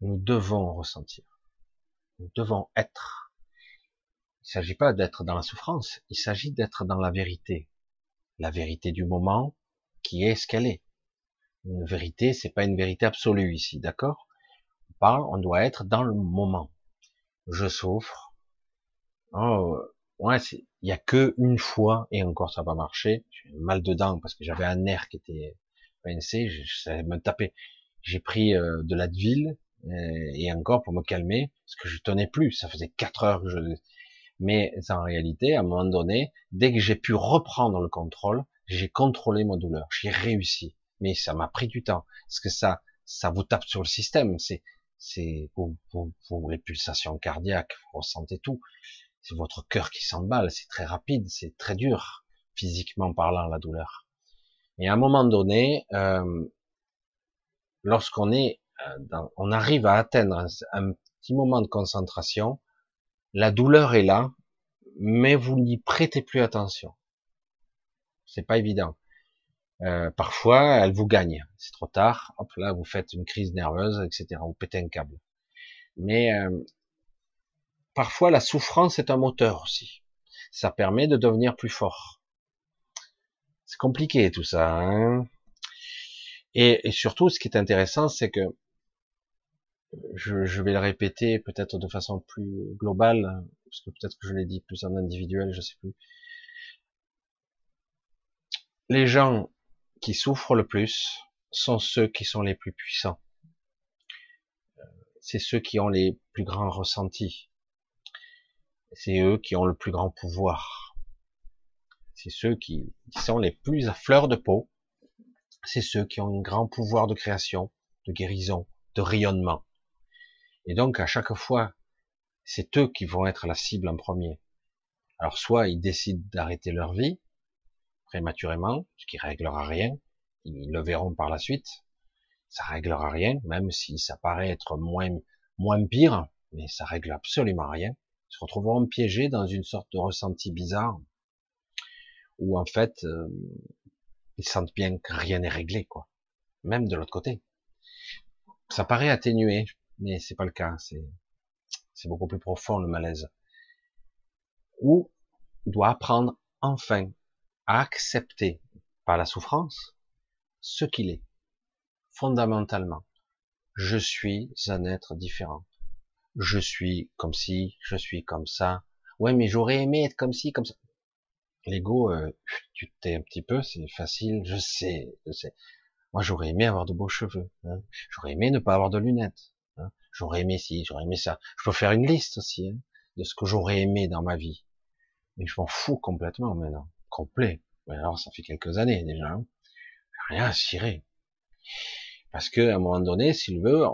nous devons ressentir. Nous devons être. Il ne s'agit pas d'être dans la souffrance, il s'agit d'être dans la vérité. La vérité du moment, qui est ce qu'elle est. Une vérité, c'est pas une vérité absolue ici, d'accord? On parle, on doit être dans le moment. Je souffre. Oh, ouais, il y a que une fois et encore ça va marcher. J'ai mal dedans parce que j'avais un nerf qui était pincé, je, savais me taper. J'ai pris euh, de l'Advil et encore pour me calmer parce que je tenais plus. Ça faisait quatre heures que je. Mais en réalité, à un moment donné, dès que j'ai pu reprendre le contrôle, j'ai contrôlé ma douleur. J'ai réussi. Mais ça m'a pris du temps parce que ça, ça vous tape sur le système. C'est, c'est vous, les pulsations cardiaques, vous ressentez tout c'est votre cœur qui s'emballe, c'est très rapide, c'est très dur, physiquement parlant, la douleur. Et à un moment donné, euh, lorsqu'on est, euh, on arrive à atteindre un, petit moment de concentration, la douleur est là, mais vous n'y prêtez plus attention. C'est pas évident. Euh, parfois, elle vous gagne. C'est trop tard. Hop là, vous faites une crise nerveuse, etc. Vous pétez un câble. Mais euh, Parfois, la souffrance est un moteur aussi. Ça permet de devenir plus fort. C'est compliqué tout ça. Hein et, surtout, ce qui est intéressant, c'est que je, vais le répéter peut-être de façon plus globale, parce que peut-être que je l'ai dit plus en individuel, je sais plus. Les gens qui souffrent le plus sont ceux qui sont les plus puissants. C'est ceux qui ont les plus grands ressentis c'est eux qui ont le plus grand pouvoir. C'est ceux qui, sont les plus à fleur de peau. C'est ceux qui ont un grand pouvoir de création, de guérison, de rayonnement. Et donc, à chaque fois, c'est eux qui vont être la cible en premier. Alors, soit ils décident d'arrêter leur vie, prématurément, ce qui réglera rien. Ils le verront par la suite. Ça réglera rien, même si ça paraît être moins, moins pire, mais ça règle absolument rien se retrouveront piégés dans une sorte de ressenti bizarre où en fait euh, ils sentent bien que rien n'est réglé quoi même de l'autre côté ça paraît atténué mais c'est pas le cas c'est beaucoup plus profond le malaise ou doit apprendre enfin à accepter par la souffrance ce qu'il est fondamentalement je suis un être différent je suis comme si, je suis comme ça. Ouais, mais j'aurais aimé être comme ci, comme ça. L'ego, euh, tu t'es un petit peu, c'est facile, je sais, je sais. Moi, j'aurais aimé avoir de beaux cheveux. Hein. J'aurais aimé ne pas avoir de lunettes. J'aurais aimé ci, j'aurais aimé ça. Je peux faire une liste aussi hein, de ce que j'aurais aimé dans ma vie. Mais je m'en fous complètement maintenant, complet. alors, ça fait quelques années déjà. Hein. Rien à cirer. Parce que à un moment donné, s'il veut,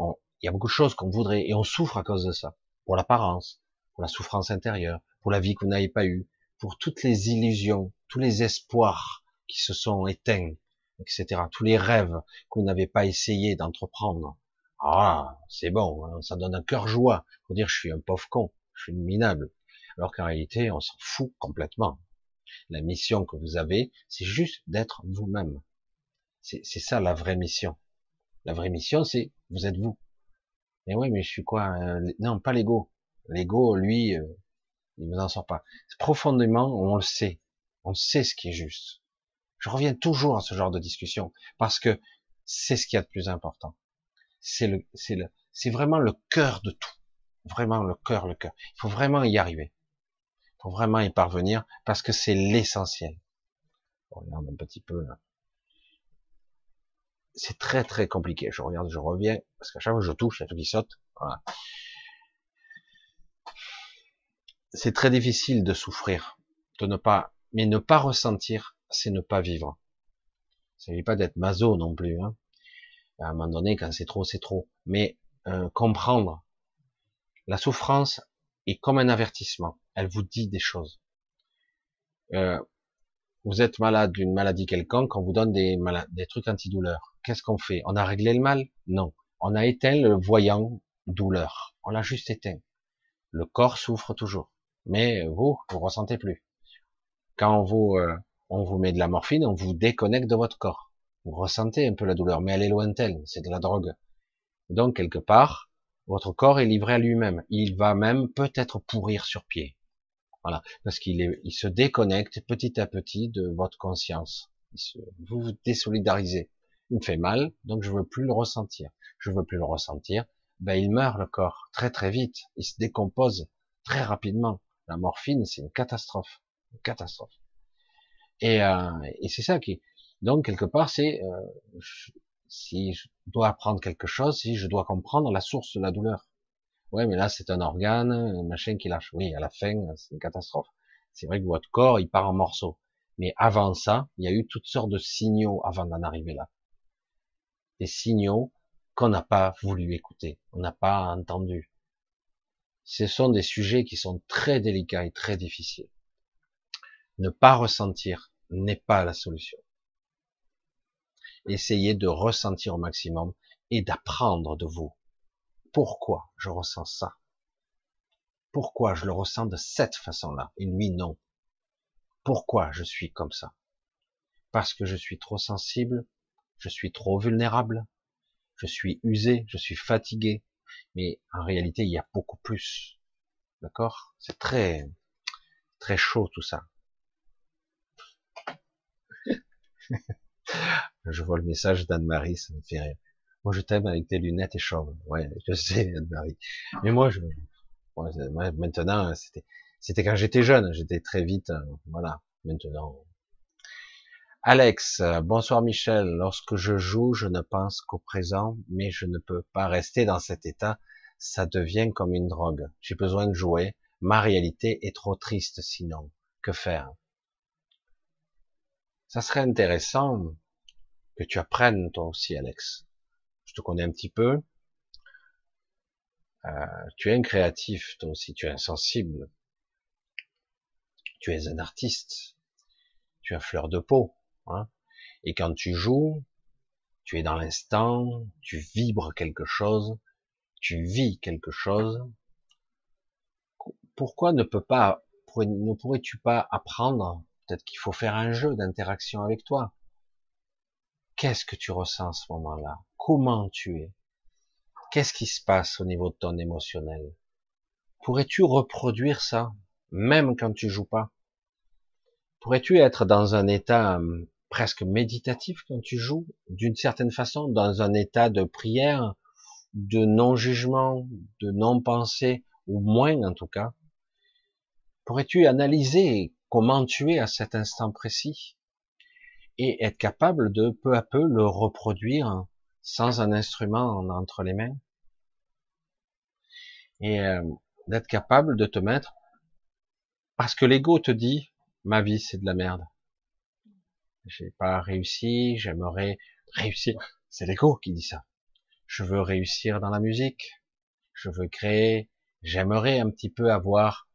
il y a beaucoup de choses qu'on voudrait et on souffre à cause de ça. Pour l'apparence, pour la souffrance intérieure, pour la vie que vous n'avez pas eue, pour toutes les illusions, tous les espoirs qui se sont éteints, etc. Tous les rêves que vous n'avez pas essayé d'entreprendre. Ah, c'est bon, hein, ça donne un cœur joie pour dire je suis un pauvre con, je suis minable. Alors qu'en réalité, on s'en fout complètement. La mission que vous avez, c'est juste d'être vous-même. C'est ça la vraie mission. La vraie mission, c'est vous êtes vous. Mais oui, mais je suis quoi euh, Non, pas l'ego. L'ego, lui, euh, il ne en sort pas. Profondément, on le sait. On sait ce qui est juste. Je reviens toujours à ce genre de discussion parce que c'est ce qu'il y a de plus important. C'est le, c'est le, c'est vraiment le cœur de tout. Vraiment le cœur, le cœur. Il faut vraiment y arriver. Il faut vraiment y parvenir parce que c'est l'essentiel. Regarde un petit peu là c'est très très compliqué. Je regarde, je reviens, parce qu'à chaque fois que je touche, il y a tout qui saute. Voilà. C'est très difficile de souffrir, de ne pas, mais ne pas ressentir, c'est ne pas vivre. Ça ne veut pas d'être maso non plus. Hein. À un moment donné, quand c'est trop, c'est trop. Mais euh, comprendre la souffrance est comme un avertissement. Elle vous dit des choses. Euh, vous êtes malade d'une maladie quelconque, on vous donne des, des trucs antidouleurs qu'est-ce qu'on fait? On a réglé le mal? Non. On a éteint le voyant douleur. On l'a juste éteint. Le corps souffre toujours. Mais vous, vous ressentez plus. Quand on vous, euh, on vous met de la morphine, on vous déconnecte de votre corps. Vous ressentez un peu la douleur, mais elle est lointaine. C'est de la drogue. Donc, quelque part, Votre corps est livré à lui-même. Il va même peut-être pourrir sur pied. Voilà, parce qu'il se déconnecte petit à petit de votre conscience. vous vous désolidarisez. Il me fait mal, donc je veux plus le ressentir. Je veux plus le ressentir. Ben il meurt le corps très très vite. Il se décompose très rapidement. La morphine, c'est une catastrophe, une catastrophe. Et, euh, et c'est ça qui, donc quelque part, c'est euh, si je dois apprendre quelque chose, si je dois comprendre la source de la douleur. Ouais, mais là c'est un organe, un machin qui lâche. Oui, à la fin, c'est une catastrophe. C'est vrai que votre corps, il part en morceaux. Mais avant ça, il y a eu toutes sortes de signaux avant d'en arriver là. Des signaux qu'on n'a pas voulu écouter, on n'a pas entendu. Ce sont des sujets qui sont très délicats et très difficiles. Ne pas ressentir n'est pas la solution. Essayez de ressentir au maximum et d'apprendre de vous. Pourquoi je ressens ça? Pourquoi je le ressens de cette façon-là? Et lui non Pourquoi je suis comme ça? Parce que je suis trop sensible, je suis trop vulnérable, je suis usé, je suis fatigué, mais en réalité, il y a beaucoup plus. D'accord? C'est très, très chaud tout ça. [LAUGHS] je vois le message d'Anne-Marie, ça me fait rire. Moi, je t'aime avec tes lunettes et chauve. Ouais, je sais, Anne-Marie. Mais moi, je, maintenant, c'était, c'était quand j'étais jeune. J'étais très vite, euh, voilà. Maintenant, Alex, bonsoir Michel. Lorsque je joue, je ne pense qu'au présent, mais je ne peux pas rester dans cet état. Ça devient comme une drogue. J'ai besoin de jouer. Ma réalité est trop triste sinon. Que faire? Ça serait intéressant que tu apprennes toi aussi, Alex. Je te connais un petit peu. Euh, tu es un créatif, toi aussi, tu es insensible. Tu es un artiste. Tu as fleur de peau Hein. Et quand tu joues, tu es dans l'instant, tu vibres quelque chose, tu vis quelque chose. Pourquoi ne peut pas, ne pourrais-tu pas apprendre? Peut-être qu'il faut faire un jeu d'interaction avec toi. Qu'est-ce que tu ressens à ce moment-là? Comment tu es? Qu'est-ce qui se passe au niveau de ton émotionnel? Pourrais-tu reproduire ça, même quand tu joues pas? Pourrais-tu être dans un état hum, presque méditatif quand tu joues, d'une certaine façon, dans un état de prière, de non-jugement, de non-pensée, ou moins en tout cas? Pourrais-tu analyser comment tu es à cet instant précis? Et être capable de peu à peu le reproduire sans un instrument entre les mains et euh, d'être capable de te mettre parce que l'ego te dit ma vie c'est de la merde j'ai pas réussi, j'aimerais réussir. C'est l'ego qui dit ça. Je veux réussir dans la musique, je veux créer, j'aimerais un petit peu avoir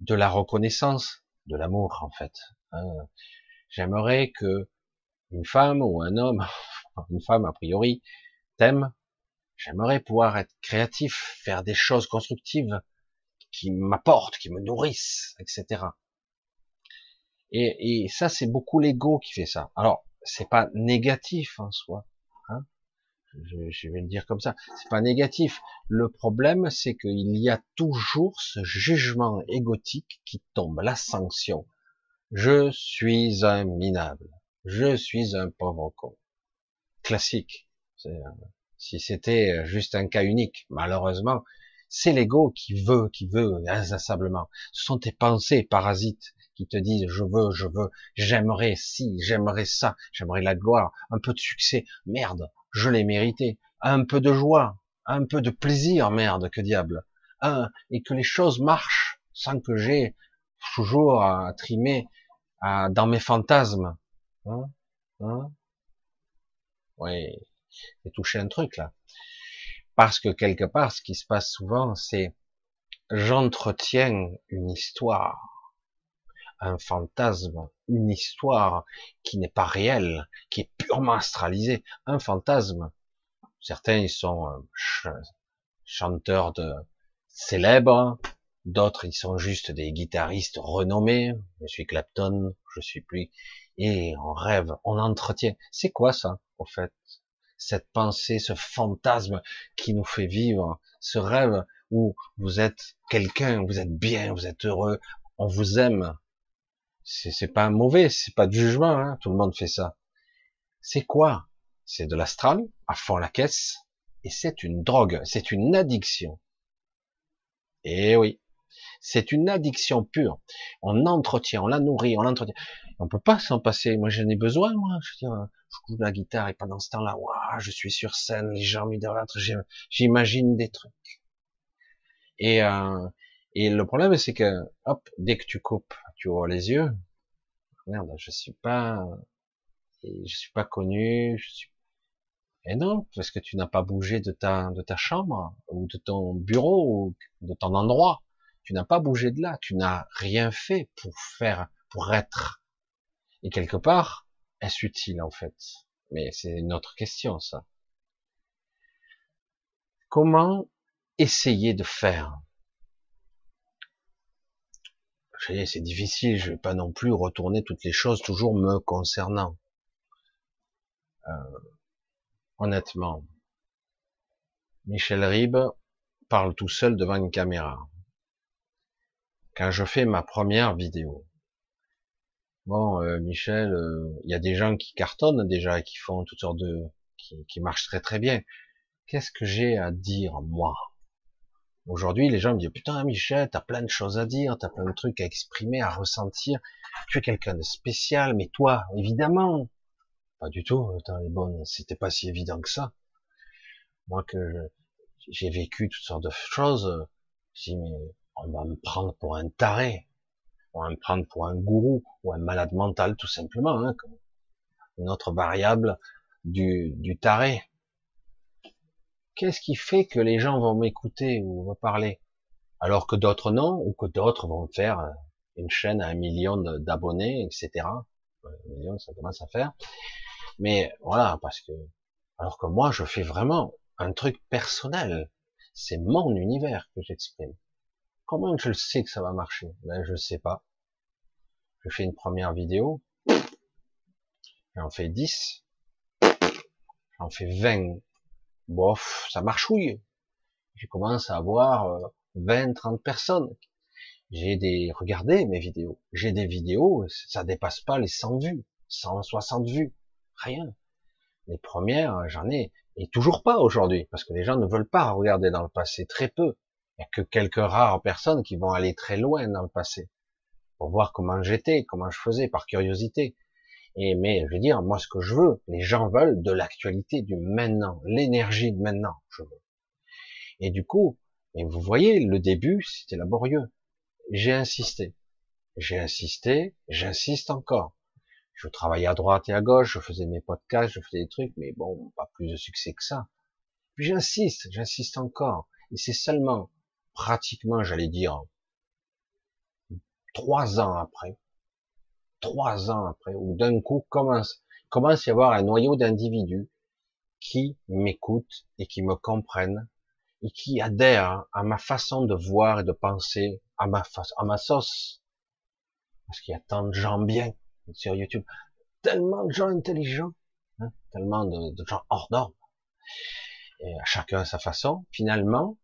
de la reconnaissance, de l'amour en fait. Hein. J'aimerais que une femme ou un homme, [LAUGHS] une femme a priori, t'aime. J'aimerais pouvoir être créatif, faire des choses constructives qui m'apportent, qui me nourrissent, etc. Et, et ça, c'est beaucoup l'ego qui fait ça. Alors, c'est pas négatif en soi. Hein je, je, vais le dire comme ça. C'est pas négatif. Le problème, c'est qu'il y a toujours ce jugement égotique qui tombe, la sanction. Je suis un minable. Je suis un pauvre con. Classique. Euh, si c'était juste un cas unique, malheureusement, c'est l'ego qui veut, qui veut inlassablement. Ce sont tes pensées parasites qui te disent je veux, je veux, j'aimerais si, j'aimerais ça, j'aimerais la gloire, un peu de succès, merde, je l'ai mérité, un peu de joie, un peu de plaisir, merde, que diable, un, et que les choses marchent sans que j'ai toujours à trimer dans mes fantasmes. Hein, hein? Oui, j'ai touché un truc là. Parce que quelque part, ce qui se passe souvent, c'est j'entretiens une histoire un fantasme, une histoire qui n'est pas réelle, qui est purement astralisée, un fantasme. Certains ils sont euh, chanteurs de célèbres, d'autres ils sont juste des guitaristes renommés. Je suis Clapton, je suis plus, et on rêve, on entretient. C'est quoi ça, au fait? Cette pensée, ce fantasme qui nous fait vivre, ce rêve où vous êtes quelqu'un, vous êtes bien, vous êtes heureux, on vous aime. C'est pas mauvais, c'est pas de jugement, hein, tout le monde fait ça. C'est quoi? C'est de l'astral, à fond la caisse, et c'est une drogue, c'est une addiction. Eh oui, c'est une addiction pure. On entretient, on la nourrit, on l'entretient. On peut pas s'en passer. Moi, j'en ai besoin, moi. Je veux dire, je joue la guitare et pendant ce temps-là, waouh, je suis sur scène, les gens m'idolâtrent, j'imagine des trucs. Et, euh, et le problème, c'est que, hop, dès que tu coupes, tu ouvres les yeux. Merde, je suis pas, je suis pas connu, et non, parce que tu n'as pas bougé de ta, de ta chambre, ou de ton bureau, ou de ton endroit. Tu n'as pas bougé de là. Tu n'as rien fait pour faire, pour être. Et quelque part, est-ce utile, en fait? Mais c'est une autre question, ça. Comment essayer de faire? C'est difficile, je vais pas non plus retourner toutes les choses toujours me concernant. Euh, honnêtement. Michel Ribes parle tout seul devant une caméra. Quand je fais ma première vidéo, bon, euh, Michel, euh, il y a des gens qui cartonnent déjà, qui font toutes sortes de, qui, qui marchent très très bien. Qu'est-ce que j'ai à dire moi? Aujourd'hui, les gens me disent putain Michel, t'as plein de choses à dire, t'as plein de trucs à exprimer, à ressentir. Tu es quelqu'un de spécial, mais toi, évidemment, pas du tout. Attends, les bonnes, c'était pas si évident que ça. Moi que j'ai vécu toutes sortes de choses, je mais on va me prendre pour un taré, prendre pour un gourou ou un malade mental tout simplement, hein, une autre variable du, du taré. Qu'est-ce qui fait que les gens vont m'écouter ou me parler alors que d'autres non, ou que d'autres vont faire une chaîne à un million d'abonnés, etc. Un million, ça commence à faire. Mais voilà, parce que, alors que moi, je fais vraiment un truc personnel. C'est mon univers que j'exprime. Comment je le sais que ça va marcher? Ben, je sais pas. Je fais une première vidéo. J'en fais 10. J'en fais 20. Bof, ça marchouille. Je commence à avoir 20, euh, 30 personnes. J'ai des, regardez mes vidéos. J'ai des vidéos, ça dépasse pas les 100 vues, 160 vues. Rien. Les premières, j'en ai, et toujours pas aujourd'hui, parce que les gens ne veulent pas regarder dans le passé, très peu. Il n'y a que quelques rares personnes qui vont aller très loin dans le passé, pour voir comment j'étais, comment je faisais, par curiosité. Et, mais, je veux dire, moi, ce que je veux, les gens veulent de l'actualité, du maintenant, l'énergie de maintenant, je veux. Et du coup, et vous voyez, le début, c'était laborieux. J'ai insisté. J'ai insisté, j'insiste encore je travaillais à droite et à gauche, je faisais mes podcasts, je faisais des trucs, mais bon, pas plus de succès que ça. Puis j'insiste, j'insiste encore. Et c'est seulement, pratiquement, j'allais dire, trois ans après, trois ans après, où d'un coup commence, commence à y avoir un noyau d'individus qui m'écoutent et qui me comprennent et qui adhèrent à ma façon de voir et de penser, à ma, à ma sauce. Parce qu'il y a tant de gens bien sur YouTube, tellement de gens intelligents, hein, tellement de, gens hors d'ordre, et à chacun à sa façon. Finalement,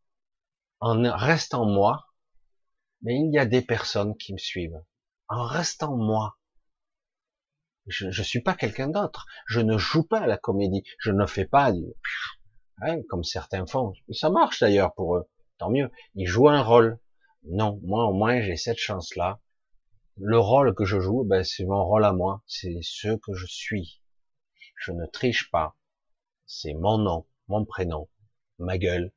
en restant moi, mais il y a des personnes qui me suivent. En restant moi, je ne suis pas quelqu'un d'autre. Je ne joue pas à la comédie. Je ne fais pas du, hein, comme certains font. Ça marche d'ailleurs pour eux. Tant mieux. Ils jouent un rôle. Non, moi au moins j'ai cette chance-là le rôle que je joue, ben, c'est mon rôle à moi, c'est ce que je suis. Je ne triche pas. C'est mon nom, mon prénom, ma gueule,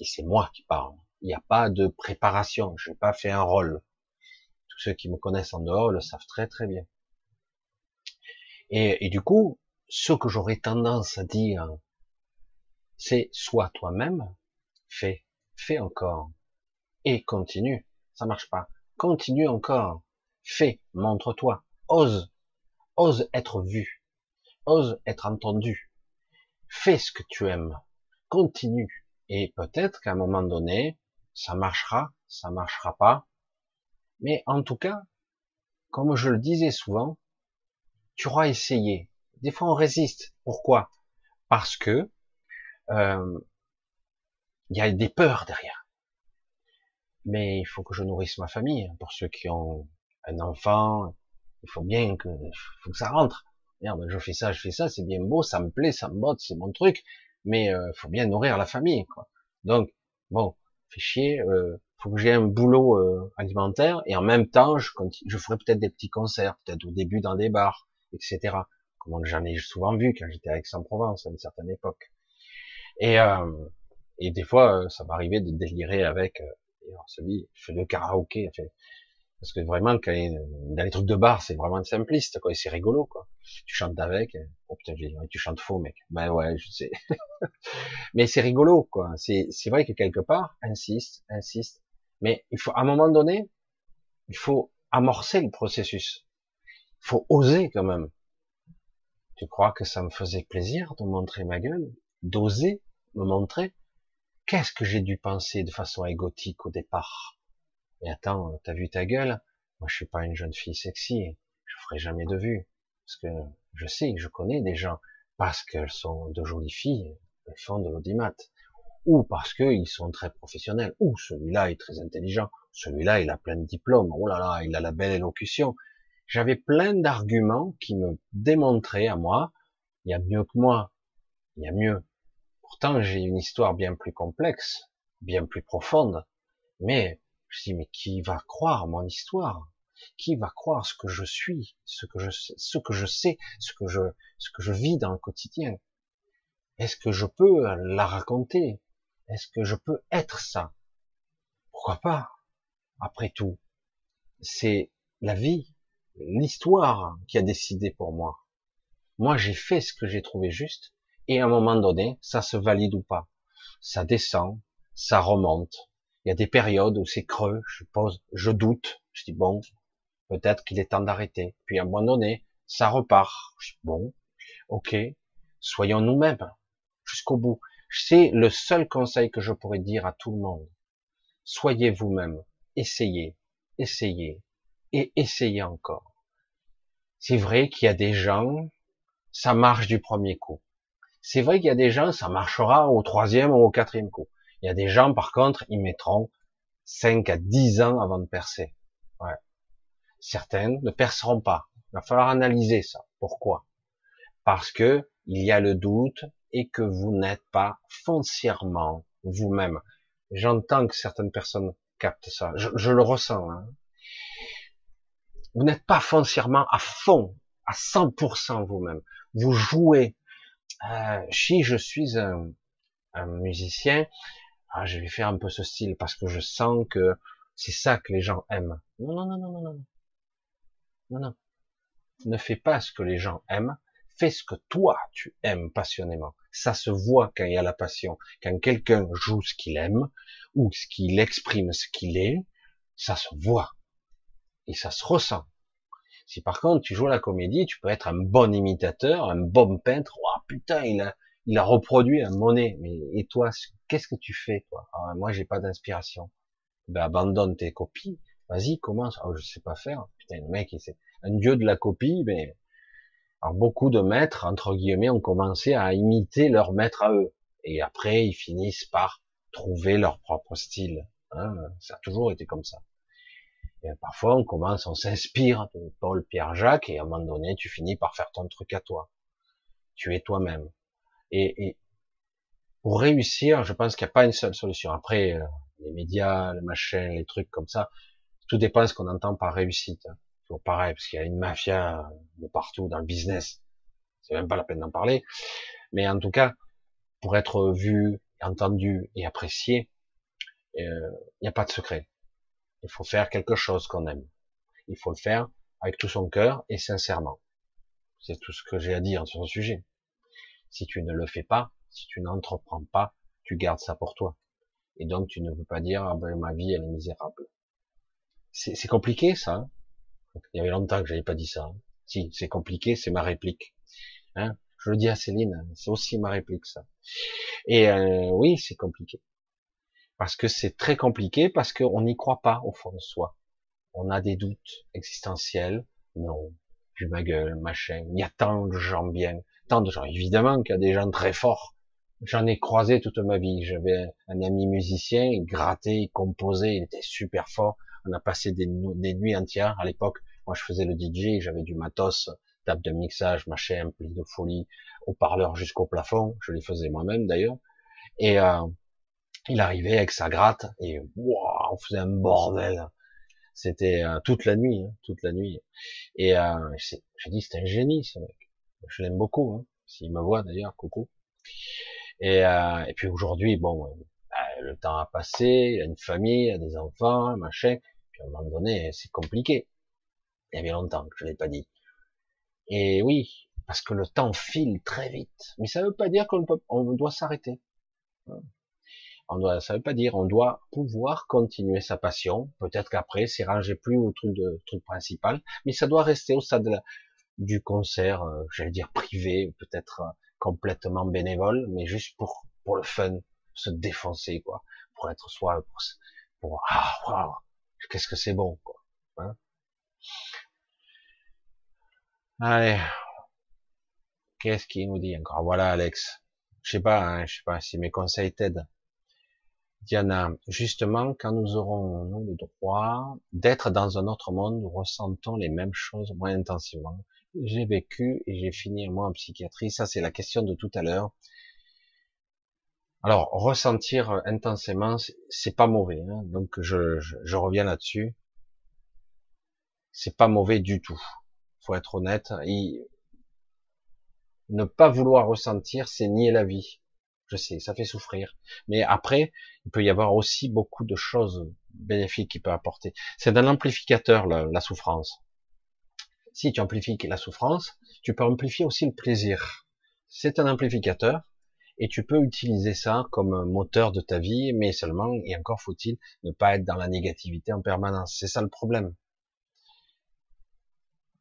et c'est moi qui parle. Il n'y a pas de préparation, je n'ai pas fait un rôle. Tous ceux qui me connaissent en dehors le savent très très bien. Et, du coup, ce que j'aurais tendance à dire, c'est sois toi-même, fais, fais encore, et continue. Ça marche pas. Continue encore. Fais, montre-toi, ose, ose être vu, ose être entendu. Fais ce que tu aimes, continue. Et peut-être qu'à un moment donné, ça marchera, ça marchera pas. Mais en tout cas, comme je le disais souvent, tu auras essayé. Des fois, on résiste. Pourquoi? Parce que euh, il y a des peurs derrière. Mais il faut que je nourrisse ma famille. Pour ceux qui ont un enfant, il faut bien que, faut que ça rentre. Merde, je fais ça, je fais ça, c'est bien beau, ça me plaît, ça me botte, c'est mon truc, mais euh, faut bien nourrir la famille. Quoi. Donc, bon, fait chier, euh, faut que j'ai un boulot euh, alimentaire et en même temps, je, je ferai peut-être des petits concerts, peut-être au début dans des bars, etc. Comme j'en ai souvent vu quand j'étais à Aix-en-Provence à une certaine époque. Et, euh, et des fois, euh, ça m'arrivait de délirer avec euh, celui, je fais le karaoké, parce que vraiment, quand dans les trucs de bar, c'est vraiment simpliste, quoi, c'est rigolo, quoi. Tu chantes avec, oh putain, tu chantes faux, mec. Ben ouais, je sais. [LAUGHS] mais c'est rigolo, quoi. C'est, c'est vrai que quelque part, insiste, insiste. Mais il faut, à un moment donné, il faut amorcer le processus. Il faut oser, quand même. Tu crois que ça me faisait plaisir de montrer ma gueule? D'oser me montrer? Qu'est-ce que j'ai dû penser de façon égotique au départ? Et attends, t'as vu ta gueule? Moi, je suis pas une jeune fille sexy. Je ferai jamais de vue. Parce que je sais, je connais des gens, parce qu'elles sont de jolies filles, elles font de l'audimat. Ou parce qu'ils sont très professionnels. Ou celui-là est très intelligent. Celui-là, il a plein de diplômes. Oh là là, il a la belle élocution. J'avais plein d'arguments qui me démontraient à moi, il y a mieux que moi. Il y a mieux. Pourtant, j'ai une histoire bien plus complexe, bien plus profonde. Mais je dis, mais qui va croire mon histoire? Qui va croire ce que je suis, ce que je, sais, ce que je, ce que je vis dans le quotidien? Est-ce que je peux la raconter? Est-ce que je peux être ça? Pourquoi pas? Après tout, c'est la vie, l'histoire qui a décidé pour moi. Moi, j'ai fait ce que j'ai trouvé juste, et à un moment donné, ça se valide ou pas. Ça descend, ça remonte, il y a des périodes où c'est creux, je pose, je doute, je dis bon, peut-être qu'il est temps d'arrêter. Puis à un moment donné, ça repart. Je dis bon, ok, soyons nous-mêmes jusqu'au bout. C'est le seul conseil que je pourrais dire à tout le monde. Soyez vous-même, essayez, essayez et essayez encore. C'est vrai qu'il y a des gens, ça marche du premier coup. C'est vrai qu'il y a des gens, ça marchera au troisième ou au quatrième coup. Il y a des gens, par contre, ils mettront 5 à 10 ans avant de percer. Ouais. Certaines ne perceront pas. Il va falloir analyser ça. Pourquoi? Parce que il y a le doute et que vous n'êtes pas foncièrement vous-même. J'entends que certaines personnes captent ça. Je, le ressens. Hein. Vous n'êtes pas foncièrement à fond, à 100% vous-même. Vous jouez. Euh, si je suis un, un musicien, ah, je vais faire un peu ce style parce que je sens que c'est ça que les gens aiment. Non, non, non, non, non, non. Non, non. Ne fais pas ce que les gens aiment. Fais ce que toi, tu aimes passionnément. Ça se voit quand il y a la passion. Quand quelqu'un joue ce qu'il aime ou ce qu'il exprime ce qu'il est, ça se voit. Et ça se ressent. Si par contre tu joues la comédie, tu peux être un bon imitateur, un bon peintre. Oh putain, il a, il a reproduit un monnaie. Mais et toi, qu'est-ce que tu fais toi? Ah, Moi, j'ai pas d'inspiration. Ben abandonne tes copies. Vas-y, commence. Oh, je sais pas faire. Putain, le mec, c'est un dieu de la copie. Mais alors beaucoup de maîtres entre guillemets ont commencé à imiter leur maître à eux. Et après, ils finissent par trouver leur propre style. Hein ça a toujours été comme ça. Et parfois, on commence, on s'inspire Paul, Pierre, Jacques, et à un moment donné, tu finis par faire ton truc à toi. Tu es toi-même. Et, pour réussir, je pense qu'il n'y a pas une seule solution. Après, euh, les médias, les machins, les trucs comme ça, tout dépend de ce qu'on entend par réussite. Toujours pareil, parce qu'il y a une mafia de partout dans le business. C'est même pas la peine d'en parler. Mais en tout cas, pour être vu, entendu et apprécié, euh, il n'y a pas de secret. Il faut faire quelque chose qu'on aime. Il faut le faire avec tout son cœur et sincèrement. C'est tout ce que j'ai à dire sur ce sujet. Si tu ne le fais pas, si tu n'entreprends pas, tu gardes ça pour toi. Et donc tu ne peux pas dire ah ben ma vie elle est misérable. C'est compliqué ça. Hein. Il y avait longtemps que j'avais pas dit ça. Hein. Si c'est compliqué, c'est ma réplique. Hein Je le dis à Céline, c'est aussi ma réplique ça. Et euh, oui, c'est compliqué parce que c'est très compliqué parce qu'on n'y croit pas au fond de soi. On a des doutes existentiels. Non, puis ma gueule, machin. Il y a tant de gens bien, tant de gens. Évidemment qu'il y a des gens très forts. J'en ai croisé toute ma vie. J'avais un ami musicien, il grattait, il composait, il était super fort. On a passé des, nuits entières. À l'époque, moi je faisais le DJ, j'avais du matos, table de mixage, machin, ampli de folie, haut-parleur jusqu'au plafond. Je les faisais moi-même d'ailleurs. Et euh, il arrivait avec sa gratte et on faisait un bordel. C'était euh, toute la nuit, hein, toute la nuit. Et euh, j'ai dit, c'est un génie ce mec. Je l'aime beaucoup. Hein. S'il me voit d'ailleurs, coucou. Et, euh, et puis aujourd'hui, bon, euh, bah, le temps a passé, il a une famille, il a des enfants, machin. Puis à un moment donné, c'est compliqué. Il y avait longtemps que je l'ai pas dit. Et oui, parce que le temps file très vite. Mais ça ne veut pas dire qu'on on doit s'arrêter. On doit, ça veut pas dire, on doit pouvoir continuer sa passion. Peut-être qu'après, c'est rangé plus au truc de truc principal, mais ça doit rester au stade du concert, euh, j'allais dire privé, peut-être euh, complètement bénévole, mais juste pour pour le fun, se défoncer quoi, pour être soi, pour, pour ah qu'est-ce que c'est bon quoi. Hein Allez, qu'est-ce qu'il nous dit encore? Voilà Alex, je sais pas, hein, je sais pas si mes conseils t'aident. Diana, justement, quand nous aurons nous, le droit d'être dans un autre monde, nous ressentons les mêmes choses moins intensivement. J'ai vécu et j'ai fini moi en psychiatrie. Ça, c'est la question de tout à l'heure. Alors, ressentir intensément, c'est pas mauvais. Hein. Donc, je, reviens là-dessus. C'est pas mauvais du tout. Faut être honnête. Ne pas vouloir ressentir, c'est nier la vie. Je sais, ça fait souffrir. Mais après, il peut y avoir aussi beaucoup de choses bénéfiques qu'il peut apporter. C'est un amplificateur, la, souffrance. Si tu amplifies la souffrance, tu peux amplifier aussi le plaisir. C'est un amplificateur et tu peux utiliser ça comme moteur de ta vie, mais seulement, et encore faut-il, ne pas être dans la négativité en permanence. C'est ça le problème.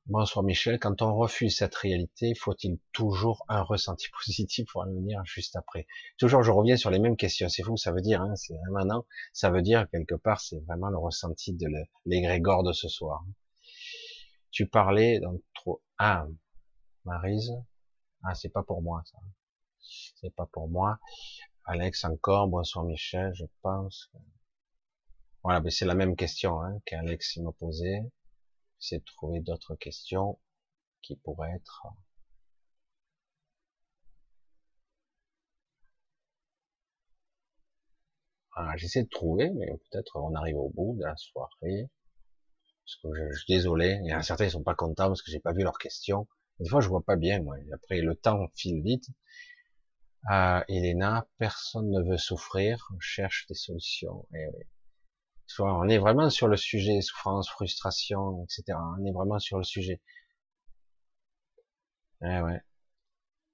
Bonsoir Michel, quand on refuse cette réalité, faut-il toujours un ressenti positif pour venir juste après Toujours, je reviens sur les mêmes questions. C'est fou, ça veut dire, hein, c'est non, ça veut dire quelque part, c'est vraiment le ressenti de l'égrégore de ce soir. Tu parlais dans trop. Ah, Marise. Ah, c'est pas pour moi ça. C'est pas pour moi. Alex encore. Bonsoir Michel, je pense. Voilà, mais c'est la même question hein, qu'Alex m'a posée c'est de trouver d'autres questions qui pourraient être j'essaie de trouver, mais peut-être on arrive au bout de la soirée. Parce que je, suis désolé, il y en a certains qui sont pas contents parce que j'ai pas vu leurs questions. Des fois, je vois pas bien, moi. Après, le temps file vite. Euh, Elena, personne ne veut souffrir, on cherche des solutions. Et eh oui on est vraiment sur le sujet souffrance, frustration, etc. On est vraiment sur le sujet. Eh ouais.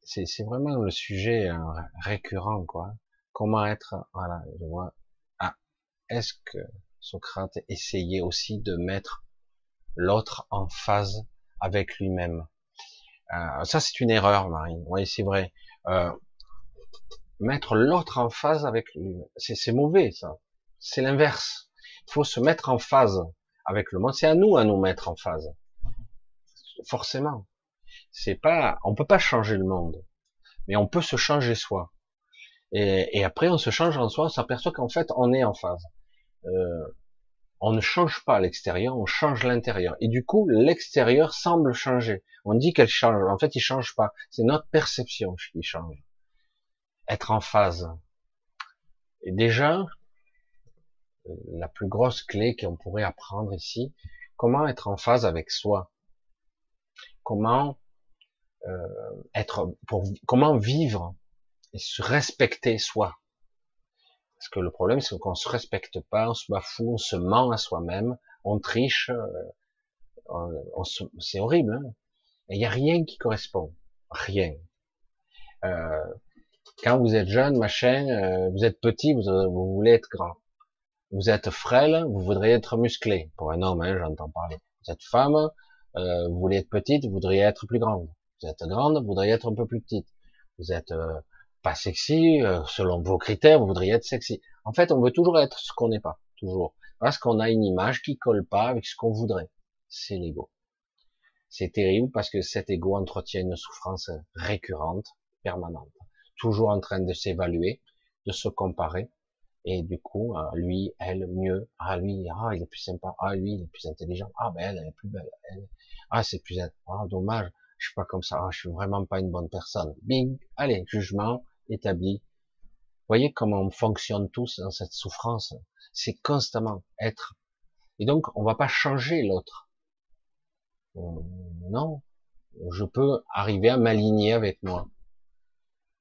C'est vraiment le sujet euh, récurrent, quoi. Comment être, voilà, je vois. Ah, est-ce que Socrate essayait aussi de mettre l'autre en phase avec lui-même euh, Ça, c'est une erreur, Marine. Oui, c'est vrai. Euh, mettre l'autre en phase avec lui, c'est mauvais, ça. C'est l'inverse faut se mettre en phase avec le monde. C'est à nous à nous mettre en phase. Forcément. C'est pas, on peut pas changer le monde, mais on peut se changer soi. Et, après, on se change en soi, on s'aperçoit qu'en fait, on est en phase. Euh, on ne change pas l'extérieur, on change l'intérieur. Et du coup, l'extérieur semble changer. On dit qu'elle change. En fait, il change pas. C'est notre perception qui change. Être en phase. Et déjà, la plus grosse clé qu'on pourrait apprendre ici, comment être en phase avec soi, comment euh, être, pour, comment vivre et se respecter soi? Parce que le problème, c'est qu'on se respecte pas, on se bafoue, on se ment à soi-même, on triche, euh, c'est horrible. Hein et il n'y a rien qui correspond, rien. Euh, quand vous êtes jeune, machin, euh, vous êtes petit, vous, vous voulez être grand. Vous êtes frêle, vous voudriez être musclé. Pour un homme, hein, j'entends parler. Vous êtes femme, euh, vous voulez être petite, vous voudriez être plus grande. Vous êtes grande, vous voudriez être un peu plus petite. Vous êtes pas sexy, euh, selon vos critères, vous voudriez être sexy. En fait, on veut toujours être ce qu'on n'est pas, toujours. Parce qu'on a une image qui colle pas avec ce qu'on voudrait. C'est l'ego. C'est terrible parce que cet ego entretient une souffrance récurrente, permanente, toujours en train de s'évaluer, de se comparer, et du coup, euh, lui, elle, mieux, ah lui, ah il est plus sympa, ah lui, il est plus intelligent, ah ben elle, elle est plus belle, elle, ah c'est plus, ah dommage, je suis pas comme ça, ah, je suis vraiment pas une bonne personne. Bing, allez, jugement établi. Voyez comment on fonctionne tous dans cette souffrance. C'est constamment être. Et donc, on va pas changer l'autre. Euh, non, je peux arriver à m'aligner avec moi.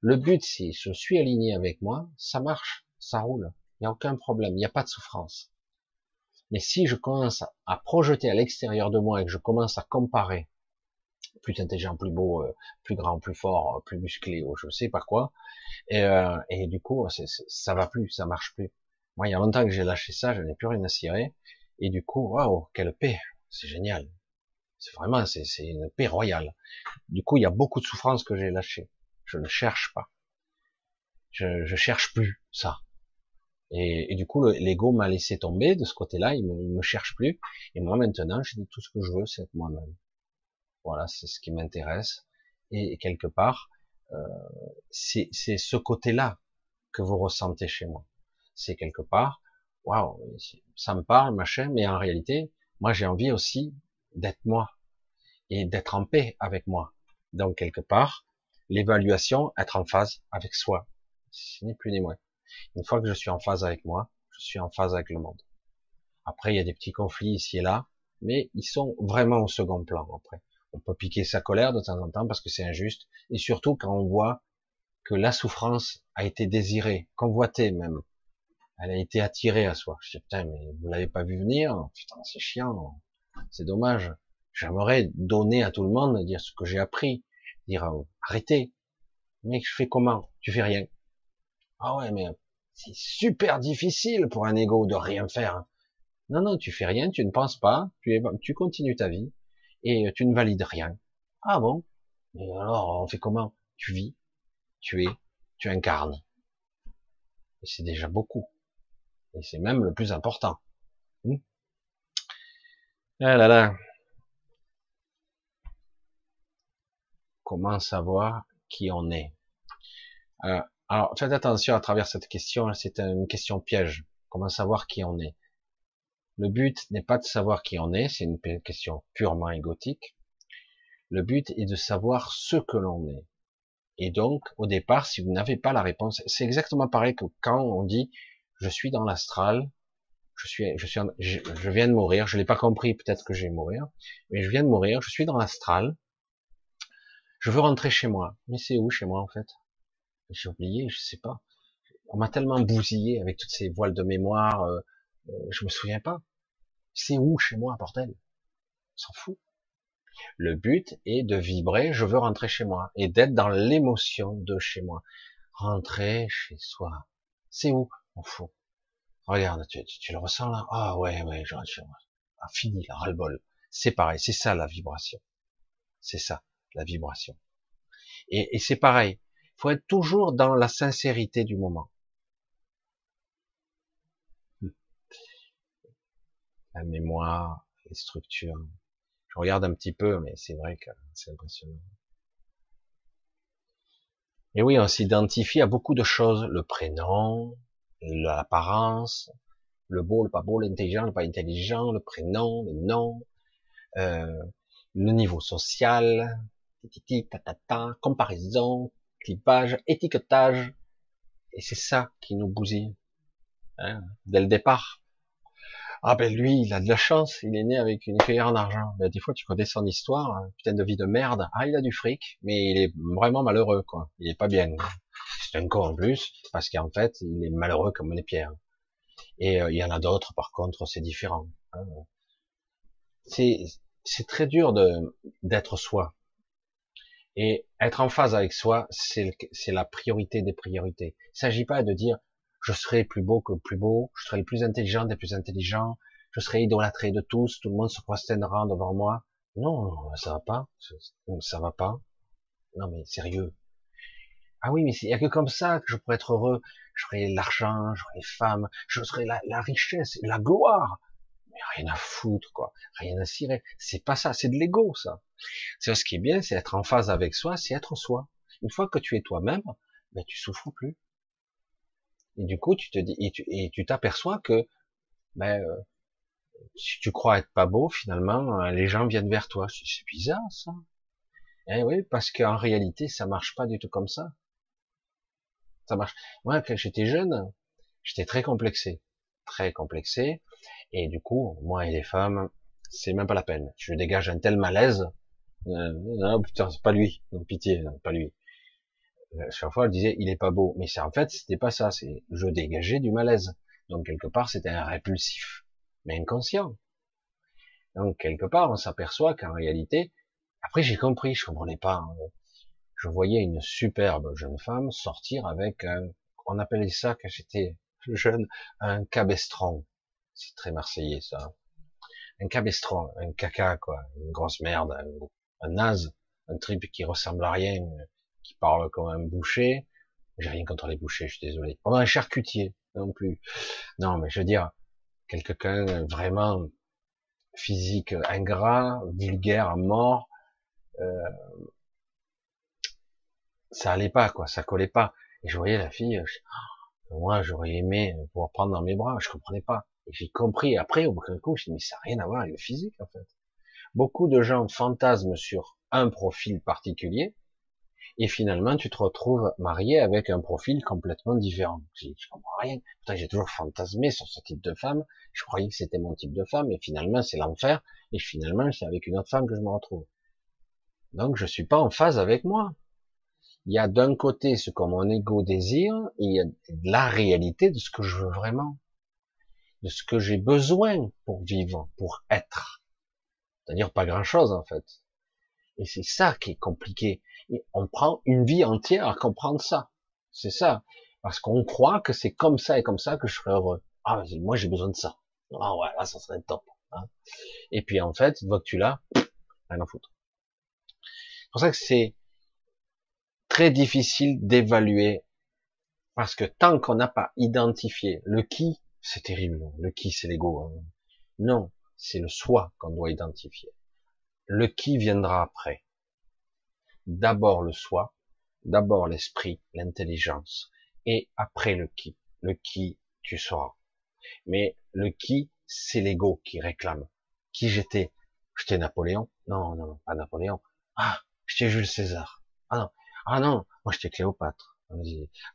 Le but, si je suis aligné avec moi, ça marche, ça roule. Il n'y a aucun problème, il n'y a pas de souffrance. Mais si je commence à projeter à l'extérieur de moi et que je commence à comparer plus intelligent, plus beau, euh, plus grand, plus fort, euh, plus musclé, ou je sais pas quoi. Et, euh, et du coup, ça va plus, ça marche plus. Moi, il y a longtemps que j'ai lâché ça, je n'ai plus rien à cirer. Et du coup, waouh, quelle paix, c'est génial. C'est vraiment, c'est une paix royale. Du coup, il y a beaucoup de souffrances que j'ai lâchées. Je ne cherche pas. Je, je cherche plus ça. Et, du coup, l'ego m'a laissé tomber de ce côté-là, il me, il me cherche plus. Et moi, maintenant, je dis tout ce que je veux, c'est être moi-même. Voilà, c'est ce qui m'intéresse. Et quelque part, euh, c'est ce côté-là que vous ressentez chez moi. C'est quelque part, waouh, ça me parle, machin, mais en réalité, moi j'ai envie aussi d'être moi et d'être en paix avec moi. Donc quelque part, l'évaluation, être en phase avec soi, ce n'est plus ni moins. Une fois que je suis en phase avec moi, je suis en phase avec le monde. Après, il y a des petits conflits ici et là, mais ils sont vraiment au second plan après on peut piquer sa colère de temps en temps parce que c'est injuste, et surtout quand on voit que la souffrance a été désirée, convoitée même, elle a été attirée à soi. Je dis putain, mais vous l'avez pas vu venir, putain, c'est chiant, c'est dommage. J'aimerais donner à tout le monde, dire ce que j'ai appris, dire euh, arrêtez. Mais je fais comment? Tu fais rien. Ah ouais, mais c'est super difficile pour un ego de rien faire. Non, non, tu fais rien, tu ne penses pas, tu continues ta vie, et tu ne valides rien. Ah bon? Mais alors, on fait comment? Tu vis, tu es, tu incarnes. Et c'est déjà beaucoup. Et c'est même le plus important. Hmm? Ah là là. Comment savoir qui on est? Euh, Alors, faites attention à travers cette question, c'est une question piège. Comment savoir qui on est? Le but n'est pas de savoir qui on est, c'est une question purement égotique. Le but est de savoir ce que l'on est. Et donc, au départ, si vous n'avez pas la réponse, c'est exactement pareil que quand on dit je suis dans l'astral, je suis, je suis, je, viens de mourir, je l'ai pas compris, peut-être que je vais mourir, mais je viens de mourir, je suis dans l'astral, je veux rentrer chez moi. Mais c'est où chez moi en fait? J'ai oublié, je sais pas. On m'a tellement bousillé avec toutes ces voiles de mémoire, euh, euh, je me souviens pas. C'est où chez moi, bordel S'en fout. Le but est de vibrer, je veux rentrer chez moi, et d'être dans l'émotion de chez moi. Rentrer chez soi. C'est où? On fout. Regarde, tu, tu, le ressens là? Ah ouais, ouais, je rentre chez moi. Ah, fini, ras-le-bol. C'est pareil, c'est ça la vibration. C'est ça, la vibration. Et, et c'est pareil. Il faut être toujours dans la sincérité du moment. La mémoire, les structures. Je regarde un petit peu, mais c'est vrai que c'est impressionnant. Et oui, on s'identifie à beaucoup de choses, le prénom, l'apparence, le beau, le pas beau, l'intelligent, le pas intelligent, le prénom, le nom, euh, le niveau social, tatata, comparaison, clipage, étiquetage, et c'est ça qui nous bousille hein, dès le départ ah ben lui, il a de la chance, il est né avec une cuillère en argent. Ben, des fois, tu connais son histoire, hein, putain de vie de merde. Ah, il a du fric, mais il est vraiment malheureux, quoi. Il est pas bien. C'est un con en plus, parce qu'en fait, il est malheureux comme les pierres. Et euh, il y en a d'autres, par contre, c'est différent. Hein. C'est c'est très dur de d'être soi. Et être en phase avec soi, c'est la priorité des priorités. Il s'agit pas de dire je serai plus beau que plus beau, je serai le plus intelligent des plus intelligents, je serai idolâtré de tous, tout le monde se prosternera devant moi. Non, ça va pas, ça va pas. Non mais sérieux. Ah oui, mais il y a que comme ça que je pourrais être heureux. J'aurai l'argent, j'aurai les femmes, je serai la, richesse, la gloire. mais rien à foutre, quoi, rien à cirer. C'est pas ça, c'est de l'ego, ça. C'est ce qui est bien, c'est être en phase avec soi, c'est être soi. Une fois que tu es toi-même, ben tu souffres plus. Et du coup, tu te dis, et tu t'aperçois que, ben, euh, si tu crois être pas beau, finalement, euh, les gens viennent vers toi. C'est bizarre, ça. Eh oui, parce qu'en réalité, ça marche pas du tout comme ça. Ça marche. Moi, quand j'étais jeune, j'étais très complexé, très complexé, et du coup, moi et les femmes, c'est même pas la peine. Je dégage un tel malaise. Euh, non, putain, c'est pas lui. Non, pitié, pas lui. Chaque fois, elle disait, il est pas beau. Mais c'est en fait, c'était pas ça. C'est, je dégageais du malaise. Donc quelque part, c'était un répulsif, mais inconscient. Donc quelque part, on s'aperçoit qu'en réalité, après j'ai compris, je comprenais pas. Hein. Je voyais une superbe jeune femme sortir avec un, on appelait ça quand j'étais jeune, un cabestron. C'est très marseillais ça. Un cabestron, un caca quoi, une grosse merde, un, un naze, un trip qui ressemble à rien, qui parle comme un boucher. J'ai rien contre les bouchers, je suis désolé. Comme un charcutier non plus. Non, mais je veux dire, quelqu'un vraiment physique ingrat, vulgaire, mort, euh, ça allait pas, quoi, ça collait pas. Et je voyais la fille, moi j'aurais aimé pouvoir prendre dans mes bras, je comprenais pas. J'ai compris après, au bout d'un coup, je dit, mais ça n'a rien à voir avec le physique, en fait. Beaucoup de gens fantasment sur un profil particulier, et finalement tu te retrouves marié avec un profil complètement différent. Je, comprends rien. J'ai toujours fantasmé sur ce type de femme. Je croyais que c'était mon type de femme, et finalement c'est l'enfer. Et finalement c'est avec une autre femme que je me retrouve. Donc je suis pas en phase avec moi. Il y a d'un côté ce que mon ego désire, et il y a la réalité de ce que je veux vraiment, de ce que j'ai besoin pour vivre, pour être. C'est-à-dire pas grand-chose en fait. Et c'est ça qui est compliqué. On prend une vie entière à comprendre ça. C'est ça. Parce qu'on croit que c'est comme ça et comme ça que je serai heureux. Ah, moi j'ai besoin de ça. Ah ouais, là ça serait top. Hein. Et puis en fait, une fois que tu l'as, rien à foutre. C'est pour ça que c'est très difficile d'évaluer. Parce que tant qu'on n'a pas identifié le qui, c'est terrible. Le qui, c'est l'ego. Hein. Non, c'est le soi qu'on doit identifier. Le qui viendra après. D'abord le soi, d'abord l'esprit, l'intelligence, et après le qui. Le qui, tu sauras. Mais le qui, c'est l'ego qui réclame. Qui j'étais? J'étais Napoléon? Non, non, pas Napoléon. Ah, j'étais Jules César. Ah non, ah non, moi j'étais Cléopâtre.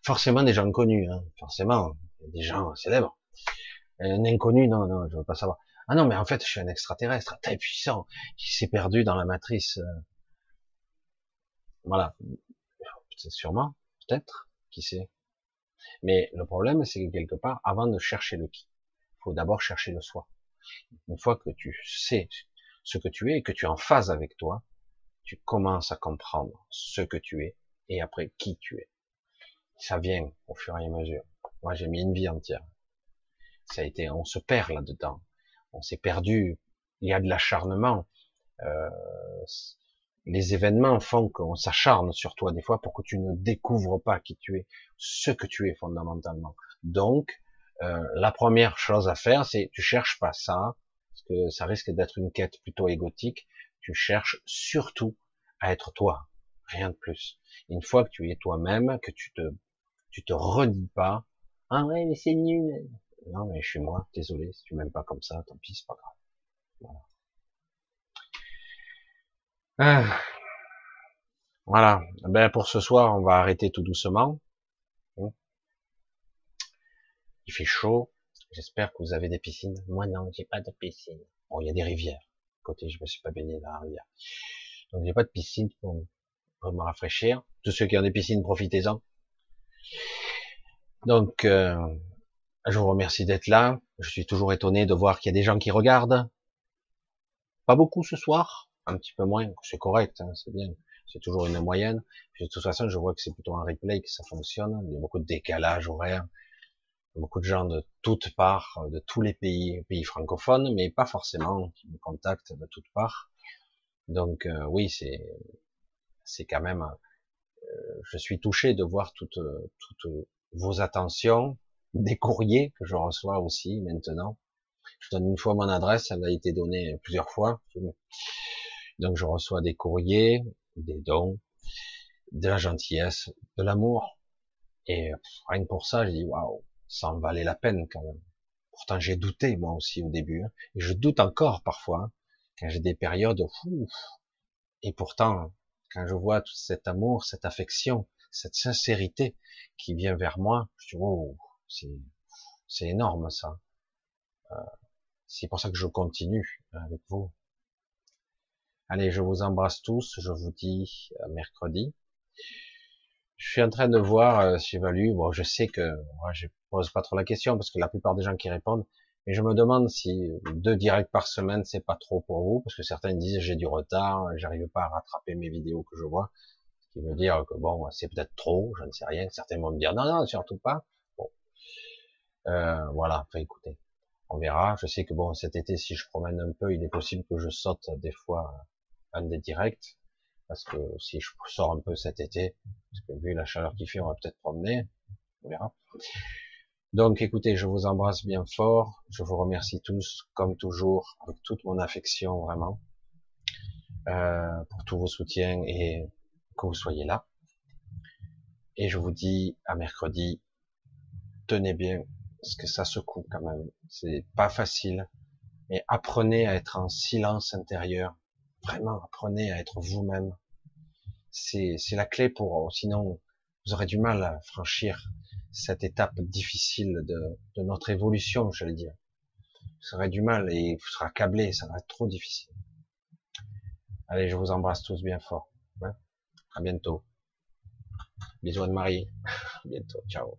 Forcément des gens connus, hein. forcément des gens célèbres. Un inconnu, non, non, je veux pas savoir. Ah non, mais en fait, je suis un extraterrestre très puissant qui s'est perdu dans la matrice. Voilà. Sûrement, peut-être, qui sait. Mais le problème, c'est que quelque part, avant de chercher le qui, il faut d'abord chercher le soi. Une fois que tu sais ce que tu es et que tu es en phase avec toi, tu commences à comprendre ce que tu es et après qui tu es. Ça vient au fur et à mesure. Moi, j'ai mis une vie entière. Ça a été, on se perd là-dedans on s'est perdu, il y a de l'acharnement. Euh, les événements font qu'on s'acharne sur toi des fois pour que tu ne découvres pas qui tu es, ce que tu es fondamentalement. Donc, euh, la première chose à faire, c'est tu cherches pas ça, parce que ça risque d'être une quête plutôt égotique. Tu cherches surtout à être toi, rien de plus. Une fois que tu es toi-même, que tu te, tu te redis pas, ah ouais mais c'est nul, non, mais je suis moi, désolé, si tu m'aimes pas comme ça, tant pis, c'est pas grave. Voilà. Ah. Voilà. Ben, pour ce soir, on va arrêter tout doucement. Hein. Il fait chaud. J'espère que vous avez des piscines. Moi, non, j'ai pas de piscine. Bon, il y a des rivières. Côté, je me suis pas baigné dans la rivière. Donc, j'ai pas de piscine pour, me rafraîchir. Tous ceux qui ont des piscines, profitez-en. Donc, euh, je vous remercie d'être là. Je suis toujours étonné de voir qu'il y a des gens qui regardent. Pas beaucoup ce soir, un petit peu moins. C'est correct, hein, c'est bien. C'est toujours une moyenne. de toute façon, je vois que c'est plutôt un replay que ça fonctionne. Il y a beaucoup de décalage horaire. Beaucoup de gens de toutes parts, de tous les pays, pays francophones, mais pas forcément qui me contactent de toutes parts. Donc euh, oui, c'est c'est quand même. Euh, je suis touché de voir toutes toutes vos attentions, des courriers que je reçois aussi maintenant. Je donne une fois mon adresse, elle a été donnée plusieurs fois. Donc je reçois des courriers, des dons, de la gentillesse, de l'amour. Et rien que pour ça, je dis waouh, ça en valait la peine quand même. Pourtant j'ai douté moi aussi au début, hein. et je doute encore parfois hein, quand j'ai des périodes. Fou, et pourtant, quand je vois tout cet amour, cette affection, cette sincérité qui vient vers moi, je dis oh, c'est énorme ça. Euh, c'est pour ça que je continue avec vous. Allez, je vous embrasse tous. Je vous dis à mercredi. Je suis en train de voir, euh, j'évalue. Bon, je sais que moi, je pose pas trop la question parce que la plupart des gens qui répondent, mais je me demande si deux directs par semaine c'est pas trop pour vous parce que certains disent j'ai du retard, j'arrive pas à rattraper mes vidéos que je vois, ce qui veut dire que bon, c'est peut-être trop, je ne sais rien. Certains vont me dire non, non, surtout pas. Bon, euh, voilà. Enfin, écoutez, on verra. Je sais que bon, cet été, si je promène un peu, il est possible que je saute des fois un des directs parce que si je sors un peu cet été, parce que vu la chaleur qu'il fait, on va peut-être promener, on verra. Donc écoutez, je vous embrasse bien fort, je vous remercie tous, comme toujours, avec toute mon affection vraiment, euh, pour tous vos soutiens et que vous soyez là. Et je vous dis à mercredi, tenez bien, parce que ça secoue quand même, c'est pas facile, mais apprenez à être en silence intérieur, vraiment apprenez à être vous-même, c'est la clé pour, sinon vous aurez du mal à franchir cette étape difficile de, notre évolution, j'allais dire. Vous aurez du mal et vous serez accablé, ça va être trop difficile. Allez, je vous embrasse tous bien fort. À bientôt. Bisous de Marie. [LAUGHS] À bientôt. Ciao.